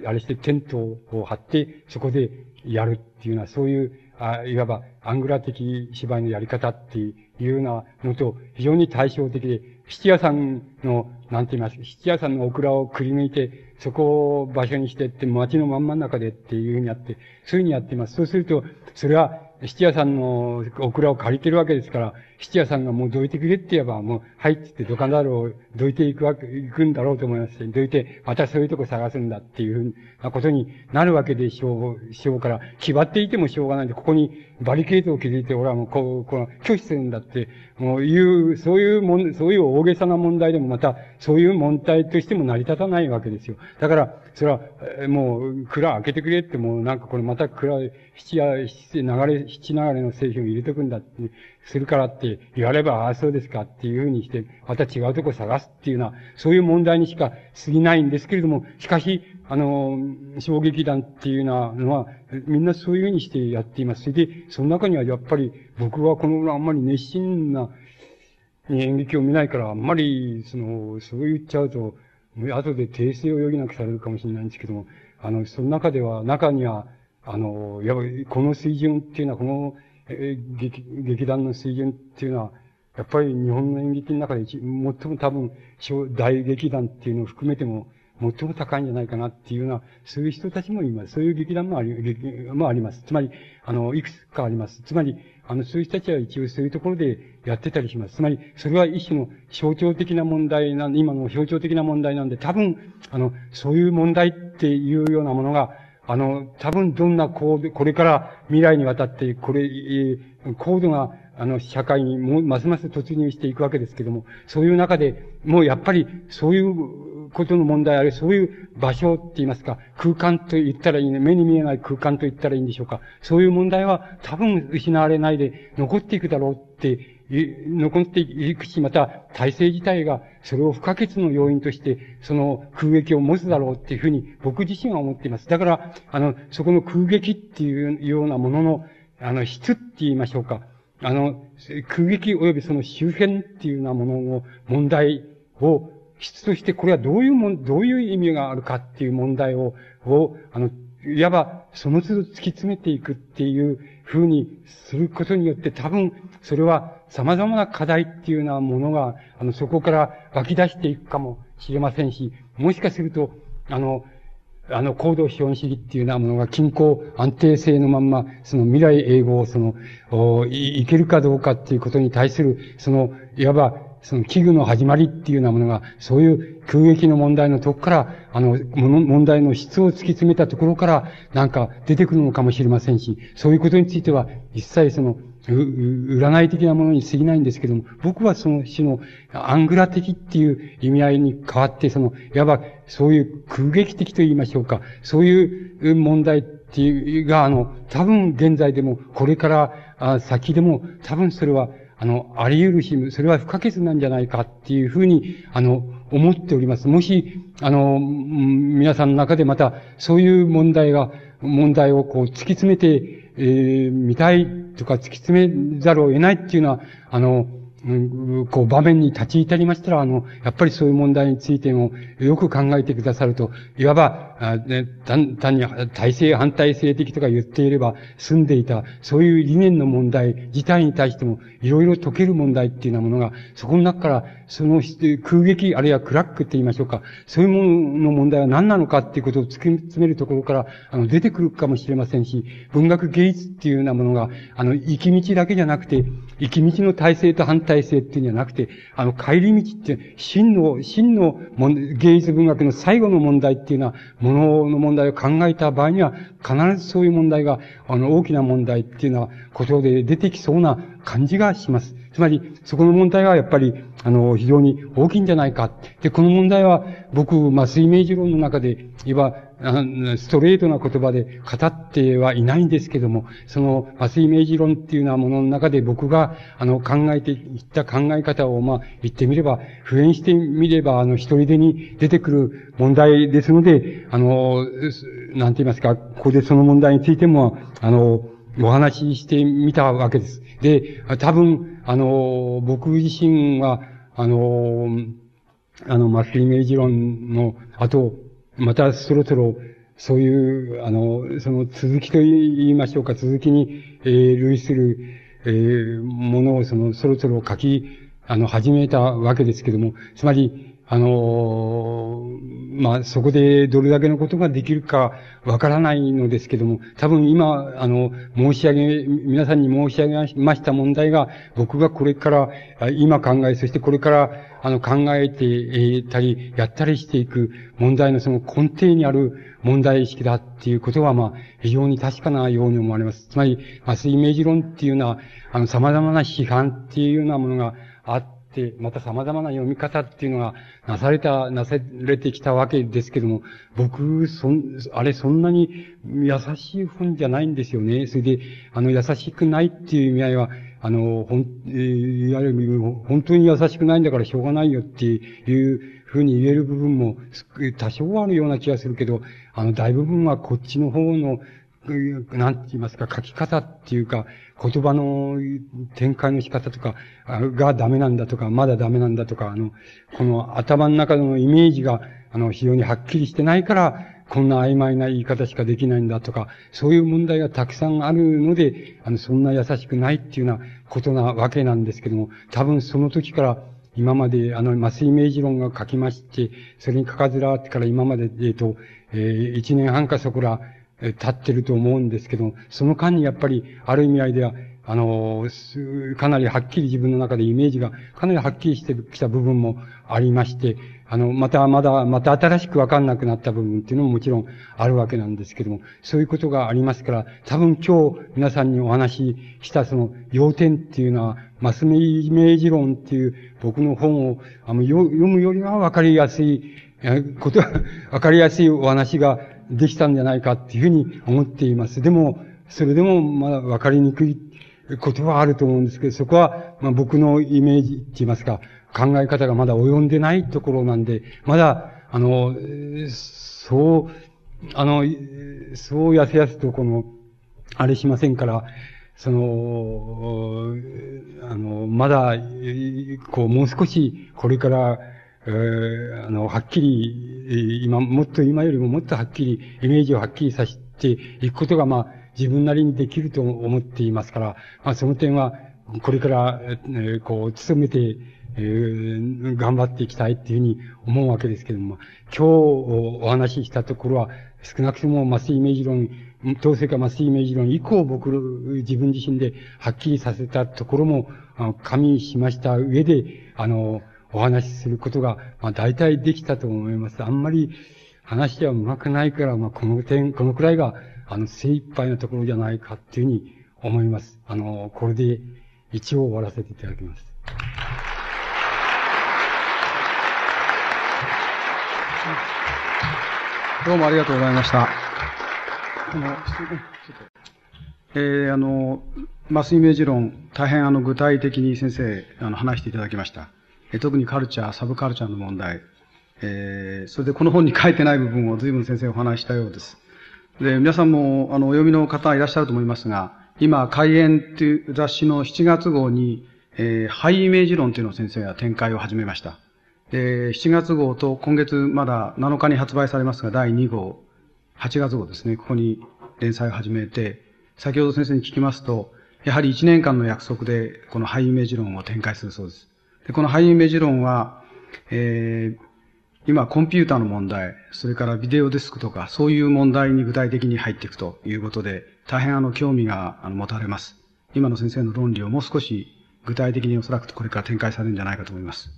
あれしてテントを張って、そこでやるっていうのは、そういう、あいわば、アングラ的芝居のやり方っていうようなのと、非常に対照的で、七屋さんの、なんて言いますか、七屋さんのオクラをくり抜いて、そこを場所にしてって、街の真ん真ん中でっていうふうにやって、そういうふうにやっています。そうすると、それは、七屋さんのオクラを借りてるわけですから、七屋さんがもうどいてくれって言えば、もう、はいって言ってどかだろう、どいていくわけ、行くんだろうと思います、どいて、またそういうとこ探すんだっていうふうなことになるわけでしょう、しょうから、決まっていてもしょうがないんで、ここにバリケードを築いて、俺はもう、こう、この、拒否するんだって、もういう、そういうもん、そういう大げさな問題でもまた、そういう問題としても成り立たないわけですよ。だから、それは、もう、蔵開けてくれって、もうなんかこれまた蔵、七や、七流れ、七流れの製品を入れてくんだって、するからって言われば、ああ、そうですかっていうふうにして、また違うとこ探すっていうのは、そういう問題にしか過ぎないんですけれども、しかし、あの、衝撃弾っていうのは、みんなそういうふうにしてやっています。それで、その中にはやっぱり、僕はこのあんまり熱心な演劇を見ないから、あんまり、その、そう言っちゃうと、後で訂正を余儀なくされるかもしれないんですけども、あの、その中では、中には、あの、やっぱり、この水準っていうのは、この、え劇、劇団の水準っていうのは、やっぱり日本の演劇の中で一最も多分、大劇団っていうのを含めても、最も高いんじゃないかなっていうような、そういう人たちもいます。そういう劇団もあり、もあります。つまり、あの、いくつかあります。つまり、あの、そういう人たちは一応そういうところでやってたりします。つまり、それは一種の象徴的な問題なんで、今の象徴的な問題なんで、多分、あの、そういう問題っていうようなものが、あの、多分どんなこう、これから未来にわたって、これ、高度な、あの、社会にも、ますます突入していくわけですけども、そういう中で、もうやっぱり、そういうことの問題あるいは、そういう場所って言いますか、空間と言ったらいいね、目に見えない空間と言ったらいいんでしょうか。そういう問題は多分失われないで残っていくだろうって残っていくし、また体制自体がそれを不可欠の要因として、その空撃を持つだろうっていうふうに僕自身は思っています。だから、あの、そこの空撃っていうようなものの、あの、質って言いましょうか。あの、空撃及びその周辺っていうようなものの問題を、質としてこれはどういうもん、どういう意味があるかっていう問題を、を、あの、いわばその都度突き詰めていくっていうふうにすることによって多分それは様々な課題っていうようなものが、あの、そこから湧き出していくかもしれませんし、もしかすると、あの、あの、行動資本主義っていうようなものが均衡、安定性のまんま、その未来英語をその、い、いけるかどうかっていうことに対する、その、いわば、その器具の始まりっていうようなものが、そういう空撃の問題のとこから、あの、問題の質を突き詰めたところから、なんか出てくるのかもしれませんし、そういうことについては、一切その、占い的なものに過ぎないんですけども、僕はその種のアングラ的っていう意味合いに変わって、その、いわばそういう空撃的と言いましょうか、そういう問題っていうが、あの、多分現在でも、これから先でも、多分それは、あの、あり得るし、それは不可欠なんじゃないかっていうふうに、あの、思っております。もし、あの、皆さんの中でまた、そういう問題が、問題をこう突き詰めて、えー、見たいとか突き詰めざるを得ないっていうのは、あの、こう場面に立ち至りましたら、あの、やっぱりそういう問題についてもよく考えてくださると、いわば、あね、単単に体制、反体制的とか言っていれば済んでいた、そういう理念の問題自体に対してもいろいろ解ける問題っていうようなものが、そこの中からその空撃、あるいはクラックって言いましょうか、そういうものの問題は何なのかっていうことを突き詰めるところから、あの、出てくるかもしれませんし、文学芸術っていうようなものが、あの、行き道だけじゃなくて、行き道の体制と反体制っていうんじゃなくて、あの、帰り道って、真の、真の芸術文学の最後の問題っていうのは、ものの問題を考えた場合には、必ずそういう問題が、あの、大きな問題っていうのは、ことで出てきそうな感じがします。つまり、そこの問題はやっぱり、あの、非常に大きいんじゃないか。で、この問題は、僕、まあ、水明治論の中で、いわば、ストレートな言葉で語ってはいないんですけども、その、麻酔明治論っていうようなものの中で僕が、あの、考えていった考え方を、まあ、言ってみれば、普遍してみれば、あの、一人でに出てくる問題ですので、あの、なんて言いますか、ここでその問題についても、あの、お話ししてみたわけです。で、多分、あの、僕自身は、あの、あの、麻酔明治論の後、またそろそろ、そういう、あの、その続きと言いましょうか、続きに、えー、類する、えー、ものをその、そろそろ書き、あの、始めたわけですけども、つまり、あのまあ、そこでどれだけのことができるかわからないのですけども、多分今、あの、申し上げ、皆さんに申し上げました問題が、僕がこれから、今考え、そしてこれから、あの、考えていたり、やったりしていく問題のその根底にある問題意識だっていうことは、まあ、非常に確かなように思われます。つまり、麻酔イメージ論っていうのは、あの、様々な批判っていうようなものがあって、、また様々な読み方っていうのがなされた、なされてきたわけですけども、僕、そん、あれそんなに優しい本じゃないんですよね。それで、あの、優しくないっていう意味合いは、あの、ほん、いわゆる、本当に優しくないんだからしょうがないよっていうふうに言える部分も多少あるような気がするけど、あの、大部分はこっちの方の、なんて言いますか、書き方っていうか、言葉の展開の仕方とかがダメなんだとか、まだダメなんだとか、あの、この頭の中のイメージが、あの、非常にはっきりしてないから、こんな曖昧な言い方しかできないんだとか、そういう問題がたくさんあるので、あの、そんな優しくないっていうようなことなわけなんですけども、多分その時から、今まで、あの、麻酔イメージ論が書きまして、それに書かずらってから今まで、えっ、と、えー、一年半かそこら、立ってると思うんですけど、その間にやっぱり、ある意味合いでは、あの、かなりはっきり自分の中でイメージがかなりはっきりしてきた部分もありまして、あの、また、まだ、また新しくわかんなくなった部分っていうのももちろんあるわけなんですけども、そういうことがありますから、多分今日皆さんにお話ししたその要点っていうのは、マスメイメージ論っていう僕の本をあの読むよりはわかりやすいこと、わかりやすいお話ができたんじゃないかっていうふうに思っています。でも、それでもまだわかりにくいことはあると思うんですけど、そこは、まあ、僕のイメージって言いますか、考え方がまだ及んでないところなんで、まだ、あの、そう、あの、そうやすやすとこの、あれしませんから、その、あの、まだ、こう、もう少し、これから、えー、あの、はっきり、今、もっと今よりももっとはっきり、イメージをはっきりさせていくことが、まあ、自分なりにできると思っていますから、まあ、その点は、これから、えー、こう、努めて、えー、頑張っていきたいっていうふうに思うわけですけれども、今日お話ししたところは、少なくとも麻酔イメージ論、統制か麻酔イメージ論以降僕、自分自身ではっきりさせたところも、あの加味しました上で、あの、お話しすることが、まあ大体できたと思います。あんまり話では上手くないから、まあこの点、このくらいが、あの、精一杯なところじゃないかっていうふうに思います。あの、これで一応終わらせていただきます。どうもありがとうございました。あの、えー、あの、マスイメージ論、大変あの具体的に先生、あの話していただきました。え、特にカルチャー、サブカルチャーの問題、えー、それでこの本に書いてない部分を随分先生お話したようです。で、皆さんも、あの、お読みの方いらっしゃると思いますが、今、開演という雑誌の7月号に、えー、ハイイメージ論というのを先生が展開を始めました。で、7月号と今月まだ7日に発売されますが、第2号、8月号ですね、ここに連載を始めて、先ほど先生に聞きますと、やはり1年間の約束で、このハイイメージ論を展開するそうです。でこのハイイメージ論は、えー、今、コンピューターの問題、それからビデオデスクとか、そういう問題に具体的に入っていくということで、大変あの、興味が持たれます。今の先生の論理をもう少し具体的におそらくこれから展開されるんじゃないかと思います。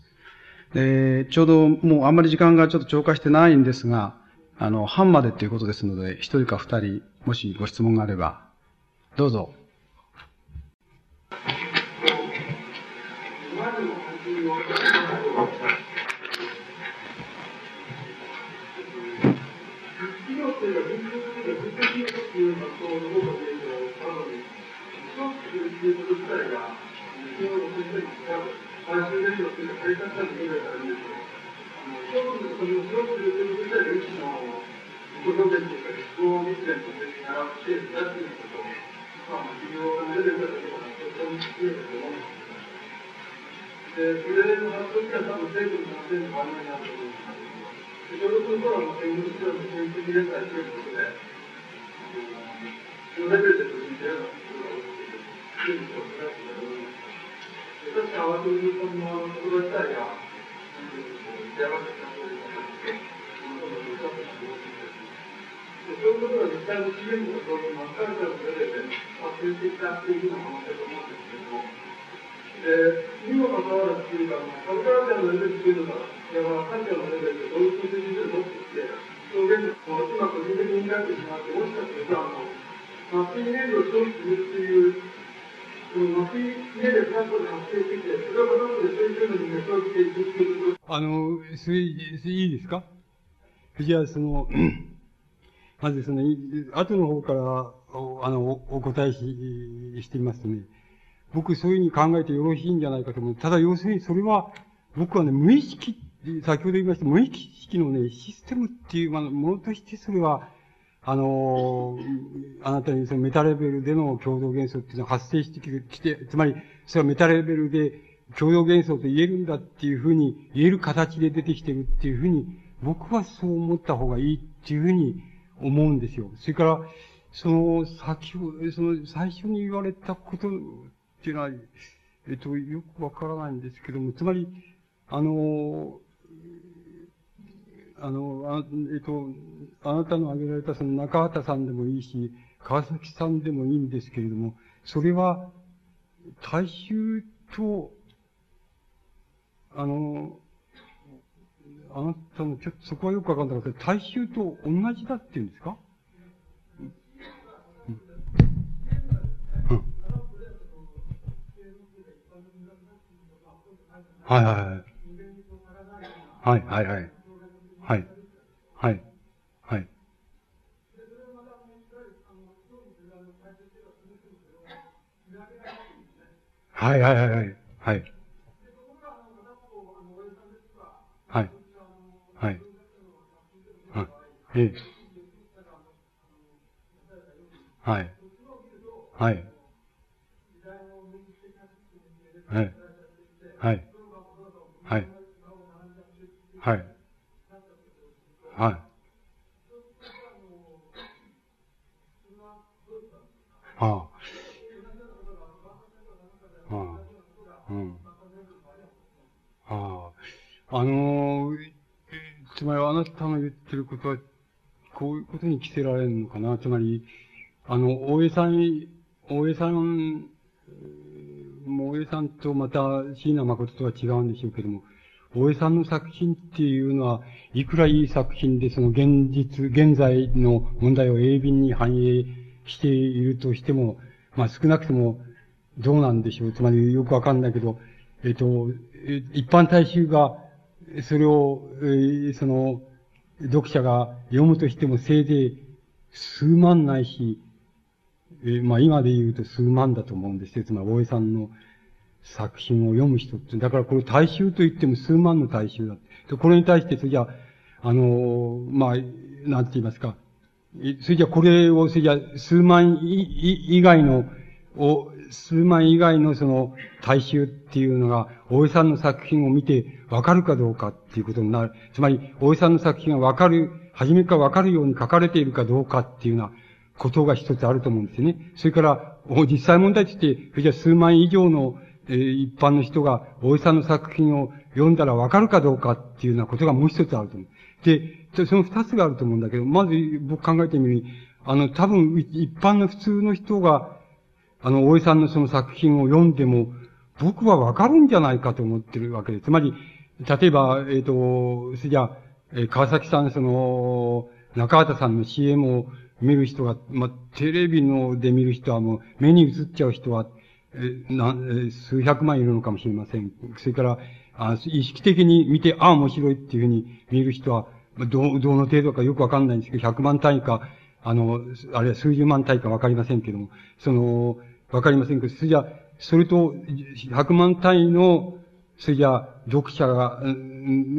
で、ちょうどもうあんまり時間がちょっと超過してないんですが、あの、半までっていうことですので、一人か二人、もしご質問があれば、どうぞ。最終電力っていうか、生活者のたらいいんですけど、その、その、すごく言ってる歴史の、ご表現というか、思考密連として習って出していること、まあ、企業のレベルだとか、とても強いと思うんですで、それの発想には多分政府の発展の関連だと思うんですけど、ちょうどその頃の戦後史の研究に連載していることで、そのレベルで取り入れるようなことが起きている。いうことだと思います。確かに私のその言葉自体が、山口さんという、いうことが実際の資源のそういう真っ赤なレベルで発生してきたっていうふうな話だと思うんですけども、で、にもかかわらずというか、カルカルチャーのレベルという、あの、すいうあの、それ、いいですか？じゃあ、その、まずその、後の方から、あの、お答えし、してみますとね、僕そういうふうに考えてよろしいんじゃないかと思う。ただ、要するにそれは、僕はね、無意識、先ほど言いました無意識のね、システムっていうものとしてそれは、あの、あなたにそのメタレベルでの共同幻想っていうのは発生してきて、つまり、それはメタレベルで共同幻想と言えるんだっていうふうに、言える形で出てきてるっていうふうに、僕はそう思った方がいいっていうふうに思うんですよ。それから、その、先ほど、その、最初に言われたことっていうのは、えっと、よくわからないんですけども、つまり、あの、あの、あえっと、あなたの挙げられたその中畑さんでもいいし、川崎さんでもいいんですけれども、それは、大衆と、あの、あなたの、ちょっとそこはよくわかんなかった大衆と同じだって言うんですか、うん、うん、はいはいはい。はいはいはい。はい。はい。はい。はいはいはいはい。はい。はい。はい。はい。ええ。はい。はい。はい。はい。はい。はい。はい。ああ。ああ。うん。ああ。あのー、つまりあなたが言ってることは、こういうことに着せられるのかな？つまり、あの、大江さん、大江さん、大江さんとまた椎名誠とは違うんでしょうけども、大江さんの作品っていうのは、いくらいい作品でその現実、現在の問題を鋭敏に反映しているとしても、まあ少なくとも、どうなんでしょう。つまりよくわかんないけど、えっ、と、一般大衆が、それを、え、その、読者が読むとしてもせいぜい数万ないし、え、まあ今で言うと数万だと思うんですよ。つまり大江さんの作品を読む人って。だからこれ大衆と言っても数万の大衆だ。でこれに対して、それじゃあ、あの、まあ、なんて言いますか。それじゃこれを、それじゃ数万以外の、を、数万以外のその大衆っていうのが、大江さんの作品を見てわかるかどうかっていうことになる。つまり、大江さんの作品がわかる、初めからわかるように書かれているかどうかっていうようなことが一つあると思うんですね。それから、実際問題として、それじゃ数万以上の、えー、一般の人が大江さんの作品を読んだらわかるかどうかっていうようなことがもう一つあると思う。で、その二つがあると思うんだけど、まず僕考えてみる、あの、多分一般の普通の人があの、大江さんのその作品を読んでも、僕はわかるんじゃないかと思ってるわけです。つまり、例えば、えっ、ー、と、それじゃえ、川崎さん、その、中畑さんの CM を見る人が、まあ、テレビので見る人はもう、目に映っちゃう人は、え、な、数百万いるのかもしれません。それから、あ意識的に見て、ああ、面白いっていうふうに見える人は、どう、どの程度かよくわかんないんですけど、100万単位か、あの、あるいは数十万単位かわかりませんけども、その、わかりませんけど、それじゃ、それと、100万単位の、それじゃ、読者が、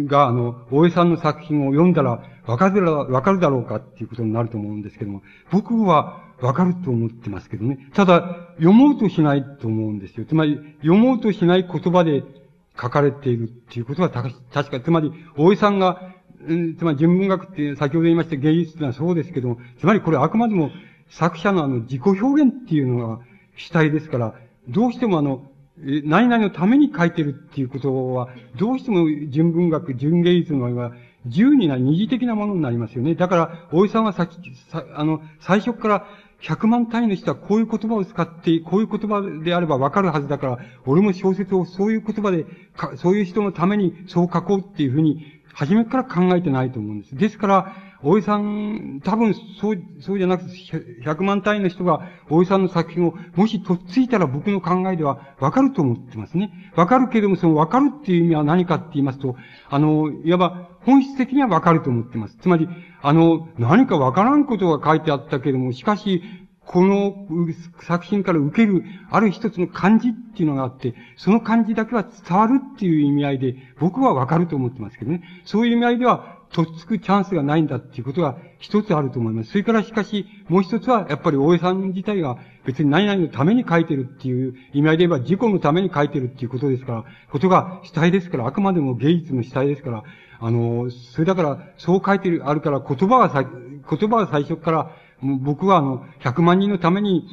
が、あの、大江さんの作品を読んだら、わかるだろうかっていうことになると思うんですけども、僕はわかると思ってますけどね。ただ、読もうとしないと思うんですよ。つまり、読もうとしない言葉で書かれているっていうことは確か、つまり、大江さんが、つまり人文学って先ほど言いました芸術ってのはそうですけども、つまりこれあくまでも作者のあの自己表現っていうのが主体ですから、どうしてもあの、何々のために書いてるっていうことは、どうしても純文学、純芸術の場合は、自由にな二次的なものになりますよね。だから、大井さんはさっき、さあの、最初から100万単位の人はこういう言葉を使って、こういう言葉であればわかるはずだから、俺も小説をそういう言葉で、そういう人のためにそう書こうっていうふうに、初めから考えてないと思うんです。ですから、大井さん、多分、そう、そうじゃなくて、100万単位の人が大井さんの作品を、もしとっついたら僕の考えではわかると思ってますね。わかるけれども、そのわかるっていう意味は何かって言いますと、あの、いわば、本質的にはわかると思ってます。つまり、あの、何かわからんことが書いてあったけれども、しかし、この作品から受ける、ある一つの漢字っていうのがあって、その漢字だけは伝わるっていう意味合いで、僕はわかると思ってますけどね。そういう意味合いでは、とっつくチャンスがないんだっていうことが一つあると思います。それからしかし、もう一つは、やっぱり大江さん自体が別に何々のために書いてるっていう意味合いで言えば、自己のために書いてるっていうことですから、ことが主体ですから、あくまでも芸術の主体ですから、あの、それだから、そう書いて、あるから、言葉がさ、言葉は最初から僕はあの、100万人のために、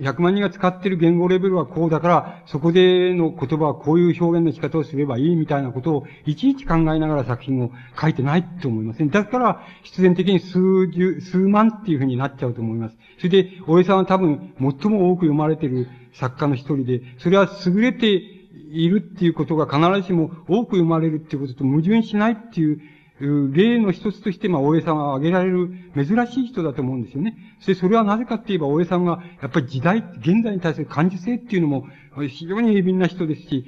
100万人が使っている言語レベルはこうだから、そこでの言葉はこういう表現の仕方をすればいいみたいなことを、いちいち考えながら作品を書いてないと思いますね。だから、必然的に数十、数万っていうふうになっちゃうと思います。それで、大江さんは多分、最も多く読まれている作家の一人で、それは優れているっていうことが必ずしも多く読まれるっていうことと矛盾しないっていう例の一つとして、まあ、大江さんは挙げられる珍しい人だと思うんですよね。そしてそれはなぜかって言えば、大江さんが、やっぱり時代、現在に対する感受性っていうのも、非常に鋭敏な人ですし、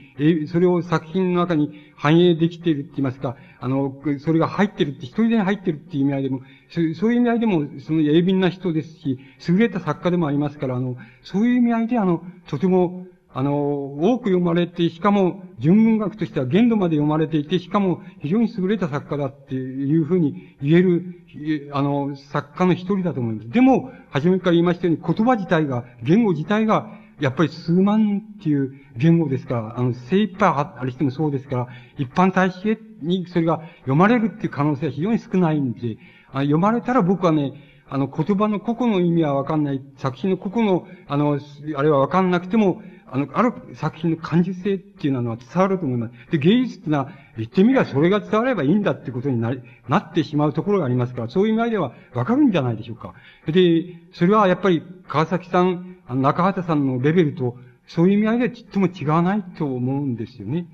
それを作品の中に反映できているって言いますか、あの、それが入ってるって、一人で入ってるっていう意味合いでも、そういう意味合いでも、その鋭敏な人ですし、優れた作家でもありますから、あの、そういう意味合いで、あの、とても、あの、多く読まれて、しかも、純文学としては限度まで読まれていて、しかも、非常に優れた作家だっていうふうに言える、あの、作家の一人だと思います。でも、初めから言いましたように、言葉自体が、言語自体が、やっぱり数万っていう言語ですから、あの、精一杯ありしてもそうですから、一般大使にそれが読まれるっていう可能性は非常に少ないんで、あ読まれたら僕はね、あの、言葉の個々の意味はわかんない、作品の個々の、あの、あれはわかんなくても、あの、ある作品の感受性っていうのは伝わると思います。で、芸術っていうのは、言ってみればそれが伝わればいいんだってことになり、なってしまうところがありますから、そういう意味ではわかるんじゃないでしょうか。で、それはやっぱり川崎さん、あの中畑さんのレベルと、そういう意味合いではちっとも違わないと思うんですよね。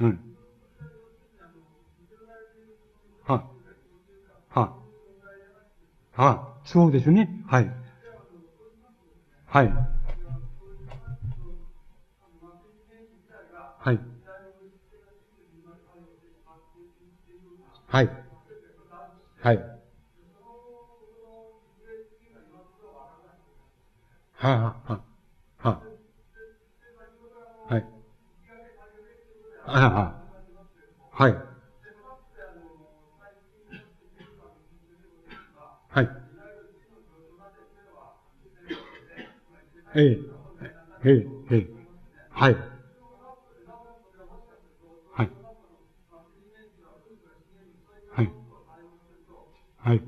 うん。は、は、は、そうですね。はい。はい。はい。はい。はあ、はあ、はあ。はい。ああ、はい。はい。ええ、ええ、ええ、はい。はい。はい。はい。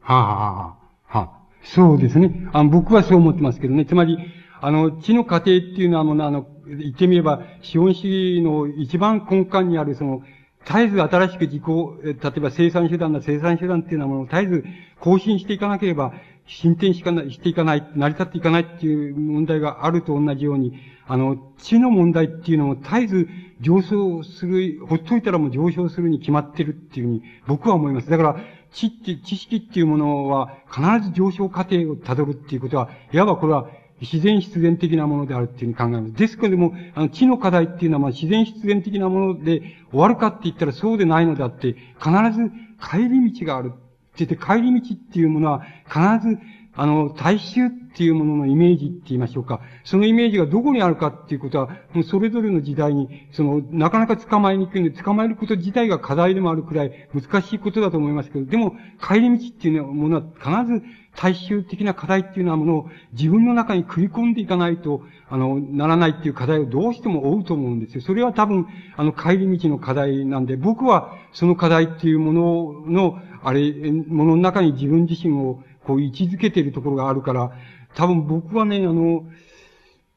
はあ、はあ、はあ。そうですね。あ、僕はそう思ってますけどね。つまり、あの、知の過程っていうのはもう、あの、言ってみれば、資本主義の一番根幹にある、その、絶えず新しく自己、例えば生産手段な生産手段っていうのはもう絶えず更新していかなければ進展しかなしていかない、成り立っていかないっていう問題があると同じように、あの、知の問題っていうのも絶えず上昇する、ほっといたらもう上昇するに決まってるっていうふうに僕は思います。だから、知って、知識っていうものは必ず上昇過程をたどるっていうことは、いわばこれは自然必然的なものであるっていうふうに考えます。ですけれども、あの、知の課題っていうのは、まあ、自然必然的なもので終わるかって言ったらそうでないのであって、必ず帰り道がある。って言って、帰り道っていうものは、必ずあの、大衆っていうもののイメージって言いましょうか。そのイメージがどこにあるかっていうことは、もうそれぞれの時代に、その、なかなか捕まえにくいんで、捕まえること自体が課題でもあるくらい難しいことだと思いますけど、でも、帰り道っていうものは必ず大衆的な課題っていうようなものを自分の中に食い込んでいかないと、あの、ならないっていう課題をどうしても追うと思うんですよ。それは多分、あの、帰り道の課題なんで、僕はその課題っていうものの、あれ、ものの中に自分自身をこう位置づけているところがあるから、多分僕はね、あの、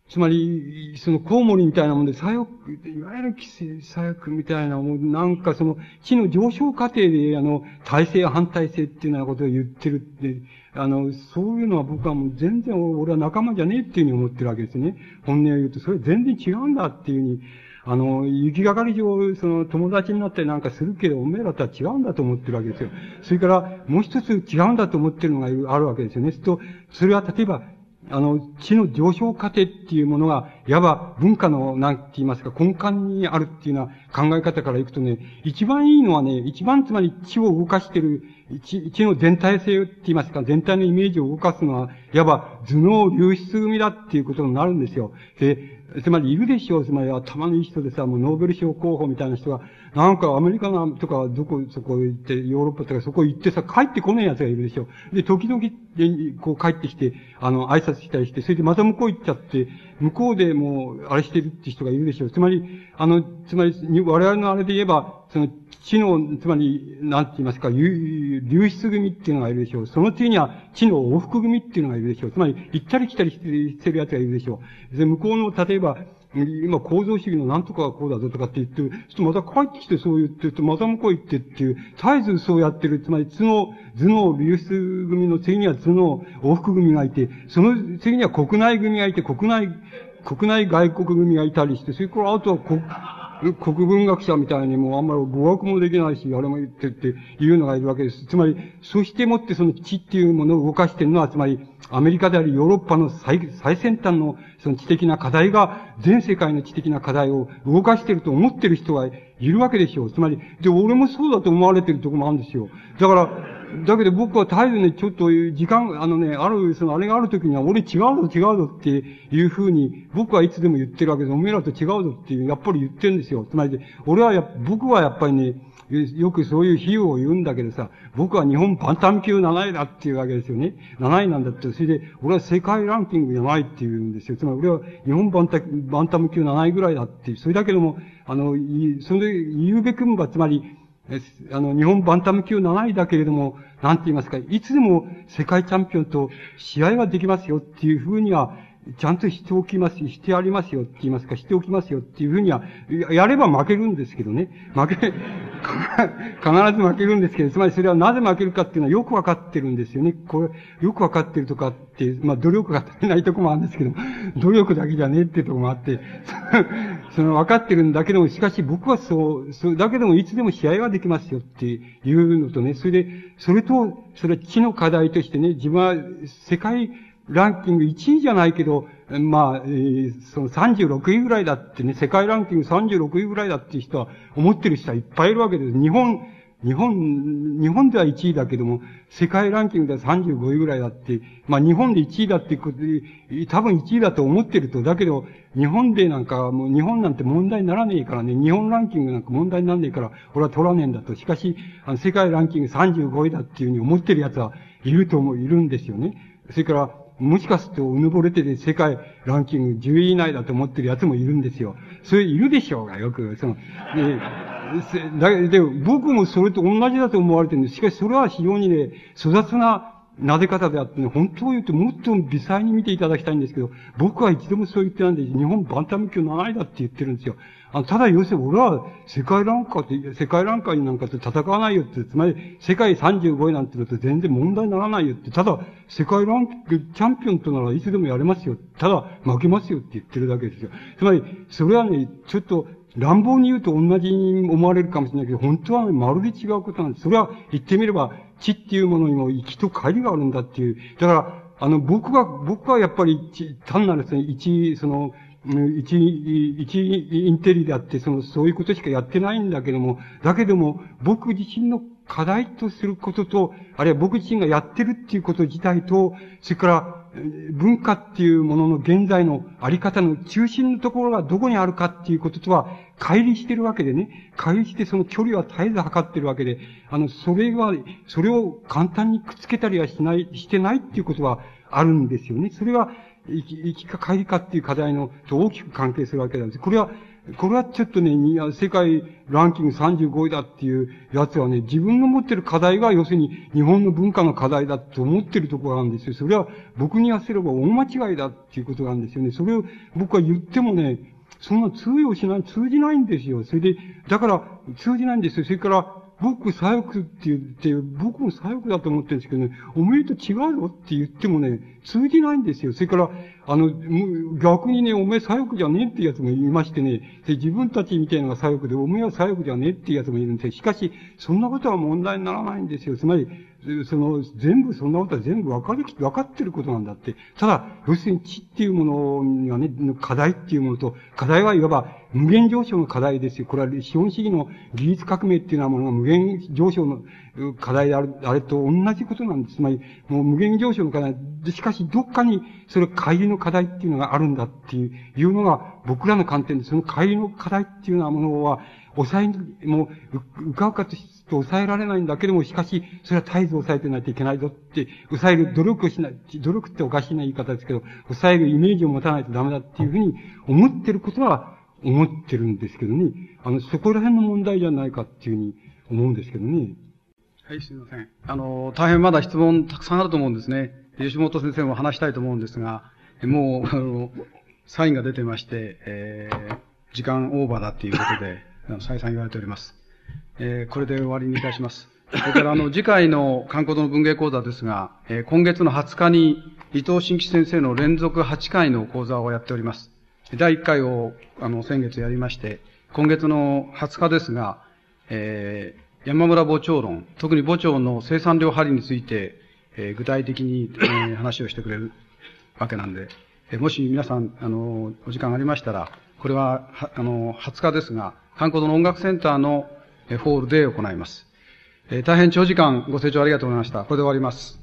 つまり、そのコウモリみたいなもんで、左翼、いわゆる規制左翼みたいなもん、なんかその、地の上昇過程で、あの、体制反体制っていうようなことを言ってるって、あの、そういうのは僕はもう全然俺は仲間じゃねえっていうふうに思ってるわけですね。本音を言うと、それ全然違うんだっていうふうに、あの、雪がかり上、その、友達になってなんかするけど、おめえらとは違うんだと思ってるわけですよ。それから、もう一つ違うんだと思ってるのがあるわけですよね。すると、それは例えば、あの、知の上昇過程っていうものが、いわば文化の、なんて言いますか、根幹にあるっていうような考え方からいくとね、一番いいのはね、一番つまり知を動かしてる、知知の全体性って言いますか、全体のイメージを動かすのは、いわば頭脳流出組だっていうことになるんですよ。で、つまりいるでしょう。つまり頭のいい人でさ、もうノーベル賞候補みたいな人が、なんかアメリカのとか、どこ、そこ行って、ヨーロッパとかそこ行ってさ、帰ってこない奴がいるでしょう。で、時々、こう帰ってきて、あの、挨拶したりして、それでまた向こう行っちゃって、向こうでもう、あれしてるって人がいるでしょう。つまり、あの、つまり、我々のあれで言えば、その、知の、つまり、なんて言いますか、流出組っていうのがいるでしょう。その次には、知の往復組っていうのがいるでしょう。つまり、行ったり来たりしてる奴がいるでしょう。で、向こうの、例えば、今、構造主義のなんとかはこうだぞとかって言って、ちょっとまた帰ってきてそう言って、とまた向こう行ってっていう、絶えずそうやってる。つまり、頭脳、頭脳流出組の次には頭脳往復組がいて、その次には国内組がいて、国内、国内外国組がいたりして、それからあとは国、国文学者みたいにもうあんまり語学もできないし、あれも言ってっていうのがいるわけです。つまり、そしてもってその知っていうものを動かしてるのは、つまり、アメリカでありヨーロッパの最最先端のその知的な課題が、全世界の知的な課題を動かしてると思ってる人がいるわけでしょう。つまり、で、俺もそうだと思われてるとこもあるんですよ。だから、だけど僕は絶えずね、ちょっと時間、あのね、ある、そのあれがある時には、俺違うぞ違うぞっていうふうに、僕はいつでも言ってるわけです。おめえらと違うぞっていう、やっぱり言ってるんですよ。つまり、俺はや、僕はやっぱりね、よくそういう比喩を言うんだけどさ、僕は日本バンタム級7位だっていうわけですよね。7位なんだって。それで、俺は世界ランキング7位って言うんですよ。つまり俺は日本バンタバンタム級7位ぐらいだっていう。それだけども、あの、それ言うべくんば、つまり、あの、日本バンタム級7位だけれども、なんて言いますか、いつでも世界チャンピオンと試合はできますよっていうふうには、ちゃんとしておきます、してありますよって言いますか、しておきますよっていうふうには、やれば負けるんですけどね。負け、必ず負けるんですけど、つまりそれはなぜ負けるかっていうのはよくわかってるんですよね。これ、よくわかってるとかって、まあ努力が足りないとこもあるんですけど、努力だけじゃねえっていうとこもあって、そのわかってるんだけども、しかし僕はそう、そう、だけどもいつでも試合はできますよっていうのとね、それで、それと、それは知の課題としてね、自分は世界ランキング1位じゃないけど、まあ、えー、その36位ぐらいだってね、世界ランキング36位ぐらいだっていう人は、思ってる人はいっぱいいるわけです。日本、日本、日本では1位だけども、世界ランキングでは35位ぐらいだって、まあ日本で1位だってことで、多分1位だと思ってると、だけど、日本でなんか、もう日本なんて問題にならねえからね、日本ランキングなんか問題にならねえから、俺は取らねえんだと。しかし、あの世界ランキング35位だっていうふうに思ってる奴はいると思う、いるんですよね。それから、もしかすると、うぬぼれてで世界ランキング10位以内だと思ってる奴もいるんですよ。それいるでしょうが、よく。その、ね、だで、僕もそれと同じだと思われてるんです。しかしそれは非常にね、粗雑な撫で方であってね、本当を言うともっと微細に見ていただきたいんですけど、僕は一度もそう言ってないんで、日本バンタム級7位だって言ってるんですよ。あのただ要するに俺は世界ランカーって、世界ランカーになんかと戦わないよって、つまり世界35位なんて言うと全然問題にならないよって、ただ世界ランクチャンピオンとならいつでもやれますよ。ただ負けますよって言ってるだけですよ。つまり、それはね、ちょっと乱暴に言うと同じに思われるかもしれないけど、本当はね、まるで違うことなんです。それは言ってみれば、知っていうものにも行きと帰りがあるんだっていう。だから、あの、僕は、僕はやっぱり、単なるですね、一、その、一、一インテリであって、その、そういうことしかやってないんだけども、だけども、僕自身の課題とすることと、あるいは僕自身がやってるっていうこと自体と、それから、文化っていうものの現在のあり方の中心のところがどこにあるかっていうこととは、乖離してるわけでね、乖離してその距離は絶えず測ってるわけで、あの、それは、それを簡単にくっつけたりはしない、してないっていうことはあるんですよね。それは、生き、生きか帰りかっていう課題の、と大きく関係するわけなんです。これは、これはちょっとね、世界ランキング35位だっていうやつはね、自分の持ってる課題が要するに日本の文化の課題だと思ってるところなんですよ。それは僕に言わせれば大間違いだっていうことなんですよね。それを僕は言ってもね、そんな通用しない、通じないんですよ。それで、だから通じないんですよ。それから、僕左翼って言って、僕も左翼だと思ってるんですけどね、おめえと違うよって言ってもね、通じないんですよ。それから、あの、逆にね、おめえ左翼じゃねえってやつもいましてね、で自分たちみたいなのが左翼で、おめえは左翼じゃねえってやつもいるんですよ。しかし、そんなことは問題にならないんですよ。つまり、その、全部、そんなことは全部わかる、わかってることなんだって。ただ、要するに知っていうものにはね、課題っていうものと、課題はいわば無限上昇の課題ですよ。これは資本主義の技術革命っていうようなものが無限上昇の課題である、あれと同じことなんです。つまり、もう無限上昇の課題。でしかし、どっかに、それ、帰りの課題っていうのがあるんだっていうのが、僕らの観点で、その帰りの課題っていうようなものは、抑え、もう、うかうかとと抑えられないんだけども、しかし、それは絶えず抑えてないといけないぞって、抑える努力をしない、努力っておかしいな言い方ですけど、抑えるイメージを持たないとダメだっていうふうに思ってることは思ってるんですけどね。あの、そこら辺の問題じゃないかっていうふうに思うんですけどね。はい、すみません。あの、大変まだ質問たくさんあると思うんですね。吉本先生も話したいと思うんですが、もう、あの、サインが出てまして、えー、時間オーバーだっていうことで、再三言われております。えー、これで終わりにいたします。それからあの、次回の観光堂の文芸講座ですが、えー、今月の20日に伊藤新吉先生の連続8回の講座をやっております。第1回を、あの、先月やりまして、今月の20日ですが、えー、山村母長論、特に母長の生産量張りについて、えー、具体的に、えー、話をしてくれるわけなんで、えー、もし皆さん、あの、お時間ありましたら、これは、はあの、20日ですが、韓国の音楽センターのホールで行います。大変長時間ご清聴ありがとうございました。これで終わります。